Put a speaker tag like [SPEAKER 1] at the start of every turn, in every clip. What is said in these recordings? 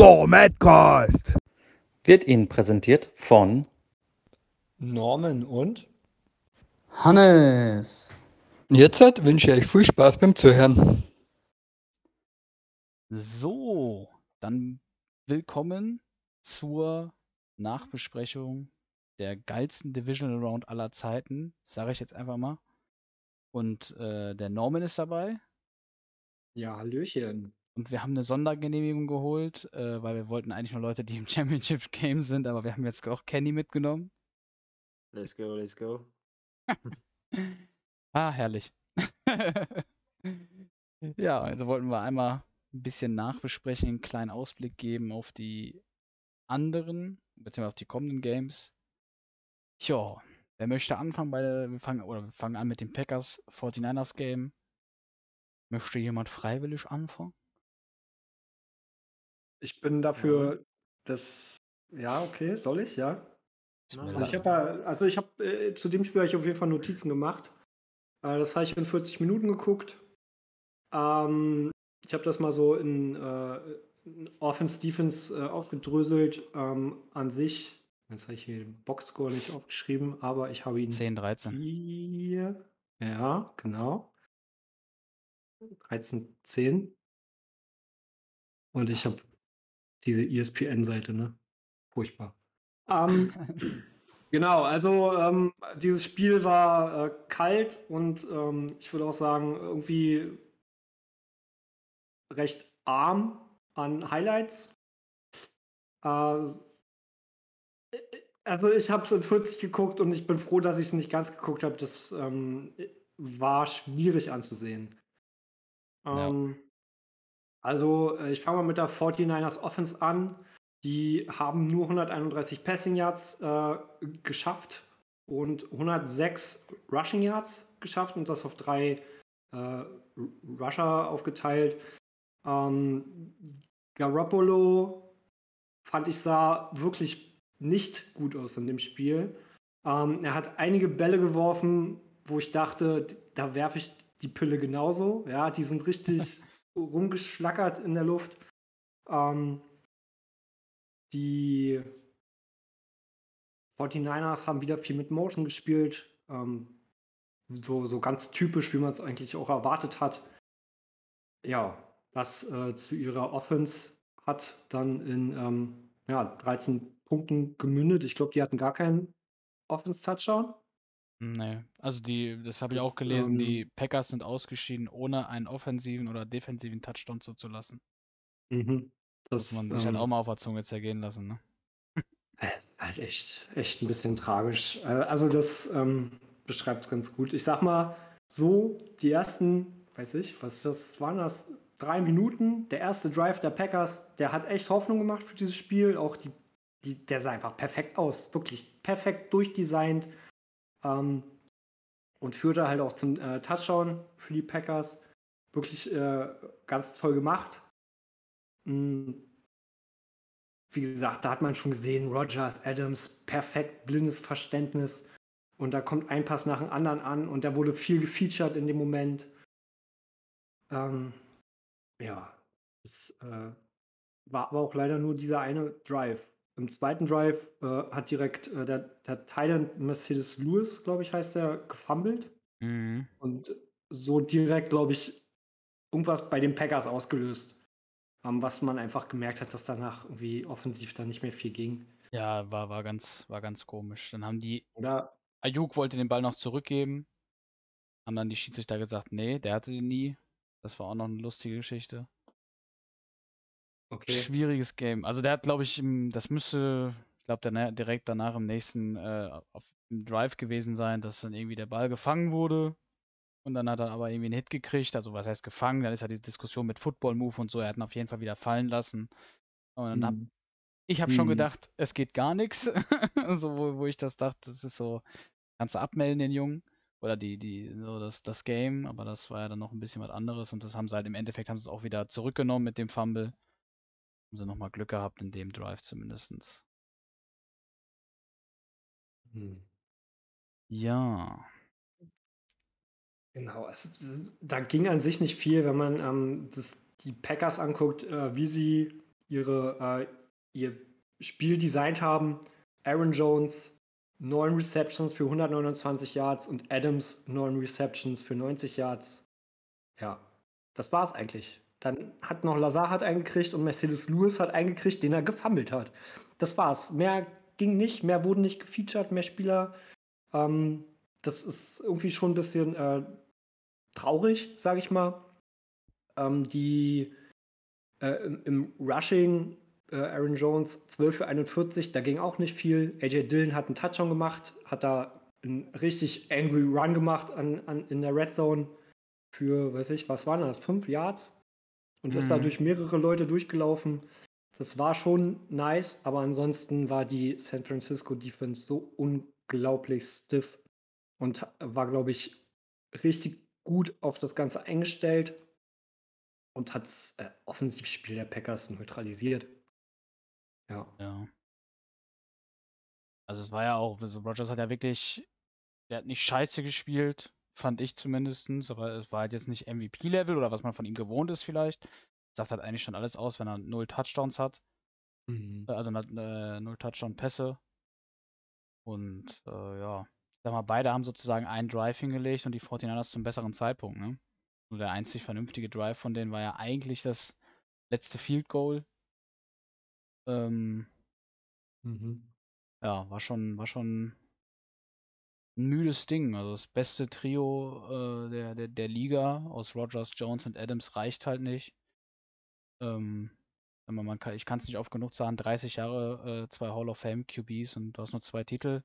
[SPEAKER 1] Der Madcast
[SPEAKER 2] wird Ihnen präsentiert von
[SPEAKER 3] Norman und
[SPEAKER 4] Hannes.
[SPEAKER 3] Jetzt wünsche ich euch viel Spaß beim Zuhören.
[SPEAKER 4] So, dann willkommen zur Nachbesprechung der geilsten Divisional Round aller Zeiten, sage ich jetzt einfach mal. Und äh, der Norman ist dabei.
[SPEAKER 5] Ja, Hallöchen.
[SPEAKER 4] Und wir haben eine Sondergenehmigung geholt, äh, weil wir wollten eigentlich nur Leute, die im Championship Game sind, aber wir haben jetzt auch Kenny mitgenommen.
[SPEAKER 5] Let's go, let's go.
[SPEAKER 4] ah, herrlich. ja, also wollten wir einmal ein bisschen nachbesprechen, einen kleinen Ausblick geben auf die anderen, beziehungsweise auf die kommenden Games. Tja, wer möchte anfangen bei der, wir fangen, oder wir fangen an mit dem Packers 49ers Game. Möchte jemand freiwillig anfangen?
[SPEAKER 5] Ich bin dafür, dass. Ja, okay, soll ich, ja? Also ich habe also ich habe äh, zu dem Spiel habe ich auf jeden Fall Notizen gemacht. Äh, das habe ich in 40 Minuten geguckt. Ähm, ich habe das mal so in, äh, in Offense Defense äh, aufgedröselt. Ähm, an sich, jetzt habe ich hier den Boxscore nicht aufgeschrieben, aber ich habe ihn
[SPEAKER 4] 10, 13.
[SPEAKER 5] Hier, ja, genau. 13, 10. Und ich habe diese ESPN-Seite, ne? Furchtbar. Ähm, genau, also ähm, dieses Spiel war äh, kalt und ähm, ich würde auch sagen, irgendwie recht arm an Highlights. Äh, also ich habe es in 40 geguckt und ich bin froh, dass ich es nicht ganz geguckt habe. Das ähm, war schwierig anzusehen. Ähm, ja. Also, äh, ich fange mal mit der 49ers Offense an. Die haben nur 131 Passing Yards äh, geschafft und 106 Rushing Yards geschafft und das auf drei äh, Rusher aufgeteilt. Ähm, Garoppolo fand ich sah wirklich nicht gut aus in dem Spiel. Ähm, er hat einige Bälle geworfen, wo ich dachte, da werfe ich die Pille genauso. Ja, die sind richtig rumgeschlackert in der Luft. Ähm, die 49ers haben wieder viel mit Motion gespielt. Ähm, so, so ganz typisch, wie man es eigentlich auch erwartet hat. Ja, das äh, zu ihrer Offense hat dann in ähm, ja, 13 Punkten gemündet. Ich glaube, die hatten gar keinen Offense-Touchdown.
[SPEAKER 4] Nee, also die, das habe ich auch gelesen, die ähm Packers sind ausgeschieden, ohne einen offensiven oder defensiven Touchdown zuzulassen.
[SPEAKER 5] Mhm.
[SPEAKER 4] Das Muss man sich halt auch ähm mal auf der Zunge zergehen lassen, ne?
[SPEAKER 5] Das ist halt echt, echt ein bisschen tragisch. Äh, also das ähm, beschreibt es ganz gut. Ich sag mal, so die ersten, weiß ich, was, was waren das? Drei Minuten, der erste Drive der Packers, der hat echt Hoffnung gemacht für dieses Spiel. Auch die, die, der sah einfach perfekt aus. Wirklich perfekt durchdesignt. Ähm, und führte halt auch zum äh, Touchdown für die Packers. Wirklich äh, ganz toll gemacht. Mhm. Wie gesagt, da hat man schon gesehen, Rogers, Adams, perfekt blindes Verständnis. Und da kommt ein Pass nach dem anderen an und der wurde viel gefeatured in dem Moment. Ähm, ja, es äh, war aber auch leider nur dieser eine Drive. Im zweiten Drive äh, hat direkt äh, der, der Thailand Mercedes Lewis, glaube ich, heißt der, gefummelt.
[SPEAKER 4] Mhm.
[SPEAKER 5] Und so direkt, glaube ich, irgendwas bei den Packers ausgelöst. Ähm, was man einfach gemerkt hat, dass danach irgendwie offensiv da nicht mehr viel ging.
[SPEAKER 4] Ja, war, war, ganz, war ganz komisch. Dann haben die.
[SPEAKER 5] Oder?
[SPEAKER 4] Ayuk wollte den Ball noch zurückgeben. Haben dann die Schiedsrichter gesagt, nee, der hatte den nie. Das war auch noch eine lustige Geschichte.
[SPEAKER 5] Okay.
[SPEAKER 4] Schwieriges Game. Also der hat, glaube ich, im, das müsste, ich glaube, direkt danach im nächsten äh, auf dem Drive gewesen sein, dass dann irgendwie der Ball gefangen wurde. Und dann hat er aber irgendwie einen Hit gekriegt. Also was heißt gefangen? Dann ist ja diese Diskussion mit Football Move und so. Er hat ihn auf jeden Fall wieder fallen lassen. Und dann hab, mhm. ich habe schon mhm. gedacht, es geht gar nichts. so, wo, wo ich das dachte, das ist so, kannst du abmelden, den Jungen. Oder die, die, so das, das Game, aber das war ja dann noch ein bisschen was anderes und das haben sie halt im Endeffekt haben sie es auch wieder zurückgenommen mit dem Fumble. Haben sie nochmal Glück gehabt in dem Drive zumindest.
[SPEAKER 5] Hm.
[SPEAKER 4] Ja.
[SPEAKER 5] Genau, also, da ging an sich nicht viel, wenn man ähm, das, die Packers anguckt, äh, wie sie ihre, äh, ihr Spiel designt haben. Aaron Jones, 9 Receptions für 129 Yards und Adams 9 Receptions für 90 Yards. Ja, das war's eigentlich. Dann hat noch Lazar hat eingekriegt und Mercedes Lewis hat eingekriegt, den er gefummelt hat. Das war's. Mehr ging nicht, mehr wurden nicht gefeatured, mehr Spieler. Ähm, das ist irgendwie schon ein bisschen äh, traurig, sage ich mal. Ähm, die äh, im, im, Rushing äh, Aaron Jones 12 für 41, da ging auch nicht viel. AJ Dillon hat einen Touchdown gemacht, hat da einen richtig angry Run gemacht an, an, in der Red Zone für, weiß ich, was waren das, fünf Yards? Und mhm. ist da mhm. durch mehrere Leute durchgelaufen. Das war schon nice, aber ansonsten war die San Francisco Defense so unglaublich stiff und war, glaube ich, richtig gut auf das Ganze eingestellt und hat das äh, Offensivspiel der Packers neutralisiert. Ja.
[SPEAKER 4] Ja. Also es war ja auch, also Rogers hat ja wirklich, der hat nicht scheiße gespielt, fand ich zumindest, aber es war halt jetzt nicht MVP-Level oder was man von ihm gewohnt ist vielleicht. Sagt halt eigentlich schon alles aus, wenn er null Touchdowns hat. Mhm. Äh, also äh, null Touchdown-Pässe. Und äh, ja, ich sag mal, beide haben sozusagen einen Drive hingelegt und die 49ers zum besseren Zeitpunkt, ne? Nur der einzig vernünftige Drive von denen war ja eigentlich das letzte Field Goal. Ähm, mhm. Ja, war schon, war schon ein müdes Ding. Also das beste Trio äh, der, der, der Liga aus Rogers, Jones und Adams reicht halt nicht. Ähm, man kann, ich kann es nicht oft genug sagen, 30 Jahre, äh, zwei Hall of Fame QBs und du hast nur zwei Titel.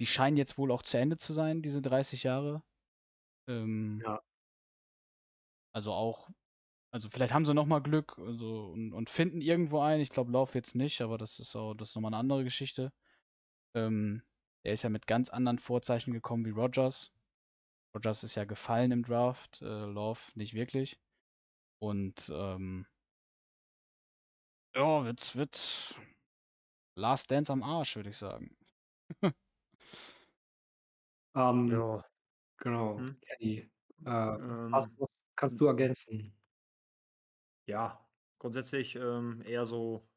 [SPEAKER 4] Die scheinen jetzt wohl auch zu Ende zu sein, diese 30 Jahre. Ähm, ja. Also auch, also vielleicht haben sie nochmal Glück also, und, und, finden irgendwo einen. Ich glaube, Lauf jetzt nicht, aber das ist auch, das ist nochmal eine andere Geschichte. Ähm, der ist ja mit ganz anderen Vorzeichen gekommen wie Rogers. Rogers ist ja gefallen im Draft, äh, Love nicht wirklich. Und ähm, ja, wird, wird Last Dance am Arsch, würde ich sagen.
[SPEAKER 5] ähm, ja. Genau, hm? Kenny. Äh, ähm, was, was kannst du ergänzen?
[SPEAKER 1] Ja, grundsätzlich ähm, eher so,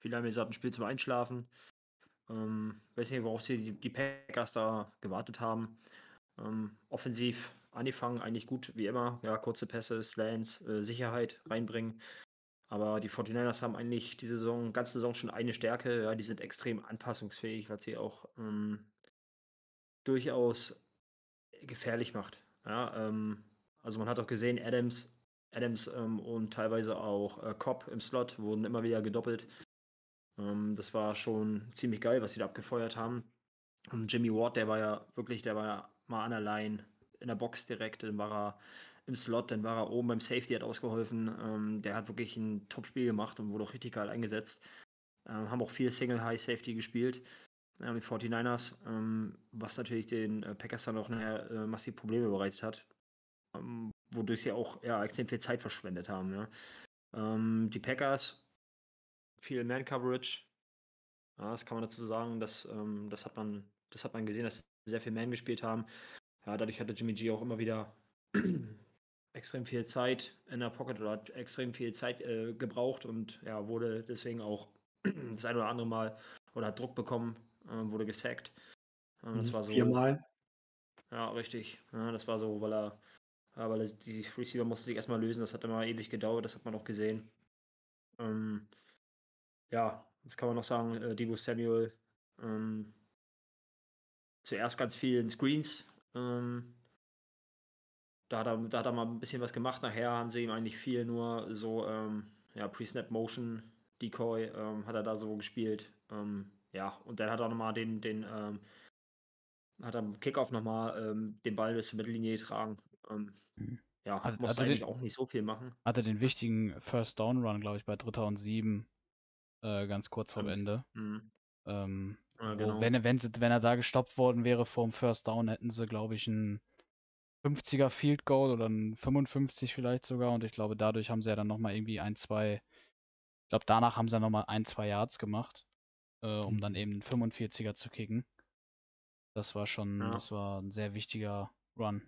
[SPEAKER 1] viele haben gesagt, ein Spiel zum Einschlafen. Ähm, weiß nicht, worauf sie die, die Packers da gewartet haben. Ähm, offensiv angefangen, eigentlich gut wie immer. Ja, kurze Pässe, Slants, äh, Sicherheit reinbringen. Aber die 49ers haben eigentlich diese Saison, ganze Saison schon eine Stärke. Ja, die sind extrem anpassungsfähig, was sie auch ähm, durchaus gefährlich macht. Ja, ähm, also man hat auch gesehen, Adams, Adams ähm, und teilweise auch äh, Cobb im Slot wurden immer wieder gedoppelt. Ähm, das war schon ziemlich geil, was sie da abgefeuert haben. Und Jimmy Ward, der war ja wirklich, der war ja mal an der Line in der Box direkt, dann war er im Slot, dann war er oben beim Safety, hat ausgeholfen. Ähm, der hat wirklich ein Top-Spiel gemacht und wurde auch richtig geil eingesetzt. Ähm, haben auch viel Single High Safety gespielt. Ähm, die 49ers, ähm, was natürlich den äh, Packers dann auch nachher äh, massiv Probleme bereitet hat. Ähm, wodurch sie auch ja, extrem viel Zeit verschwendet haben. Ja. Ähm, die Packers, viel Man-Coverage. Ja, das kann man dazu sagen. Das, das, hat man, das hat man gesehen, dass sehr viel Man gespielt haben. Ja, dadurch hatte Jimmy G auch immer wieder extrem viel Zeit in der Pocket oder hat extrem viel Zeit äh, gebraucht und ja, wurde deswegen auch das ein oder andere Mal oder hat Druck bekommen, äh, wurde gesackt. Äh, das mhm, war so.
[SPEAKER 5] Viermal.
[SPEAKER 1] Ja, richtig. Ja, das war so, weil er, ja, weil er, die Receiver musste sich erstmal lösen, das hat immer ewig gedauert, das hat man auch gesehen. Ähm, ja, das kann man noch sagen, äh, Debo Samuel ähm, zuerst ganz viel in Screens ähm, da hat, er, da hat er mal ein bisschen was gemacht. Nachher haben sie ihm eigentlich viel nur so, ähm, ja, Pre-Snap Motion, Decoy, ähm, hat er da so gespielt. Ähm, ja, und dann hat er nochmal den, den, ähm, hat er am Kickoff nochmal ähm, den Ball bis zur Mittellinie getragen. Ähm, mhm. Ja, hat, muss eigentlich den, auch nicht so viel machen.
[SPEAKER 4] Hatte den wichtigen First Down Run, glaube ich, bei Dritter und Sieben, äh, ganz kurz vor Ende. Mhm. Ähm, ja, genau. wenn, wenn, wenn er da gestoppt worden wäre vor dem First Down, hätten sie, glaube ich, ein 50er Field Goal oder ein 55 vielleicht sogar. Und ich glaube, dadurch haben sie ja dann nochmal irgendwie ein, zwei, ich glaube, danach haben sie dann nochmal ein, zwei Yards gemacht, äh, um dann eben einen 45er zu kicken. Das war schon, ja. das war ein sehr wichtiger Run.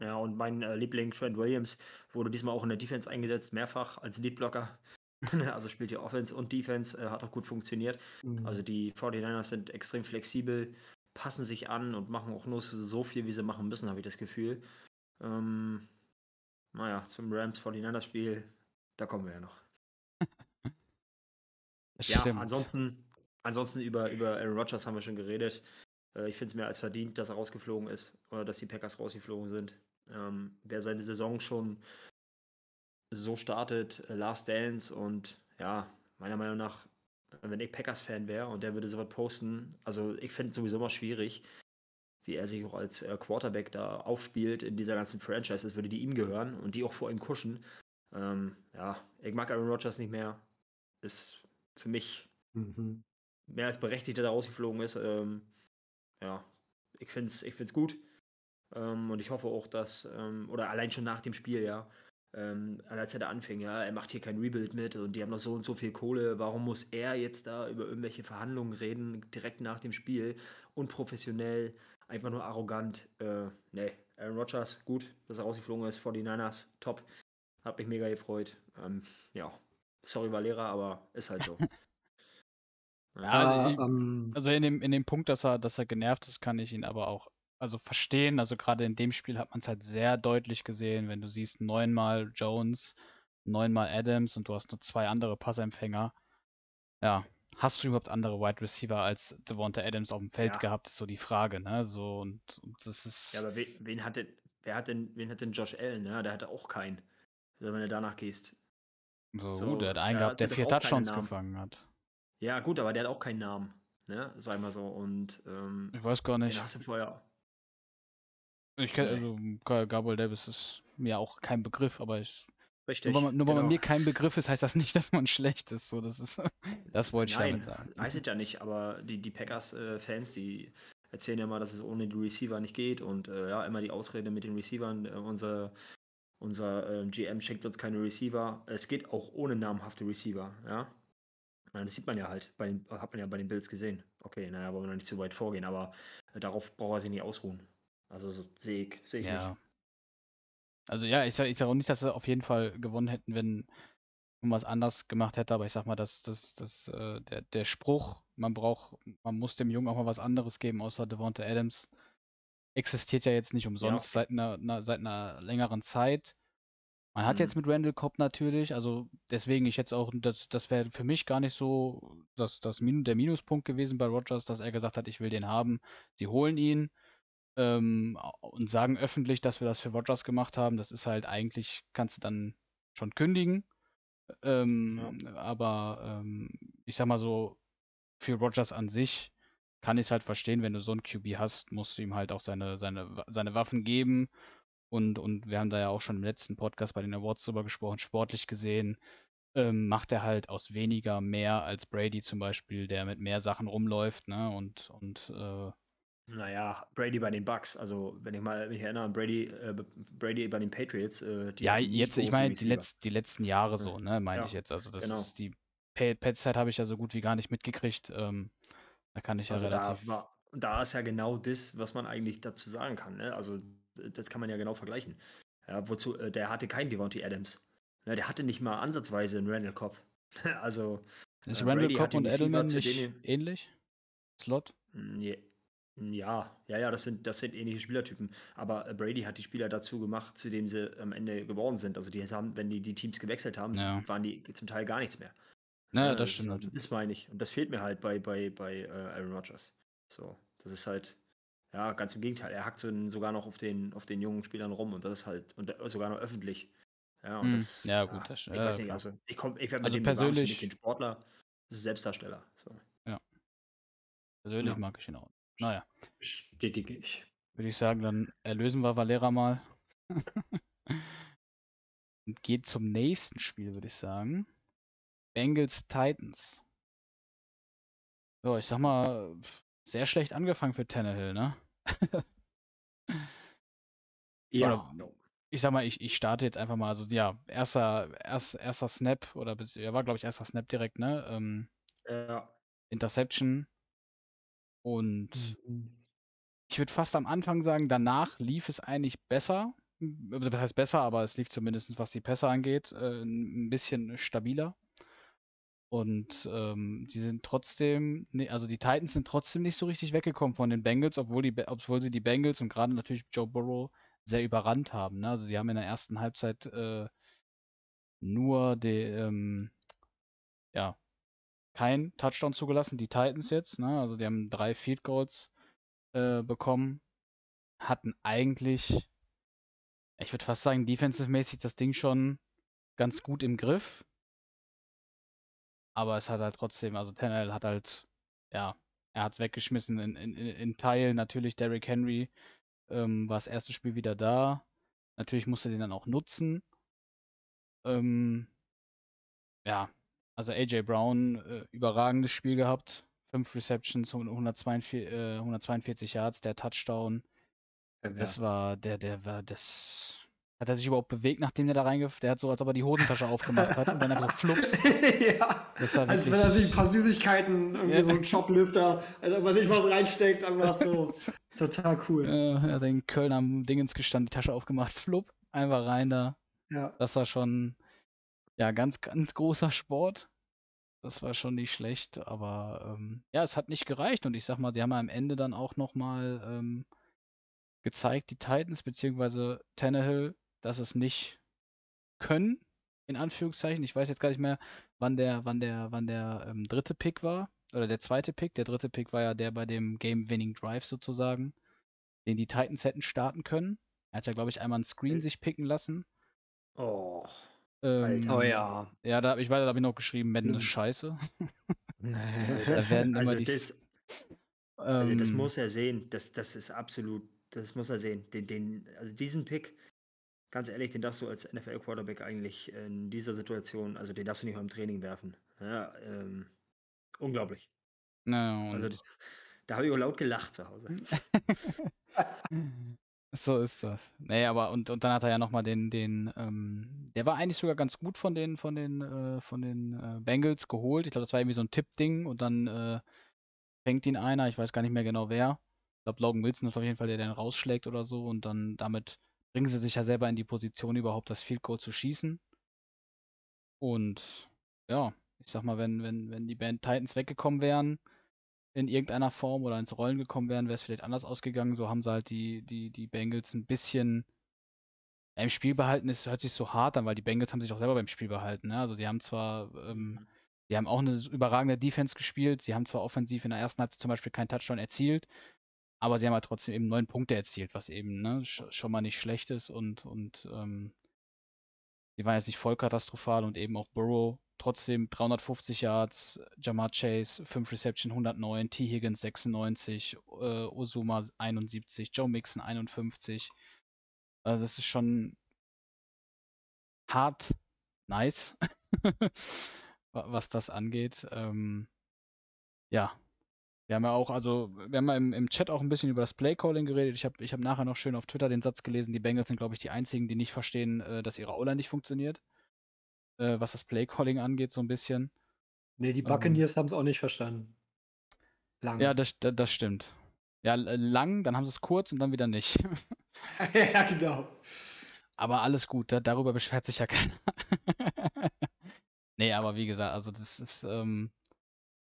[SPEAKER 1] Ja, und mein äh, Liebling Trent Williams wurde diesmal auch in der Defense eingesetzt, mehrfach als Leadblocker. also spielt hier Offense und Defense, äh, hat auch gut funktioniert.
[SPEAKER 5] Mhm.
[SPEAKER 1] Also die 49ers sind extrem flexibel, passen sich an und machen auch nur so viel, wie sie machen müssen, habe ich das Gefühl. Ähm, naja, zum Rams 49ers Spiel, da kommen wir ja noch. Ja,
[SPEAKER 4] stimmt.
[SPEAKER 1] ansonsten, ansonsten über, über Aaron Rodgers haben wir schon geredet. Äh, ich finde es mehr als verdient, dass er rausgeflogen ist oder dass die Packers rausgeflogen sind. Ähm, wer seine Saison schon so startet, äh, Last Dance und ja, meiner Meinung nach, wenn ich Packers-Fan wäre und der würde sowas posten, also ich finde es sowieso immer schwierig, wie er sich auch als äh, Quarterback da aufspielt in dieser ganzen Franchise, als würde die ihm gehören und die auch vor ihm kuschen. Ähm, ja, ich mag Aaron Rodgers nicht mehr. Ist für mich
[SPEAKER 5] Mhm.
[SPEAKER 1] mehr als berechtigt, dass er rausgeflogen ist. Ähm, ja, ich finde es ich find's gut. Ähm, und ich hoffe auch, dass, ähm, oder allein schon nach dem Spiel, ja, ähm, als er da anfing, ja, er macht hier kein Rebuild mit und die haben noch so und so viel Kohle. Warum muss er jetzt da über irgendwelche Verhandlungen reden, direkt nach dem Spiel? Unprofessionell, einfach nur arrogant. Äh, nee, Aaron Rodgers, gut, dass er rausgeflogen ist. 49ers, top. Hat mich mega gefreut. Ähm, ja, sorry Valera, aber ist halt so.
[SPEAKER 4] Ja, also ich-
[SPEAKER 5] ähm,
[SPEAKER 4] Also in dem, in dem Punkt, dass er, dass er genervt ist, kann ich ihn aber auch also verstehen. Also gerade in dem Spiel hat man es halt sehr deutlich gesehen, wenn du siehst neunmal Jones, neunmal Adams und du hast nur zwei andere Passempfänger. Ja, hast du überhaupt andere Wide Receiver als Devonta Adams auf dem Feld
[SPEAKER 1] Ja.
[SPEAKER 4] gehabt, ist so die Frage, ne? So und, und das ist.
[SPEAKER 1] Ja, aber wen, wen hat denn, wer hat denn, wen hat denn Josh Allen, ne? Der hatte auch keinen. Also wenn du danach gehst.
[SPEAKER 4] so,
[SPEAKER 1] so,
[SPEAKER 4] der hat einen gehabt, der
[SPEAKER 1] sind
[SPEAKER 4] vier Touchdowns gefangen hat.
[SPEAKER 1] Ja, gut, aber der hat auch keinen Namen. Ne? Sag mal so. Und ähm,
[SPEAKER 4] Ich weiß gar
[SPEAKER 1] den
[SPEAKER 4] nicht.
[SPEAKER 1] hast du vorher.
[SPEAKER 4] Ich kenn,
[SPEAKER 1] Nee.
[SPEAKER 4] also Ga- Gabriel Davis ist mir auch kein Begriff, aber ich
[SPEAKER 1] Richtig.
[SPEAKER 4] Nur weil, man, nur weil
[SPEAKER 1] genau.
[SPEAKER 4] mir kein Begriff ist, heißt das nicht, dass man schlecht ist. So, das ist, das wollte ich
[SPEAKER 1] Nein,
[SPEAKER 4] damit sagen.
[SPEAKER 1] weiß ich ja nicht, aber die, die Packers-Fans, die erzählen ja mal, dass es ohne die Receiver nicht geht und äh, ja, immer die Ausrede mit den Receivern. Äh, unser unser äh, GM schenkt uns keine Receiver. Es geht auch ohne namhafte Receiver, ja. Das sieht man ja halt, bei den, hat man ja bei den Bills gesehen. Okay, naja, wollen wir noch nicht zu weit vorgehen, aber äh, darauf braucht er sich nicht ausruhen. Also so, sehe ich, sehe ich
[SPEAKER 4] Ja.
[SPEAKER 1] nicht.
[SPEAKER 4] Also ja, ich sage ich sag auch nicht, dass sie auf jeden Fall gewonnen hätten, wenn man was anders gemacht hätte, aber ich sag mal, dass, dass, dass äh, der, der Spruch, man braucht, man muss dem Jungen auch mal was anderes geben, außer Devonta Adams, existiert ja jetzt nicht umsonst seit, einer, einer, seit einer längeren Zeit. Man hat
[SPEAKER 1] Mhm.
[SPEAKER 4] jetzt mit Randall Cobb natürlich, also deswegen ich jetzt auch, das, das wäre für mich gar nicht so das, das Min der Minuspunkt gewesen bei Rogers, dass er gesagt hat, ich will den haben. Sie holen ihn ähm, und sagen öffentlich, dass wir das für Rogers gemacht haben. Das ist halt eigentlich, kannst du dann schon kündigen. Ähm, Aber ähm, ich sag mal so, für Rogers an sich kann ich es halt verstehen, wenn du so einen QB hast, musst du ihm halt auch seine, seine, seine Waffen geben. Und, und wir haben da ja auch schon im letzten Podcast bei den Awards drüber gesprochen, sportlich gesehen, ähm, macht er halt aus weniger mehr als Brady zum Beispiel, der mit mehr Sachen rumläuft, ne? Und, und äh,
[SPEAKER 1] Naja, Brady bei den Bucks. Also, wenn ich mal mich erinnere Brady, äh, Brady bei den Patriots. Äh, die
[SPEAKER 4] ja, jetzt, ich meine, die,
[SPEAKER 1] Receiver.
[SPEAKER 4] letz, die letzten Jahre so, ne, meine
[SPEAKER 1] Ja,
[SPEAKER 4] ich jetzt. Also das
[SPEAKER 1] genau.
[SPEAKER 4] ist die Pets-Zeit habe ich ja so gut wie gar nicht mitgekriegt. Ähm, da kann ich ja
[SPEAKER 1] Also da,
[SPEAKER 4] relativ.
[SPEAKER 1] war, da ist ja genau das, was man eigentlich dazu sagen kann. Ne? Also das kann man ja genau vergleichen. Ja, wozu, äh, der hatte keinen Devontae Adams. Ne, der hatte nicht mal ansatzweise einen Randall Cobb. also
[SPEAKER 4] Ist
[SPEAKER 1] äh,
[SPEAKER 4] Randall Cobb und Edelman nicht ähnlich? Slot?
[SPEAKER 1] Mm, je- Ja, ja, ja, das sind, das sind ähnliche Spielertypen. Aber äh, Brady hat die Spieler dazu gemacht, zu dem sie am Ende geworden sind. Also die haben, wenn die die Teams gewechselt haben,
[SPEAKER 4] Ja.
[SPEAKER 1] waren die zum Teil gar nichts mehr.
[SPEAKER 4] Ja,
[SPEAKER 1] Äh,
[SPEAKER 4] das stimmt natürlich.
[SPEAKER 1] Das meine ich. Und das fehlt mir halt bei, bei, bei äh, Aaron Rodgers. So, das ist halt, ja, ganz im Gegenteil. Er hackt so, sogar noch auf den, auf den jungen Spielern rum und das ist halt, und äh, sogar noch öffentlich. Ja,
[SPEAKER 4] Hm,
[SPEAKER 1] das,
[SPEAKER 4] ja, gut, das-
[SPEAKER 1] ich
[SPEAKER 4] ja,
[SPEAKER 1] weiß nicht, also ich ich werde mit
[SPEAKER 4] Also
[SPEAKER 1] dem warm, finde
[SPEAKER 4] persönlich-
[SPEAKER 1] den Sportler, das Selbstdarsteller. So.
[SPEAKER 4] Persönlich
[SPEAKER 5] Ja.
[SPEAKER 4] mag ich ihn auch. Naja,
[SPEAKER 5] Bestätige ich.
[SPEAKER 4] würde ich sagen, dann erlösen wir Valera mal. Und geht zum nächsten Spiel, würde ich sagen. Bengals Titans. Ja, ich sag mal, sehr schlecht angefangen für Tannehill, ne?
[SPEAKER 5] Ja,
[SPEAKER 4] Oder- ich sag mal, ich, ich starte jetzt einfach mal, also ja, erster, erst, erster Snap oder ja, war glaube ich erster Snap direkt, ne? Ähm,
[SPEAKER 1] Ja,
[SPEAKER 4] Interception. Und
[SPEAKER 5] Mhm.
[SPEAKER 4] ich würde fast am Anfang sagen, danach lief es eigentlich besser. das heißt besser, aber es lief zumindest, was die Pässe angeht, äh, ein bisschen stabiler. Und ähm, die sind trotzdem, ne, also die Titans sind trotzdem nicht so richtig weggekommen von den Bengals, obwohl, die, Be- obwohl sie die Bengals und gerade natürlich Joe Burrow sehr überrannt haben. Ne? Also sie haben in der ersten Halbzeit äh, nur die, ähm, ja, kein Touchdown zugelassen, die Titans jetzt. Ne? Also die haben drei Field Goals äh, bekommen, hatten eigentlich, ich würde fast sagen, defensive-mäßig das Ding schon ganz gut im Griff. Aber es hat halt trotzdem, also Tannehill hat halt, ja, er hat es weggeschmissen. In, in, in in Teilen natürlich Derrick Henry ähm, war das erste Spiel wieder da. Natürlich musste den dann auch nutzen. Ähm, ja, also AJ Brown, äh, überragendes Spiel gehabt. Fünf Receptions, 142, äh, 142 Yards, der Touchdown. Das war, der, der war, das. Hat er sich überhaupt bewegt, nachdem der da reingef... Der hat so, als ob er die Hosentasche aufgemacht hat und dann einfach flups.
[SPEAKER 5] ja.
[SPEAKER 4] War
[SPEAKER 5] Als wenn er sich
[SPEAKER 4] wirklich-
[SPEAKER 5] ein paar Süßigkeiten, irgendwie
[SPEAKER 4] Ja.
[SPEAKER 5] so ein Shoplifter, also was sich was reinsteckt, einfach so. Total cool.
[SPEAKER 4] Äh, er hat in Köln am Dingens gestanden, die Tasche aufgemacht, flupp, einfach rein da.
[SPEAKER 5] Ja.
[SPEAKER 4] Das war schon, ja, ganz, ganz großer Sport. Das war schon nicht schlecht, aber ähm, ja, es hat nicht gereicht und ich sag mal, die haben am Ende dann auch nochmal ähm, gezeigt, die Titans beziehungsweise Tannehill, dass es nicht können, in Anführungszeichen. Ich weiß jetzt gar nicht mehr, wann der, wann der, wann der ähm, dritte Pick war oder der zweite Pick. Der dritte Pick war ja der bei dem Game-Winning Drive sozusagen, den die Titans hätten starten können. Er hat ja, glaube ich, einmal einen Screen sich picken lassen.
[SPEAKER 1] Oh.
[SPEAKER 4] Ähm,
[SPEAKER 1] Alter.
[SPEAKER 5] Oh ja.
[SPEAKER 4] Ja, da, ich weiß, da habe ich noch geschrieben, Madden ist
[SPEAKER 5] Mhm.
[SPEAKER 4] scheiße.
[SPEAKER 1] Das,
[SPEAKER 4] werden immer
[SPEAKER 1] also,
[SPEAKER 4] die
[SPEAKER 1] das, also das
[SPEAKER 4] Ähm,
[SPEAKER 1] muss er sehen. Das, das ist absolut, das muss er sehen. Den, den, also diesen Pick, ganz ehrlich, den darfst du als NFL-Quarterback eigentlich in dieser Situation, also den darfst du nicht mal im Training werfen. Ja, ähm, unglaublich.
[SPEAKER 4] na,
[SPEAKER 1] Also das, da habe ich auch laut gelacht zu Hause.
[SPEAKER 4] so ist das. Nee, aber und, und dann hat er ja nochmal den, den, ähm, der war eigentlich sogar ganz gut von den, von den, äh, von den äh, Bengals geholt. Ich glaube, das war irgendwie so ein Tipp-Ding und dann äh, fängt ihn einer, ich weiß gar nicht mehr genau wer. Ich glaube, Logan Wilson ist auf jeden Fall der, der den rausschlägt oder so und dann damit bringen sie sich ja selber in die Position, überhaupt das Field Goal zu schießen. Und ja, ich sag mal, wenn, wenn, wenn die Band Titans weggekommen wären, in irgendeiner Form oder ins Rollen gekommen wären, wäre es vielleicht anders ausgegangen. So haben sie halt die, die, die Bengals ein bisschen ja, im Spiel behalten. Es hört sich so hart an, weil die Bengals haben sich auch selber beim Spiel behalten. Ne? Also sie haben zwar, ähm, die haben auch eine überragende Defense gespielt. Sie haben zwar offensiv in der ersten Halbzeit zum Beispiel keinen Touchdown erzielt, aber sie haben halt trotzdem eben neun Punkte erzielt, was eben ne, sch- schon mal nicht schlecht ist und, und ähm, sie waren jetzt nicht voll katastrophal und eben auch Burrow trotzdem 350 Yards, Jamar Chase 5 Reception 109, T. Higgins 96, äh, Osuma 71, Joe Mixon 51. Also das ist schon hart nice, wa- was das angeht. Ähm, ja, wir haben ja auch, also wir haben ja im, im Chat auch ein bisschen über das Playcalling geredet. Ich habe ich hab nachher noch schön auf Twitter den Satz gelesen, die Bengals sind, glaube ich, die einzigen, die nicht verstehen, äh, dass ihre O-Line nicht funktioniert. Äh, was das Playcalling angeht, so ein bisschen.
[SPEAKER 5] Nee, die
[SPEAKER 4] Ähm.
[SPEAKER 5] Buccaneers haben es auch nicht verstanden. Lang.
[SPEAKER 4] Ja, das, das, das stimmt. Ja, lang, dann haben sie es kurz und dann wieder nicht.
[SPEAKER 5] ja, genau.
[SPEAKER 4] Aber alles gut, da, darüber beschwert sich ja keiner. nee, aber wie gesagt, also das ist, ähm,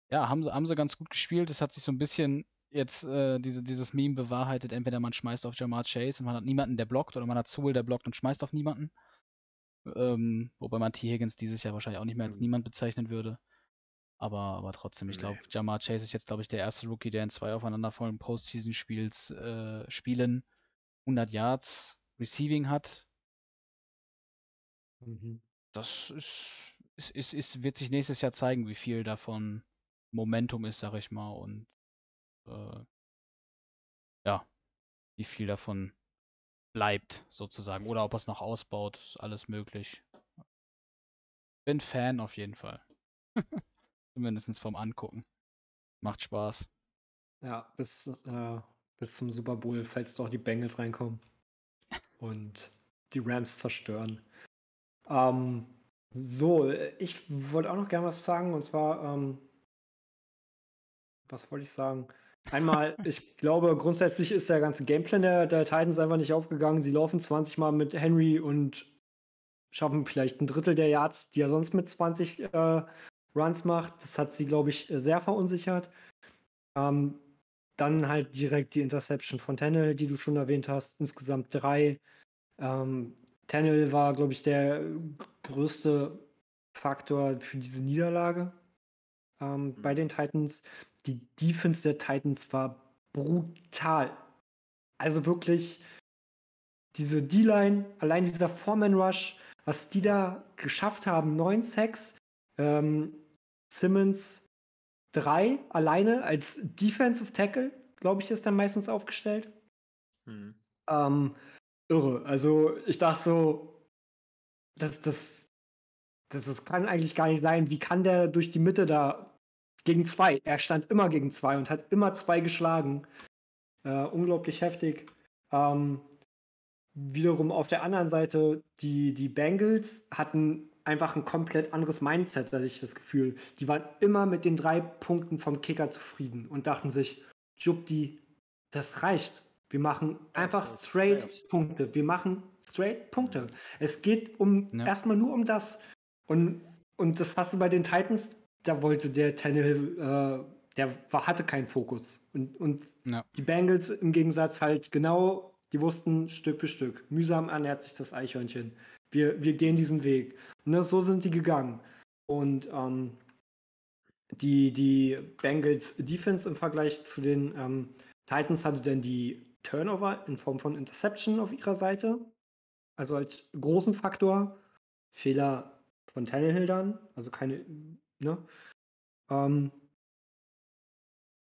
[SPEAKER 4] ja, haben sie, haben sie ganz gut gespielt. Es hat sich so ein bisschen jetzt äh, diese, dieses Meme bewahrheitet, entweder man schmeißt auf Jamar Chase und man hat niemanden, der blockt, oder man hat Sewell, der blockt und schmeißt auf niemanden. Ähm, wobei man T. Higgins dieses Jahr wahrscheinlich auch nicht mehr als
[SPEAKER 1] Mhm.
[SPEAKER 4] niemand bezeichnen würde. Aber, aber trotzdem, ich glaube,
[SPEAKER 1] Nee.
[SPEAKER 4] Jamar Chase ist jetzt, glaube ich, der erste Rookie, der in zwei aufeinanderfolgenden Postseason-Spiels äh, Spielen 100 Yards Receiving hat.
[SPEAKER 5] Mhm.
[SPEAKER 4] Das ist, ist, ist, ist, wird sich nächstes Jahr zeigen, wie viel davon Momentum ist, sag ich mal, und äh, ja, wie viel davon bleibt, sozusagen. Oder ob er es noch ausbaut, ist alles möglich. Bin Fan auf jeden Fall. Zumindest vom Angucken. Macht Spaß.
[SPEAKER 5] Ja, bis, äh, bis zum Super Bowl, falls doch die Bengals reinkommen und die Rams zerstören. Ähm, so, ich wollte auch noch gerne was sagen und zwar, ähm, was wollte ich sagen? Einmal, ich glaube, grundsätzlich ist der ganze Gameplan der, der Titans einfach nicht aufgegangen. Sie laufen 20 Mal mit Henry und schaffen vielleicht ein Drittel der Yards, die er sonst mit 20 äh, Runs macht. Das hat sie, glaube ich, sehr verunsichert. Ähm, dann halt direkt die Interception von Tannehill, die du schon erwähnt hast. Insgesamt drei. Ähm, Tannehill war, glaube ich, der größte Faktor für diese Niederlage ähm, bei den Titans. Die Defense der Titans war brutal. Also wirklich diese D-Line, allein dieser Foreman-Rush, was die da geschafft haben, neun Sacks, ähm, Simmons drei alleine als Defensive Tackle, glaube ich, ist dann meistens aufgestellt. Mhm. Ähm, irre. Also ich dachte so, das, das, das, das kann eigentlich gar nicht sein. Wie kann der durch die Mitte da gegen zwei? Er stand immer gegen zwei und hat immer zwei geschlagen. Äh, unglaublich heftig. Ähm, wiederum auf der anderen Seite, die, die Bengals hatten einfach ein komplett anderes Mindset, hatte ich das Gefühl. Die waren immer mit den drei Punkten vom Kicker zufrieden und dachten sich, Jubdi, das reicht. Wir machen einfach straight Punkte. Wir machen straight Punkte. Es geht um ja. erstmal nur um das. Und, und das hast du bei den Titans, da wollte der Tannehill, äh, der war, hatte keinen Fokus. Und, und ja. die Bengals im Gegensatz halt genau, die wussten Stück für Stück. Mühsam ernährt sich das Eichhörnchen. Wir, wir gehen diesen Weg. Ne, so sind die gegangen. Und ähm, die, die Bengals Defense im Vergleich zu den ähm, Titans hatte dann die Turnover in Form von Interception auf ihrer Seite. Also als großen Faktor. Fehler von Tannehill dann, also keine, ne? Ähm,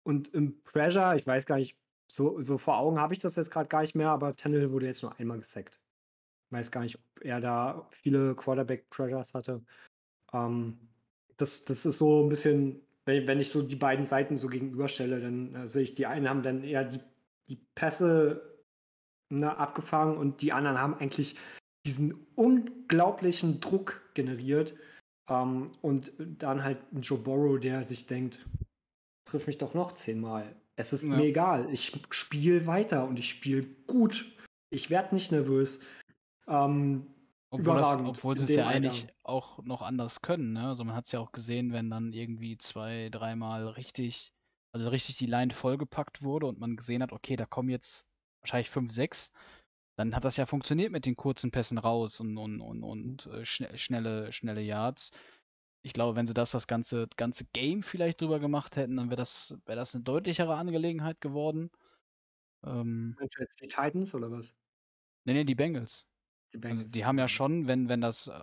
[SPEAKER 5] und im Pressure, ich weiß gar nicht, so, so vor Augen habe ich das jetzt gerade gar nicht mehr, aber Tannehill wurde jetzt nur einmal gesackt. Weiß gar nicht, ob er da viele Quarterback-Pressures hatte. Ähm, das, das ist so ein bisschen, wenn, wenn ich so die beiden Seiten so gegenüberstelle, dann äh, sehe ich, die einen haben dann eher die die Pässe ne, abgefangen und die anderen haben eigentlich diesen unglaublichen Druck generiert. Ähm, und dann halt ein Joe Borrow, der sich denkt, triff mich doch noch zehnmal. Es ist ja. mir egal. Ich spiele weiter und ich spiele gut. Ich werde nicht nervös. Ähm,
[SPEAKER 4] obwohl, das, obwohl sie es ja eigentlich auch noch anders können. Ne? Also man hat es ja auch gesehen, wenn dann irgendwie zwei, dreimal richtig also richtig die Line vollgepackt wurde und man gesehen hat, okay, da kommen jetzt wahrscheinlich 5, 6, dann hat das ja funktioniert mit den kurzen Pässen raus und, und, und, und äh, schn schnelle, schnelle Yards. Ich glaube, wenn sie das das ganze, ganze Game vielleicht drüber gemacht hätten, dann wäre das, wär das eine deutlichere Angelegenheit geworden.
[SPEAKER 5] Ähm, Meinst du jetzt die Titans oder was?
[SPEAKER 4] Nee, nee, die Bengals. Die, Bengals. Also, die haben ja schon, wenn, wenn das äh,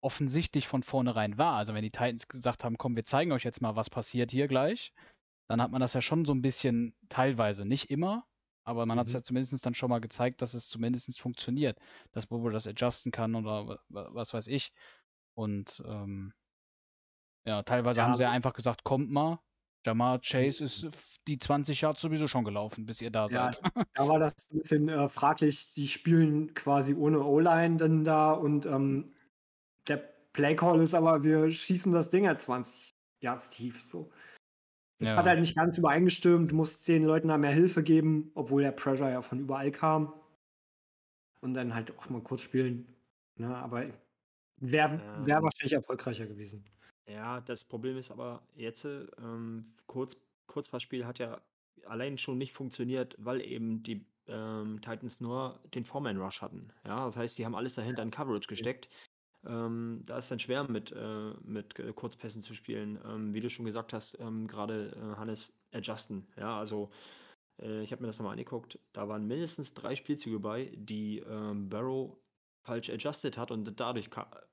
[SPEAKER 4] offensichtlich von vornherein war, also wenn die Titans gesagt haben, komm, wir zeigen euch jetzt mal, was passiert hier gleich, dann hat man das ja schon so ein bisschen teilweise, nicht immer, aber man mhm. hat es ja zumindest dann schon mal gezeigt, dass es zumindest funktioniert, dass Bobo das adjusten kann oder was weiß ich. Und ähm, ja, teilweise ja. haben sie ja einfach gesagt, kommt mal. Jamar Chase ist mhm. die 20 Jahre sowieso schon gelaufen, bis ihr da ja, seid.
[SPEAKER 5] Da war das ein bisschen äh, fraglich. Die spielen quasi ohne O-Line dann da und ähm, der Playcall ist aber, wir schießen das Ding ja 20 Yards tief. So. Das ja. hat halt nicht ganz übereingestimmt. Du musst den Leuten da mehr Hilfe geben, obwohl der Pressure ja von überall kam. Und dann halt auch mal kurz spielen. Ne? Aber wäre ähm, wär wahrscheinlich erfolgreicher gewesen.
[SPEAKER 1] Ja, das Problem ist aber jetzt, ähm, Kurz, Kurzpassspiel hat ja allein schon nicht funktioniert, weil eben die ähm, Titans nur den Foreman Rush hatten. Ja, das heißt, die haben alles dahinter in Coverage gesteckt. Ähm, da ist dann schwer mit, äh, mit äh, Kurzpässen zu spielen. Ähm, wie du schon gesagt hast, ähm, gerade äh, Hannes, adjusten. Ja, also äh, ich habe mir das nochmal angeguckt. Da waren mindestens drei Spielzüge bei, die ähm, Barrow falsch adjusted hat und dadurch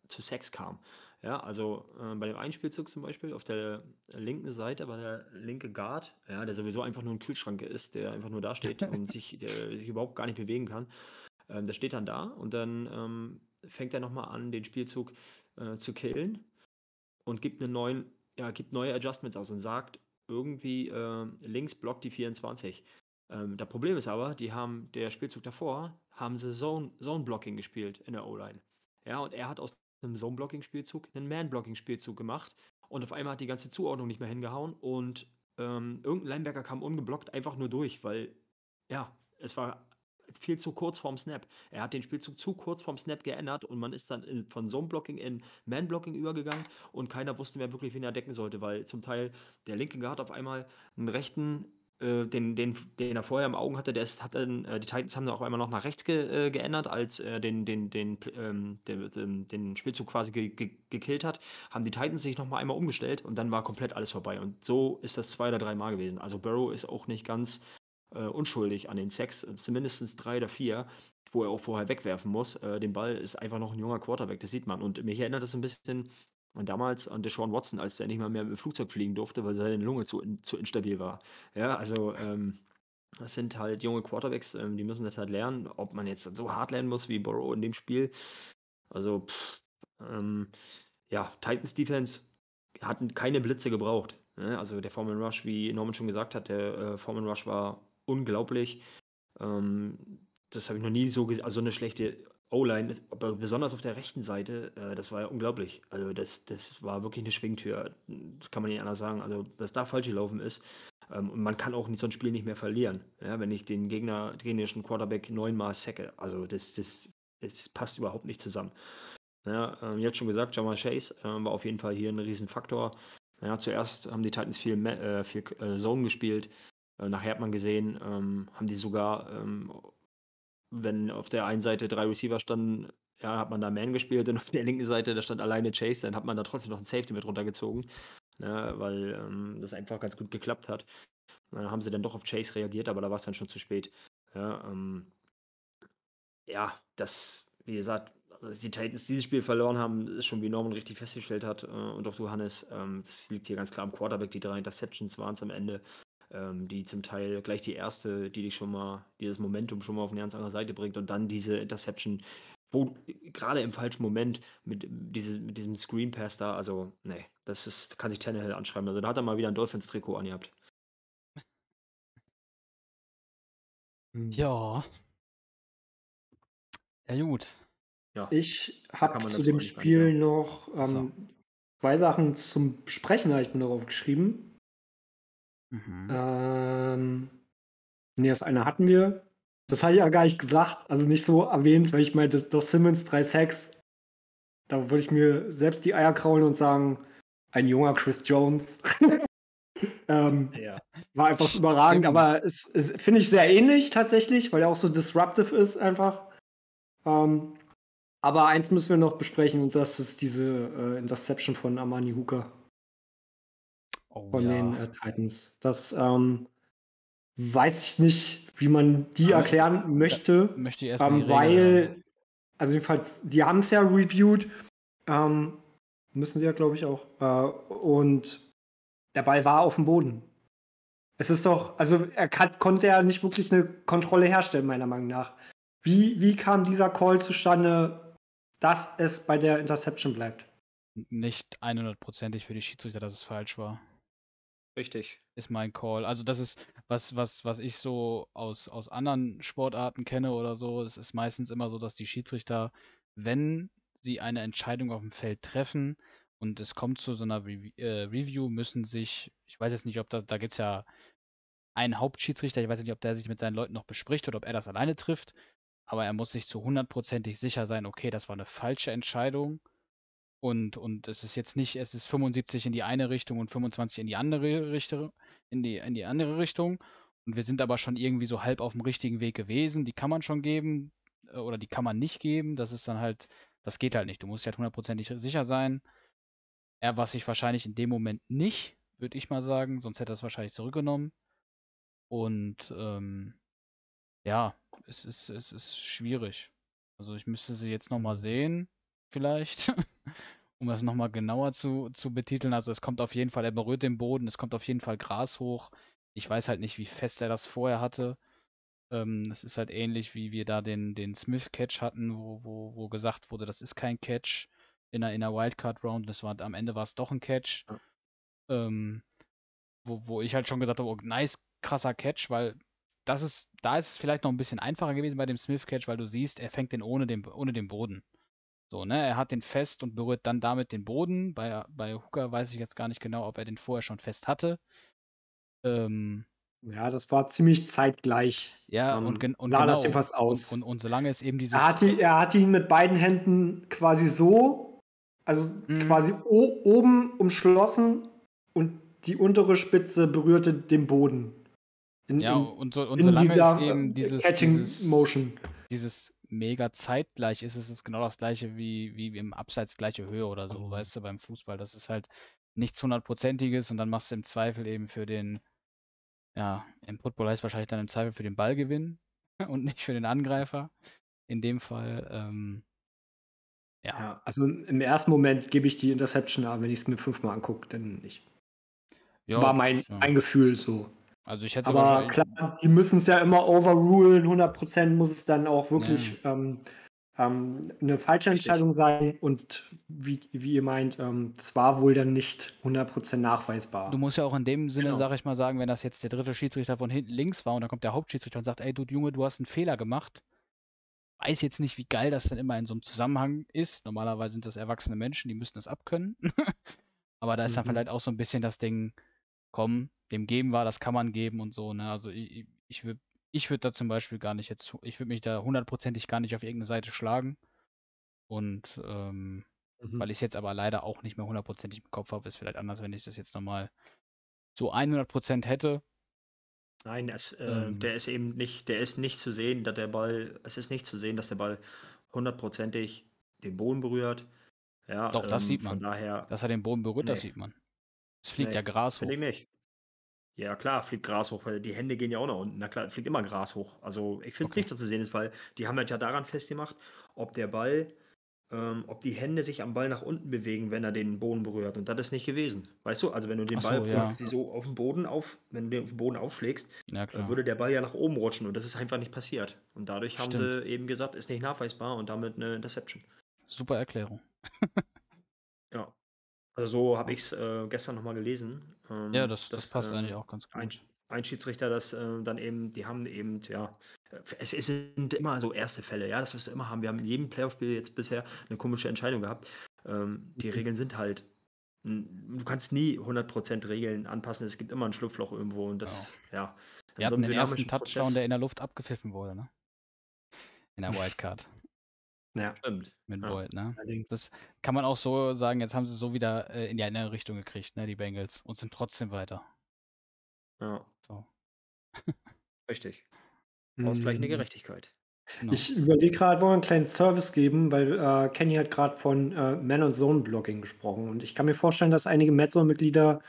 [SPEAKER 1] zu Sex kam. Ja, also äh, bei dem einen Spielzug zum Beispiel auf der linken Seite war der linke Guard, ja, der sowieso einfach nur ein Kühlschrank ist, der einfach nur da steht und sich, der, sich überhaupt gar nicht bewegen kann. Ähm, der steht dann da und dann ähm, fängt er nochmal an, den Spielzug äh, zu killen und gibt, einen neuen, ja, gibt neue Adjustments aus und sagt irgendwie äh, links blockt die 24. Ähm, das Problem ist aber, die haben der Spielzug davor, haben sie Zone, Zone Blocking gespielt in der O-Line. Ja, und er hat aus einem Zone Blocking Spielzug einen Man Blocking Spielzug gemacht und auf einmal hat die ganze Zuordnung nicht mehr hingehauen und ähm, irgendein Linebacker kam ungeblockt einfach nur durch, weil, ja, es war viel zu kurz vorm Snap. Er hat den Spielzug zu kurz vorm Snap geändert und man ist dann in, von Zone-Blocking in Man-Blocking übergegangen und keiner wusste mehr wirklich, wen er decken sollte, weil zum Teil der linke Guard auf einmal einen rechten äh, den, den, den er vorher im Augen hatte, der ist, hat dann, äh, die Titans haben dann auch einmal noch nach rechts ge, äh, geändert, als er den, den, den, ähm, den, den, den Spielzug quasi ge, ge, gekillt hat, haben die Titans sich nochmal einmal umgestellt und dann war komplett alles vorbei. Und so ist das zwei oder drei Mal gewesen. Also Burrow ist auch nicht ganz äh, unschuldig an den Sex, zumindest drei oder vier, wo er auch vorher wegwerfen muss. Äh, den Ball ist einfach noch ein junger Quarterback, das sieht man. Und mich erinnert das ein bisschen und damals an Deshaun Watson, als der nicht mal mehr dem Flugzeug fliegen durfte, weil seine Lunge zu, in, zu instabil war. Ja, also ähm, das sind halt junge Quarterbacks, ähm, die müssen das halt lernen. Ob man jetzt so hart lernen muss wie Burrow in dem Spiel. Also, pff, ähm, ja, Titans Defense hatten keine Blitze gebraucht. Ne? Also der Foreman Rush, wie Norman schon gesagt hat, der äh, Foreman Rush war unglaublich. Ähm, das habe ich noch nie so gesehen. Also eine schlechte O-Line, besonders auf der rechten Seite, äh, das war ja unglaublich. Also das, das war wirklich eine Schwingtür. Das kann man nicht anders sagen. Also, dass da falsch gelaufen ist. Ähm, und man kann auch so ein Spiel nicht mehr verlieren, ja, wenn ich den Gegner, gegnerischen Quarterback neunmal sacke. Also das, das, das passt überhaupt nicht zusammen. Ja, ähm, jetzt schon gesagt, Jamal Chase äh, war auf jeden Fall hier ein Riesenfaktor. Ja, zuerst haben die Titans viel, äh, viel äh, Zone gespielt. Äh, nachher hat man gesehen, ähm, haben die sogar ähm, wenn auf der einen Seite drei Receiver standen, ja, hat man da Man gespielt und auf der linken Seite, da stand alleine Chase, dann hat man da trotzdem noch einen Safety mit runtergezogen, ne, weil ähm, das einfach ganz gut geklappt hat. Dann haben sie dann doch auf Chase reagiert, aber da war es dann schon zu spät. Ja, ähm, ja, das, wie gesagt, also dass die Titans dieses Spiel verloren haben, ist schon wie Norman richtig festgestellt hat äh, und auch du, Hannes, ähm, das liegt hier ganz klar am Quarterback. Die drei Interceptions waren es am Ende ähm, die zum Teil gleich die erste, die dich schon mal, dieses Momentum schon mal auf eine ganz andere Seite bringt und dann diese Interception, wo gerade im falschen Moment mit, diese, mit diesem Screen Pass da, also nee, das ist, kann sich Tannehill anschreiben. Also da hat er mal wieder ein Dolphins-Trikot angehabt.
[SPEAKER 4] Ja. Ja, gut.
[SPEAKER 1] Ja,
[SPEAKER 5] Ich habe zu dem Spiel
[SPEAKER 1] sagen.
[SPEAKER 5] noch
[SPEAKER 4] Ach so.
[SPEAKER 5] ähm, zwei Sachen zum Besprechen, habe ich mir darauf geschrieben.
[SPEAKER 4] Mhm.
[SPEAKER 5] Ähm, nee, das eine hatten wir. Das habe ich ja gar nicht gesagt, also nicht so erwähnt, weil ich meinte, das- doch Simmons 3 Sacks. Da würde ich mir selbst die Eier kraulen und sagen, ein junger Chris Jones. ähm,
[SPEAKER 1] Ja.
[SPEAKER 5] war einfach überragend,
[SPEAKER 4] Stimmt.
[SPEAKER 5] aber es, es finde ich sehr ähnlich tatsächlich, weil er auch so disruptive ist einfach. Ähm, aber eins müssen wir noch besprechen und das ist diese äh, Interception von Amani Hooker
[SPEAKER 4] Oh,
[SPEAKER 5] von den
[SPEAKER 4] ja.
[SPEAKER 5] äh, Titans. Das ähm, weiß ich nicht, wie man die
[SPEAKER 4] Aber
[SPEAKER 5] erklären möchte,
[SPEAKER 4] Möchte ich erstmal
[SPEAKER 5] ähm,
[SPEAKER 4] Regeln
[SPEAKER 5] weil, also jedenfalls, die haben es ja reviewed, ähm, müssen sie ja, glaube ich, auch. Äh, und der Ball war auf dem Boden. Es ist doch, also er kann, konnte ja nicht wirklich eine Kontrolle herstellen, meiner Meinung nach. Wie, wie kam dieser Call zustande, dass es bei der Interception bleibt?
[SPEAKER 4] Nicht 100%ig für die Schiedsrichter, dass es falsch war.
[SPEAKER 1] Richtig.
[SPEAKER 4] ist mein Call. Also das ist was, was, was ich so aus, aus anderen Sportarten kenne oder so. Es ist meistens immer so, dass die Schiedsrichter, wenn sie eine Entscheidung auf dem Feld treffen und es kommt zu so einer Rev äh, Review, müssen sich, ich weiß jetzt nicht, ob da, da gibt es ja einen Hauptschiedsrichter, ich weiß nicht, ob der sich mit seinen Leuten noch bespricht oder ob er das alleine trifft, aber er muss sich zu hundertprozentig sicher sein, okay, das war eine falsche Entscheidung und, und es ist jetzt nicht, es ist 75 in die eine Richtung und 25 in die andere Richtung, in die, in die andere Richtung. Und wir sind aber schon irgendwie so halb auf dem richtigen Weg gewesen. Die kann man schon geben äh, oder die kann man nicht geben. Das ist dann halt, das geht halt nicht. Du musst halt hundertprozentig sicher sein. Er war sich wahrscheinlich in dem Moment nicht, würde ich mal sagen. Sonst hätte er es wahrscheinlich zurückgenommen. Und ähm, ja, es ist, es ist schwierig. Also ich müsste sie jetzt nochmal sehen, vielleicht, um das nochmal genauer zu, zu betiteln. Also es kommt auf jeden Fall, er berührt den Boden, es kommt auf jeden Fall Gras hoch. Ich weiß halt nicht, wie fest er das vorher hatte. Ähm, es ist halt ähnlich, wie wir da den, den Smith-Catch hatten, wo, wo, wo gesagt wurde, das ist kein Catch in einer, in einer Wildcard-Round. Das war, am Ende war es doch ein Catch. Ähm, wo, wo ich halt schon gesagt habe, oh, nice, krasser Catch, weil das ist, da ist es vielleicht noch ein bisschen einfacher gewesen bei dem Smith-Catch, weil du siehst, er fängt den ohne den, ohne den Boden. So, ne? Er hat den fest und berührt dann damit den Boden. Bei, bei Hooker weiß ich jetzt gar nicht genau, ob er den vorher schon fest hatte. Ähm,
[SPEAKER 5] Ja, das war ziemlich zeitgleich.
[SPEAKER 4] ja,
[SPEAKER 5] Ähm,
[SPEAKER 4] und, und
[SPEAKER 5] sah
[SPEAKER 4] genau.
[SPEAKER 5] das jedenfalls aus.
[SPEAKER 4] Und, und, und solange es eben dieses.
[SPEAKER 5] Er hat, ihn, er hat ihn mit beiden Händen quasi so, also
[SPEAKER 4] Mhm.
[SPEAKER 5] quasi oben umschlossen und die untere Spitze berührte den Boden. In,
[SPEAKER 4] ja,
[SPEAKER 5] in,
[SPEAKER 4] und, so, und solange es eben dieses,
[SPEAKER 5] Catching
[SPEAKER 4] dieses,
[SPEAKER 5] Motion.
[SPEAKER 4] dieses mega zeitgleich ist, ist es genau das gleiche wie, wie im Abseits gleiche Höhe oder so,
[SPEAKER 5] Mhm.
[SPEAKER 4] weißt du, beim Fußball. Das ist halt nichts hundertprozentiges und dann machst du im Zweifel eben für den, ja, im Football heißt wahrscheinlich dann im Zweifel für den Ballgewinn und nicht für den Angreifer. In dem Fall, ähm, ja.
[SPEAKER 5] Ja, also im ersten Moment gebe ich die Interception ab, wenn ich es mir fünfmal angucke, dann nicht.
[SPEAKER 4] Ja,
[SPEAKER 5] War mein, mein Gefühl so.
[SPEAKER 4] Also ich hätte
[SPEAKER 5] Aber klar, die müssen es ja immer overrulen. 100% muss es dann auch wirklich ähm, ähm, eine falsche
[SPEAKER 1] Richtig.
[SPEAKER 5] Entscheidung sein. Und wie, wie ihr meint, ähm, das war wohl dann nicht 100% nachweisbar.
[SPEAKER 4] Du musst ja auch in dem Sinne,
[SPEAKER 1] Genau.
[SPEAKER 4] sag ich mal, sagen, wenn das jetzt der dritte Schiedsrichter von hinten links war und dann kommt der Hauptschiedsrichter und sagt, ey, du Junge, du hast einen Fehler gemacht. Weiß jetzt nicht, wie geil das dann immer in so einem Zusammenhang ist. Normalerweise sind das erwachsene Menschen, die müssen das abkönnen. Aber da ist dann
[SPEAKER 5] Mhm.
[SPEAKER 4] vielleicht auch so ein bisschen das Ding, komm, dem geben wir, das kann man geben und so. Ne? Also ich, ich würde ich würd da zum Beispiel gar nicht jetzt, ich würde mich da hundertprozentig gar nicht auf irgendeine Seite schlagen. Und ähm,
[SPEAKER 5] Mhm.
[SPEAKER 4] weil ich es jetzt aber leider auch nicht mehr hundertprozentig im Kopf habe, ist vielleicht anders, wenn ich das jetzt nochmal so 100% hätte.
[SPEAKER 1] Nein, es, äh,
[SPEAKER 4] Ähm.
[SPEAKER 1] der ist eben nicht, der ist nicht zu sehen, dass der Ball, es ist nicht zu sehen, dass der Ball hundertprozentig den Boden berührt. Ja,
[SPEAKER 4] Doch, das
[SPEAKER 1] ähm,
[SPEAKER 4] sieht
[SPEAKER 1] Von
[SPEAKER 4] man.
[SPEAKER 1] daher,
[SPEAKER 4] Dass er den Boden berührt, das
[SPEAKER 1] Nee.
[SPEAKER 4] sieht man. Es fliegt
[SPEAKER 1] Nee,
[SPEAKER 4] ja Gras hoch.
[SPEAKER 1] nicht. Ja, klar, fliegt Gras hoch, weil die Hände gehen ja auch nach unten. Na klar, fliegt immer Gras hoch. Also ich finde es
[SPEAKER 4] Okay.
[SPEAKER 1] nicht, dass zu sehen ist, weil die haben halt ja daran festgemacht, ob der Ball, ähm, ob die Hände sich am Ball nach unten bewegen, wenn er den Boden berührt. Und das ist nicht gewesen. Weißt du, also wenn du den
[SPEAKER 4] so,
[SPEAKER 1] Ball
[SPEAKER 4] ja.
[SPEAKER 1] so auf den Boden auf, wenn du den auf den Boden aufschlägst,
[SPEAKER 4] Ja,
[SPEAKER 1] äh, würde der Ball ja nach oben rutschen und das ist einfach nicht passiert. Und dadurch haben
[SPEAKER 4] Stimmt.
[SPEAKER 1] sie eben gesagt, ist nicht nachweisbar und damit eine Interception.
[SPEAKER 4] Super Erklärung.
[SPEAKER 1] Ja. Also so habe ich es äh, gestern nochmal gelesen.
[SPEAKER 4] Ja,
[SPEAKER 1] ähm,
[SPEAKER 4] das, das
[SPEAKER 1] dass,
[SPEAKER 4] passt eigentlich
[SPEAKER 1] ähm,
[SPEAKER 4] auch ganz
[SPEAKER 1] ein,
[SPEAKER 4] gut.
[SPEAKER 1] ein Schiedsrichter, das äh, dann eben, die haben eben, ja, äh, es, es sind immer so erste Fälle, ja, das wirst du immer haben. Wir haben in jedem Playoff-Spiel jetzt bisher eine komische Entscheidung gehabt. Ähm, die
[SPEAKER 5] Mhm.
[SPEAKER 1] Regeln sind halt, du kannst nie 100% Regeln anpassen, es gibt immer ein Schlupfloch irgendwo und das, ja.
[SPEAKER 4] Wir
[SPEAKER 1] in so
[SPEAKER 4] hatten den ersten Touchdown, der
[SPEAKER 1] Prozess-
[SPEAKER 4] in der Luft abgepfiffen wurde, ne? In der Wildcard
[SPEAKER 5] Ja,
[SPEAKER 1] Stimmt.
[SPEAKER 4] mit
[SPEAKER 1] Ja.
[SPEAKER 4] Boyd, ne?
[SPEAKER 5] allerdings.
[SPEAKER 4] Das kann man auch so sagen, jetzt haben sie so wieder äh, in die andere Richtung gekriegt, ne, die Bengals, und sind trotzdem weiter.
[SPEAKER 1] Ja,
[SPEAKER 4] So.
[SPEAKER 1] richtig. Ausgleichende
[SPEAKER 5] Mhm.
[SPEAKER 1] Gerechtigkeit.
[SPEAKER 4] Genau.
[SPEAKER 5] Ich überlege gerade, wollen wir einen kleinen Service geben, weil äh, Kenny hat gerade von äh, Man- und Zone-Blocking gesprochen. Und ich kann mir vorstellen, dass einige Mad-Zone-Mitglieder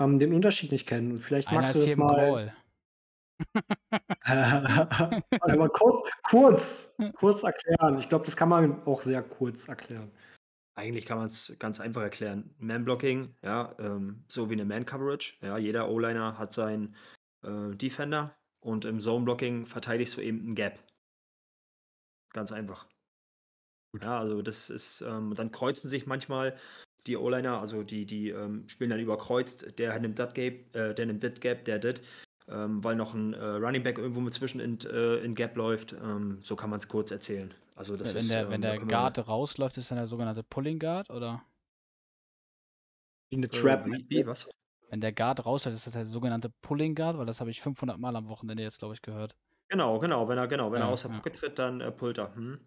[SPEAKER 5] ähm, den Unterschied nicht kennen. Und vielleicht
[SPEAKER 4] Einer
[SPEAKER 5] magst du das mal.
[SPEAKER 4] Call.
[SPEAKER 5] Mal kurz, kurz, kurz erklären. Ich glaube, das kann man auch sehr kurz erklären.
[SPEAKER 1] Eigentlich kann man es ganz einfach erklären. Man-Blocking, ja, ähm, so wie eine Man-Coverage. Ja, jeder O-Liner hat seinen äh, Defender und im Zone-Blocking verteidigst du eben einen Gap. Ganz einfach. Ja, also das ist, ähm, dann kreuzen sich manchmal die O-Liner, also die, die ähm, spielen dann überkreuzt, der nimmt das Gap, äh, der nimmt das Gap, der das, ähm, weil noch ein äh, Running Back irgendwo mit zwischen in, äh, in Gap läuft. Ähm, so kann man es kurz erzählen. Also das
[SPEAKER 4] wenn
[SPEAKER 1] ist,
[SPEAKER 4] der, wenn
[SPEAKER 1] ähm, da
[SPEAKER 4] der Guard rausläuft, ist dann der sogenannte Pulling Guard, oder?
[SPEAKER 5] Wie eine
[SPEAKER 1] äh,
[SPEAKER 5] Trap.
[SPEAKER 1] wie, was?
[SPEAKER 4] Wenn der Guard rausläuft, ist das der sogenannte Pulling Guard, weil das habe ich 500 Mal am Wochenende jetzt, glaube ich, gehört.
[SPEAKER 1] Genau, genau, wenn er, genau, wenn er
[SPEAKER 4] Ja,
[SPEAKER 1] aus der
[SPEAKER 4] ja.
[SPEAKER 1] Pocket tritt, dann äh, pullt er. Hm.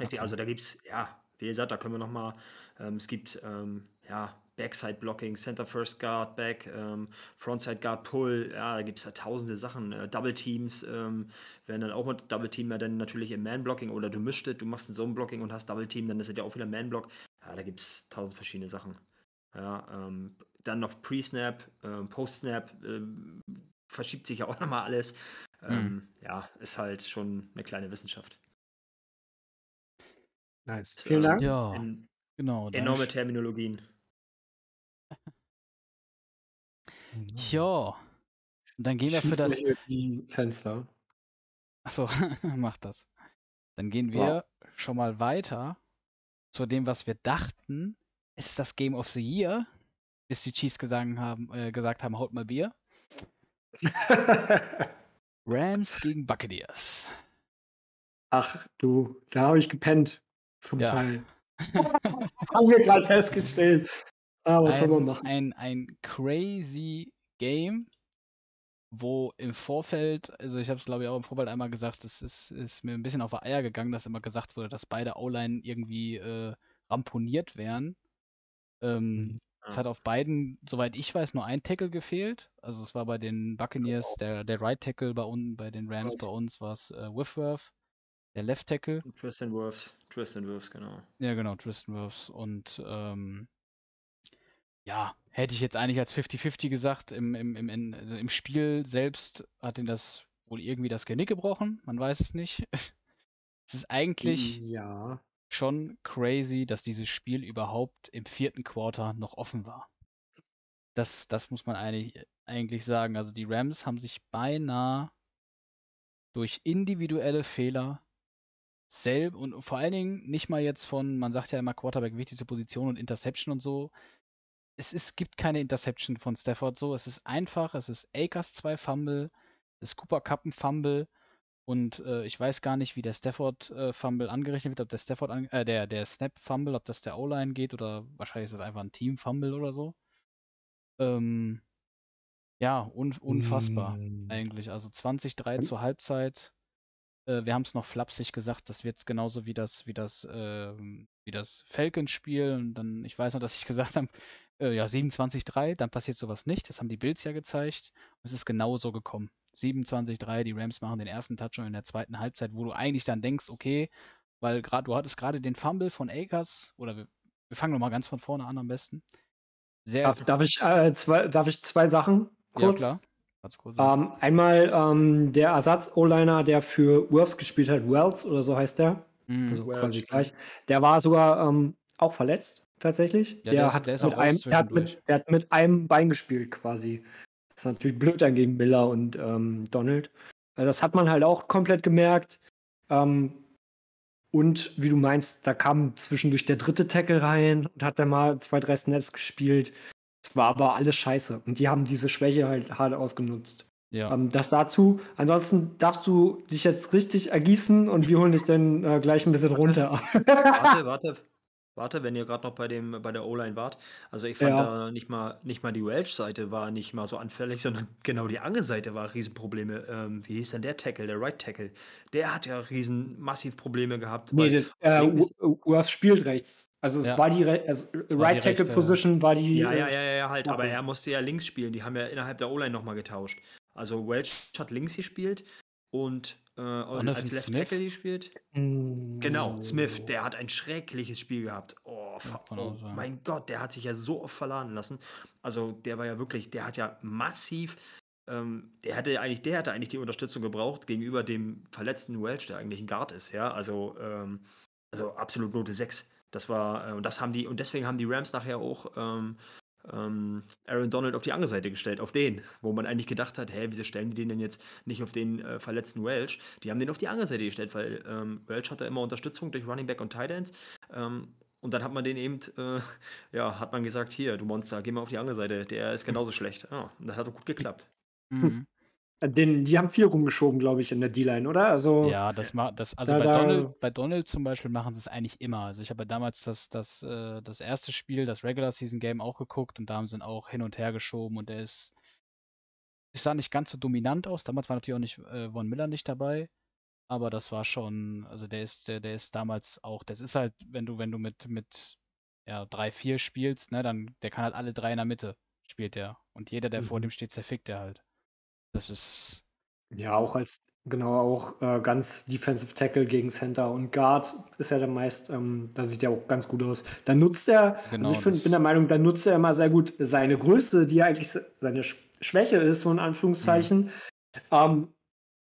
[SPEAKER 1] Richtig,
[SPEAKER 4] Okay.
[SPEAKER 1] also da gibt's, ja, wie gesagt, da können wir nochmal, ähm, es gibt, ähm, ja, Backside Blocking, Center First Guard, Back, ähm, Frontside Guard, Pull, ja, da gibt es ja tausende Sachen. Äh, Double Teams ähm, werden dann auch mit Double Team ja dann natürlich im Man-Blocking oder du mischst es, du machst ein Zone-Blocking und hast Double Team, dann ist es ja auch wieder Man-Block. Ja, da gibt es tausend verschiedene Sachen. Ja, ähm, dann noch Pre-Snap, ähm, Post-Snap, ähm, verschiebt sich ja auch nochmal alles. Ähm, Ja, ist halt schon eine kleine Wissenschaft.
[SPEAKER 5] Nice. Vielen Dank.
[SPEAKER 4] Ja,
[SPEAKER 1] en-
[SPEAKER 4] genau.
[SPEAKER 1] enorme
[SPEAKER 4] Sch-
[SPEAKER 1] Terminologien.
[SPEAKER 4] Ja. Und dann gehen wir für das.
[SPEAKER 5] die Fenster.
[SPEAKER 4] Achso, mach das. Dann gehen wir schon mal weiter zu dem, was wir dachten. Ist das Game of the Year? Bis die Chiefs gesagt haben, äh, gesagt haben, haut mal Bier. Rams gegen Buccaneers.
[SPEAKER 5] Ach du, da habe ich gepennt. Zum
[SPEAKER 4] Ja.
[SPEAKER 5] Teil. Haben wir gerade festgestellt. Ah, was soll man
[SPEAKER 4] Ein,
[SPEAKER 5] machen?
[SPEAKER 4] ein, ein crazy Game. wo im Vorfeld, also ich habe es glaube ich auch im Vorfeld einmal gesagt, es ist, ist mir ein bisschen auf die Eier gegangen, dass immer gesagt wurde, dass beide O-Line irgendwie äh, ramponiert wären. Ähm, es
[SPEAKER 1] Ja.
[SPEAKER 4] hat auf beiden, soweit ich weiß, nur ein Tackle gefehlt. Also es war bei den Buccaneers der, der Right Tackle, bei, un, bei den Rams bei uns war es äh, Whitworth, der Left Tackle.
[SPEAKER 1] Tristan Wirfs. Tristan Wirfs, genau.
[SPEAKER 4] Ja, genau, Tristan Wirfs. Und ähm, ja, hätte ich jetzt eigentlich als 50-50 gesagt, im, im, im, also im Spiel selbst hat ihn das wohl irgendwie das Genick gebrochen. Man weiß es nicht. es ist eigentlich
[SPEAKER 5] Ja.
[SPEAKER 4] schon crazy, dass dieses Spiel überhaupt im vierten Quarter noch offen war. Das, das muss man eigentlich, eigentlich sagen. Also die Rams haben sich beinahe durch individuelle Fehler selb und vor allen Dingen nicht mal jetzt von, man sagt ja immer Quarterback wichtigste Position und Interception und so. Es ist, gibt keine Interception von Stafford so. Es ist einfach, es ist Akers zwei Fumble, es ist Cooper Cup ein Fumble und äh, ich weiß gar nicht, wie der Stafford äh, Fumble angerechnet wird, ob der Stafford an, äh, der, der Snap Fumble, ob das der O-Line geht oder wahrscheinlich ist das einfach ein Team Fumble oder so. Ähm, ja, un, unfassbar
[SPEAKER 5] Mm.
[SPEAKER 4] eigentlich. Also 20-3 zur Halbzeit. Äh, wir haben es noch flapsig gesagt, das wird es genauso wie das, wie das, ähm, wie das Falcons-Spiel. Und dann, ich weiß noch, dass ich gesagt habe, äh, ja, 27-3, dann passiert sowas nicht. Das haben die Bills ja gezeigt. Und es ist genauso gekommen. 27-3, die Rams machen den ersten Touchdown in der zweiten Halbzeit, wo du eigentlich dann denkst, okay, weil gerade du hattest gerade den Fumble von Akers, oder wir, wir fangen nochmal ganz von vorne an am besten. Sehr,
[SPEAKER 5] Darf, darf, ich, äh, zwei, darf ich zwei Sachen kurz?
[SPEAKER 4] ja klar. Ganz kurz.
[SPEAKER 5] Ähm, einmal ähm, der Ersatz-O-Liner, der für Wolves gespielt hat, Wells oder so heißt der,
[SPEAKER 4] Mhm.
[SPEAKER 5] also
[SPEAKER 1] Wells,
[SPEAKER 5] quasi gleich, der war sogar ähm, auch verletzt, tatsächlich.
[SPEAKER 4] Ja,
[SPEAKER 5] der,
[SPEAKER 4] der ist-
[SPEAKER 5] hat
[SPEAKER 4] der ist
[SPEAKER 5] mit
[SPEAKER 4] auch
[SPEAKER 5] einem, der, hat mit,
[SPEAKER 4] zwischendurch.
[SPEAKER 5] der hat mit einem Bein gespielt quasi. Das ist natürlich blöd dann gegen Miller und ähm, Donald. Äh, Das hat man halt auch komplett gemerkt. Ähm, und wie du meinst, da kam zwischendurch der dritte Tackle rein und hat dann mal zwei, drei Snaps gespielt. Es war aber alles scheiße. Und die haben diese Schwäche halt hart ausgenutzt.
[SPEAKER 4] ja.
[SPEAKER 5] Ähm, das dazu. Ansonsten darfst du dich jetzt richtig ergießen und wir holen dich dann äh, gleich ein bisschen runter.
[SPEAKER 1] Warte, warte, warte, wenn ihr gerade noch bei dem bei der O-Line wart. Also ich fand
[SPEAKER 5] Ja.
[SPEAKER 1] da nicht mal nicht mal die Welch-Seite war nicht mal so anfällig, sondern genau die andere Seite war Riesenprobleme. Ähm, wie hieß denn der Tackle, der Right Tackle? Der hat ja riesen massiv Probleme gehabt.
[SPEAKER 5] nee,
[SPEAKER 1] weil-
[SPEAKER 5] der, äh,
[SPEAKER 1] links-
[SPEAKER 5] Urs spielt rechts. Also es
[SPEAKER 4] Ja.
[SPEAKER 5] war die Re also,
[SPEAKER 4] war die
[SPEAKER 5] Right Tackle
[SPEAKER 4] rechte-
[SPEAKER 5] Position war die.
[SPEAKER 1] Ja, ja,
[SPEAKER 5] äh,
[SPEAKER 1] ja, ja, ja, halt, aber er musste ja links spielen. Die haben ja innerhalb der O-Line nochmal getauscht. Also Welch hat links gespielt und äh, als Left
[SPEAKER 4] Smith?
[SPEAKER 1] Tackle gespielt.
[SPEAKER 5] mm,
[SPEAKER 1] Genau, Smith, der hat ein schreckliches Spiel gehabt. Oh, oh mein Gott, der hat sich ja so oft verladen lassen. Also der war ja wirklich, der hat ja massiv, ähm, der hatte eigentlich, der hatte eigentlich die Unterstützung gebraucht gegenüber dem verletzten Welch, der eigentlich ein Guard ist, ja. Also, ähm, also absolut Note 6. Das war, äh, und das haben die, und deswegen haben die Rams nachher auch ähm, ähm, Aaron Donald auf die andere Seite gestellt, auf den, wo man eigentlich gedacht hat, hä, wieso stellen die den denn jetzt nicht auf den äh, verletzten Welch? Die haben den auf die andere Seite gestellt, weil ähm, Welch hatte immer Unterstützung durch Running Back und Tight Ends. Ähm, und dann hat man den eben, äh, ja, hat man gesagt, hier, du Monster, geh mal auf die andere Seite, der ist genauso schlecht. Ja, und das hat auch gut geklappt.
[SPEAKER 4] Mhm.
[SPEAKER 5] Den, die haben viel rumgeschoben, glaube ich, in der D-Line, oder? Also,
[SPEAKER 4] Ja, das ma das also
[SPEAKER 5] Da-
[SPEAKER 4] bei Donald, bei Donald zum Beispiel machen sie es eigentlich immer. Also ich habe ja damals das, das, äh, das erste Spiel, das Regular Season Game auch geguckt und da haben sie ihn auch hin und her geschoben und der ist, ich sah nicht ganz so dominant aus. Damals war natürlich auch nicht äh, Von Miller nicht dabei, aber das war schon, also der ist, der, der ist damals auch, das ist halt, wenn du, wenn du mit, mit ja, 3-4 spielst, ne, dann, der kann halt alle drei in der Mitte, spielt der. Und jeder, der vor
[SPEAKER 5] Mhm.
[SPEAKER 4] dem steht, zerfickt der halt. Das ist,
[SPEAKER 5] ja, auch als, genau, auch äh, ganz Defensive Tackle gegen Center und Guard ist er dann meist, ähm, da sieht er auch ganz gut aus. Da nutzt er,
[SPEAKER 4] Genau,
[SPEAKER 5] also ich find, bin der Meinung, da nutzt er immer sehr gut seine Größe, die ja eigentlich se- seine Sch Schwäche ist, so in Anführungszeichen. Ähm,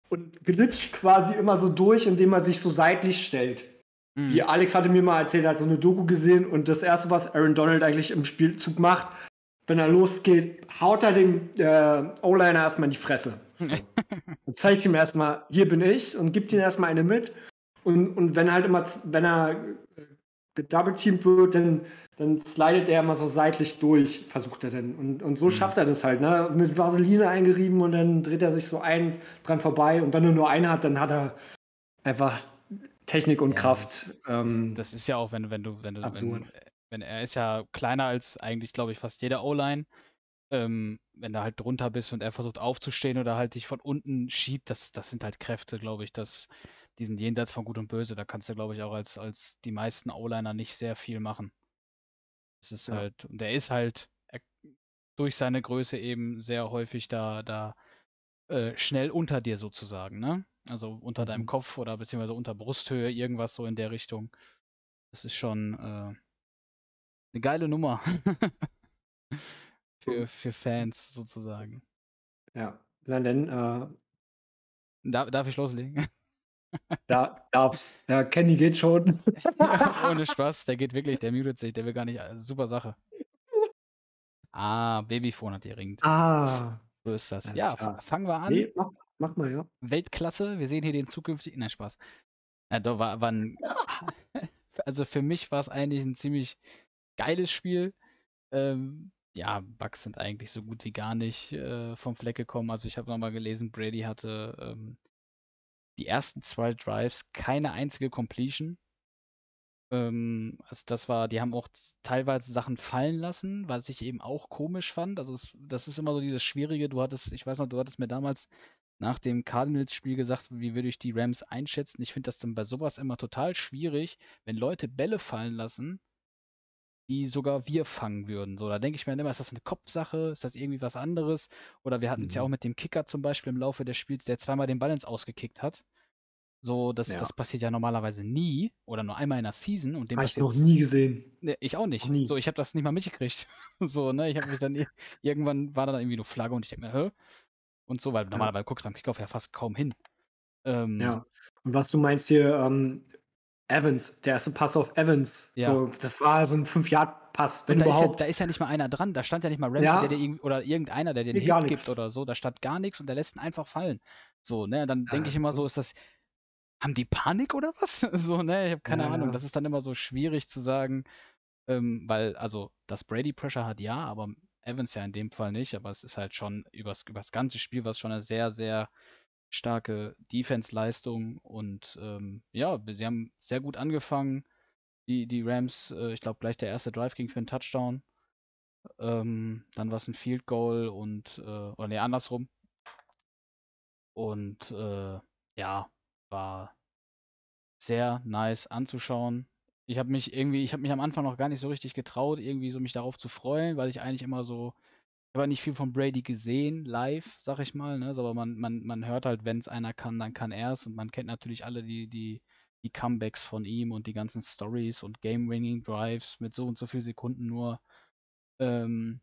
[SPEAKER 5] und glitscht quasi immer so durch, indem er sich so seitlich stellt.
[SPEAKER 4] Mhm.
[SPEAKER 5] Wie Alex hatte mir mal erzählt, er hat so eine Doku gesehen und das erste, was Aaron Donald eigentlich im Spielzug macht, wenn er losgeht, haut er dem äh, O-Liner erstmal in die Fresse. So. und zeigt ihm erstmal, hier bin ich und gibt ihm erstmal eine mit. Und, und wenn halt immer, wenn er äh, gedoubleteamt wird, dann, dann slidet er immer so seitlich durch, versucht er dann. Und, und so
[SPEAKER 4] Mhm.
[SPEAKER 5] schafft er das halt, ne? Mit Vaseline eingerieben und dann dreht er sich so ein dran vorbei. Und wenn er nur einen hat, dann hat er einfach Technik und
[SPEAKER 4] Ja,
[SPEAKER 5] Kraft.
[SPEAKER 4] Das,
[SPEAKER 5] Ähm,
[SPEAKER 4] das ist ja auch, wenn, du- wenn du, wenn du, wenn. Wenn er ist ja kleiner als eigentlich, glaube ich, fast jeder O-Line. ähm, wenn du halt drunter bist und er versucht aufzustehen oder halt dich von unten schiebt, das, das sind halt Kräfte, glaube ich, dass die sind jenseits von Gut und Böse. Da kannst du, glaube ich, auch als, als die meisten O-Liner nicht sehr viel machen. Es ist
[SPEAKER 5] Ja.
[SPEAKER 4] halt, und er ist halt er, durch seine Größe eben sehr häufig da, da äh, schnell unter dir sozusagen, ne? Also unter deinem
[SPEAKER 5] Mhm.
[SPEAKER 4] Kopf oder beziehungsweise unter Brusthöhe, irgendwas so in der Richtung. Das ist schon äh, eine geile Nummer. für, für Fans sozusagen.
[SPEAKER 5] Ja. Na denn, äh,
[SPEAKER 4] Darf, darf ich loslegen?
[SPEAKER 5] da darf's. Ja, Kenny geht schon.
[SPEAKER 4] ja, ohne Spaß, der geht wirklich, der mutet sich, der will gar nicht. äh, Super Sache. Ah, Babyphone hat geringt.
[SPEAKER 5] Ah.
[SPEAKER 4] So ist das. Ja,
[SPEAKER 5] klar.
[SPEAKER 4] fangen wir an.
[SPEAKER 5] Nee, mach, mach mal, ja.
[SPEAKER 4] Weltklasse. Wir sehen hier den zukünftigen. Nein, Spaß. Ja, doch, war, war ein, also für mich war es eigentlich ein ziemlich geiles Spiel. Ähm, ja, Bugs sind eigentlich so gut wie gar nicht äh, vom Fleck gekommen. Also ich habe nochmal gelesen, Brady hatte ähm, die ersten zwei Drives keine einzige Completion. Ähm, also das war, die haben auch teilweise Sachen fallen lassen, was ich eben auch komisch fand. Also es, das ist immer so dieses Schwierige. Du hattest, ich weiß noch, du hattest mir damals nach dem Cardinals-Spiel gesagt, wie würde ich die Rams einschätzen. Ich finde das dann bei sowas immer total schwierig, wenn Leute Bälle fallen lassen, die sogar wir fangen würden. So, da denke ich mir dann immer, ist das eine Kopfsache? Ist das irgendwie was anderes? Oder wir hatten es ja
[SPEAKER 5] Mhm.
[SPEAKER 4] auch mit dem Kicker zum Beispiel im Laufe des Spiels, der zweimal den Ball ins Ausgekickt hat. So, das,
[SPEAKER 5] Ja.
[SPEAKER 4] das passiert ja normalerweise nie oder nur einmal in der Season und dem
[SPEAKER 5] Habe ich noch nie gesehen.
[SPEAKER 4] Ne, ich auch nicht. So, ich habe das nicht mal mitgekriegt. so, ne, ich habe mich dann ir- irgendwann war da dann irgendwie nur Flagge und ich denke mir, hä? Und so, weil normalerweise guckst du beim Kickoff ja fast kaum hin. Ähm,
[SPEAKER 5] Ja. Und was du meinst hier, ähm, Evans, der erste Pass auf Evans.
[SPEAKER 4] Ja.
[SPEAKER 5] So, das war so ein 5-Yard-Pass, wenn
[SPEAKER 4] da ist, ja,
[SPEAKER 5] überhaupt.
[SPEAKER 4] da ist ja nicht mal einer dran. Da stand ja nicht mal Ramsey,
[SPEAKER 5] Ja.
[SPEAKER 4] der dir oder irgendeiner, der dir
[SPEAKER 5] gar
[SPEAKER 4] Hit gibt oder so. Da stand gar nichts und der lässt ihn einfach fallen. So, ne? Dann denke ich immer so, ist das. Haben die Panik oder was? so, ne? Ich habe keine Ahnung. Das ist dann immer so schwierig zu sagen, ähm, weil, also, dass Brady Pressure hat, ja, aber Evans ja in dem Fall nicht. Aber es ist halt schon übers, übers ganze Spiel war es schon eine sehr, sehr starke Defense-Leistung und ähm, ja, sie haben sehr gut angefangen. Die, die Rams, äh, ich glaube, gleich der erste Drive ging für einen Touchdown. Ähm, dann war es ein Field Goal und, äh, oder nee, andersrum. Und äh, ja, war sehr nice anzuschauen. Ich habe mich irgendwie, ich habe mich am Anfang noch gar nicht so richtig getraut, irgendwie so mich darauf zu freuen, weil ich eigentlich immer so, ich habe nicht viel von Brady gesehen, live, sag ich mal, ne? so, Aber man, man, man hört halt, wenn es einer kann, dann kann er es. Und man kennt natürlich alle die, die, die Comebacks von ihm und die ganzen Stories und Game-Winning Drives mit so und so viel Sekunden nur. Ähm,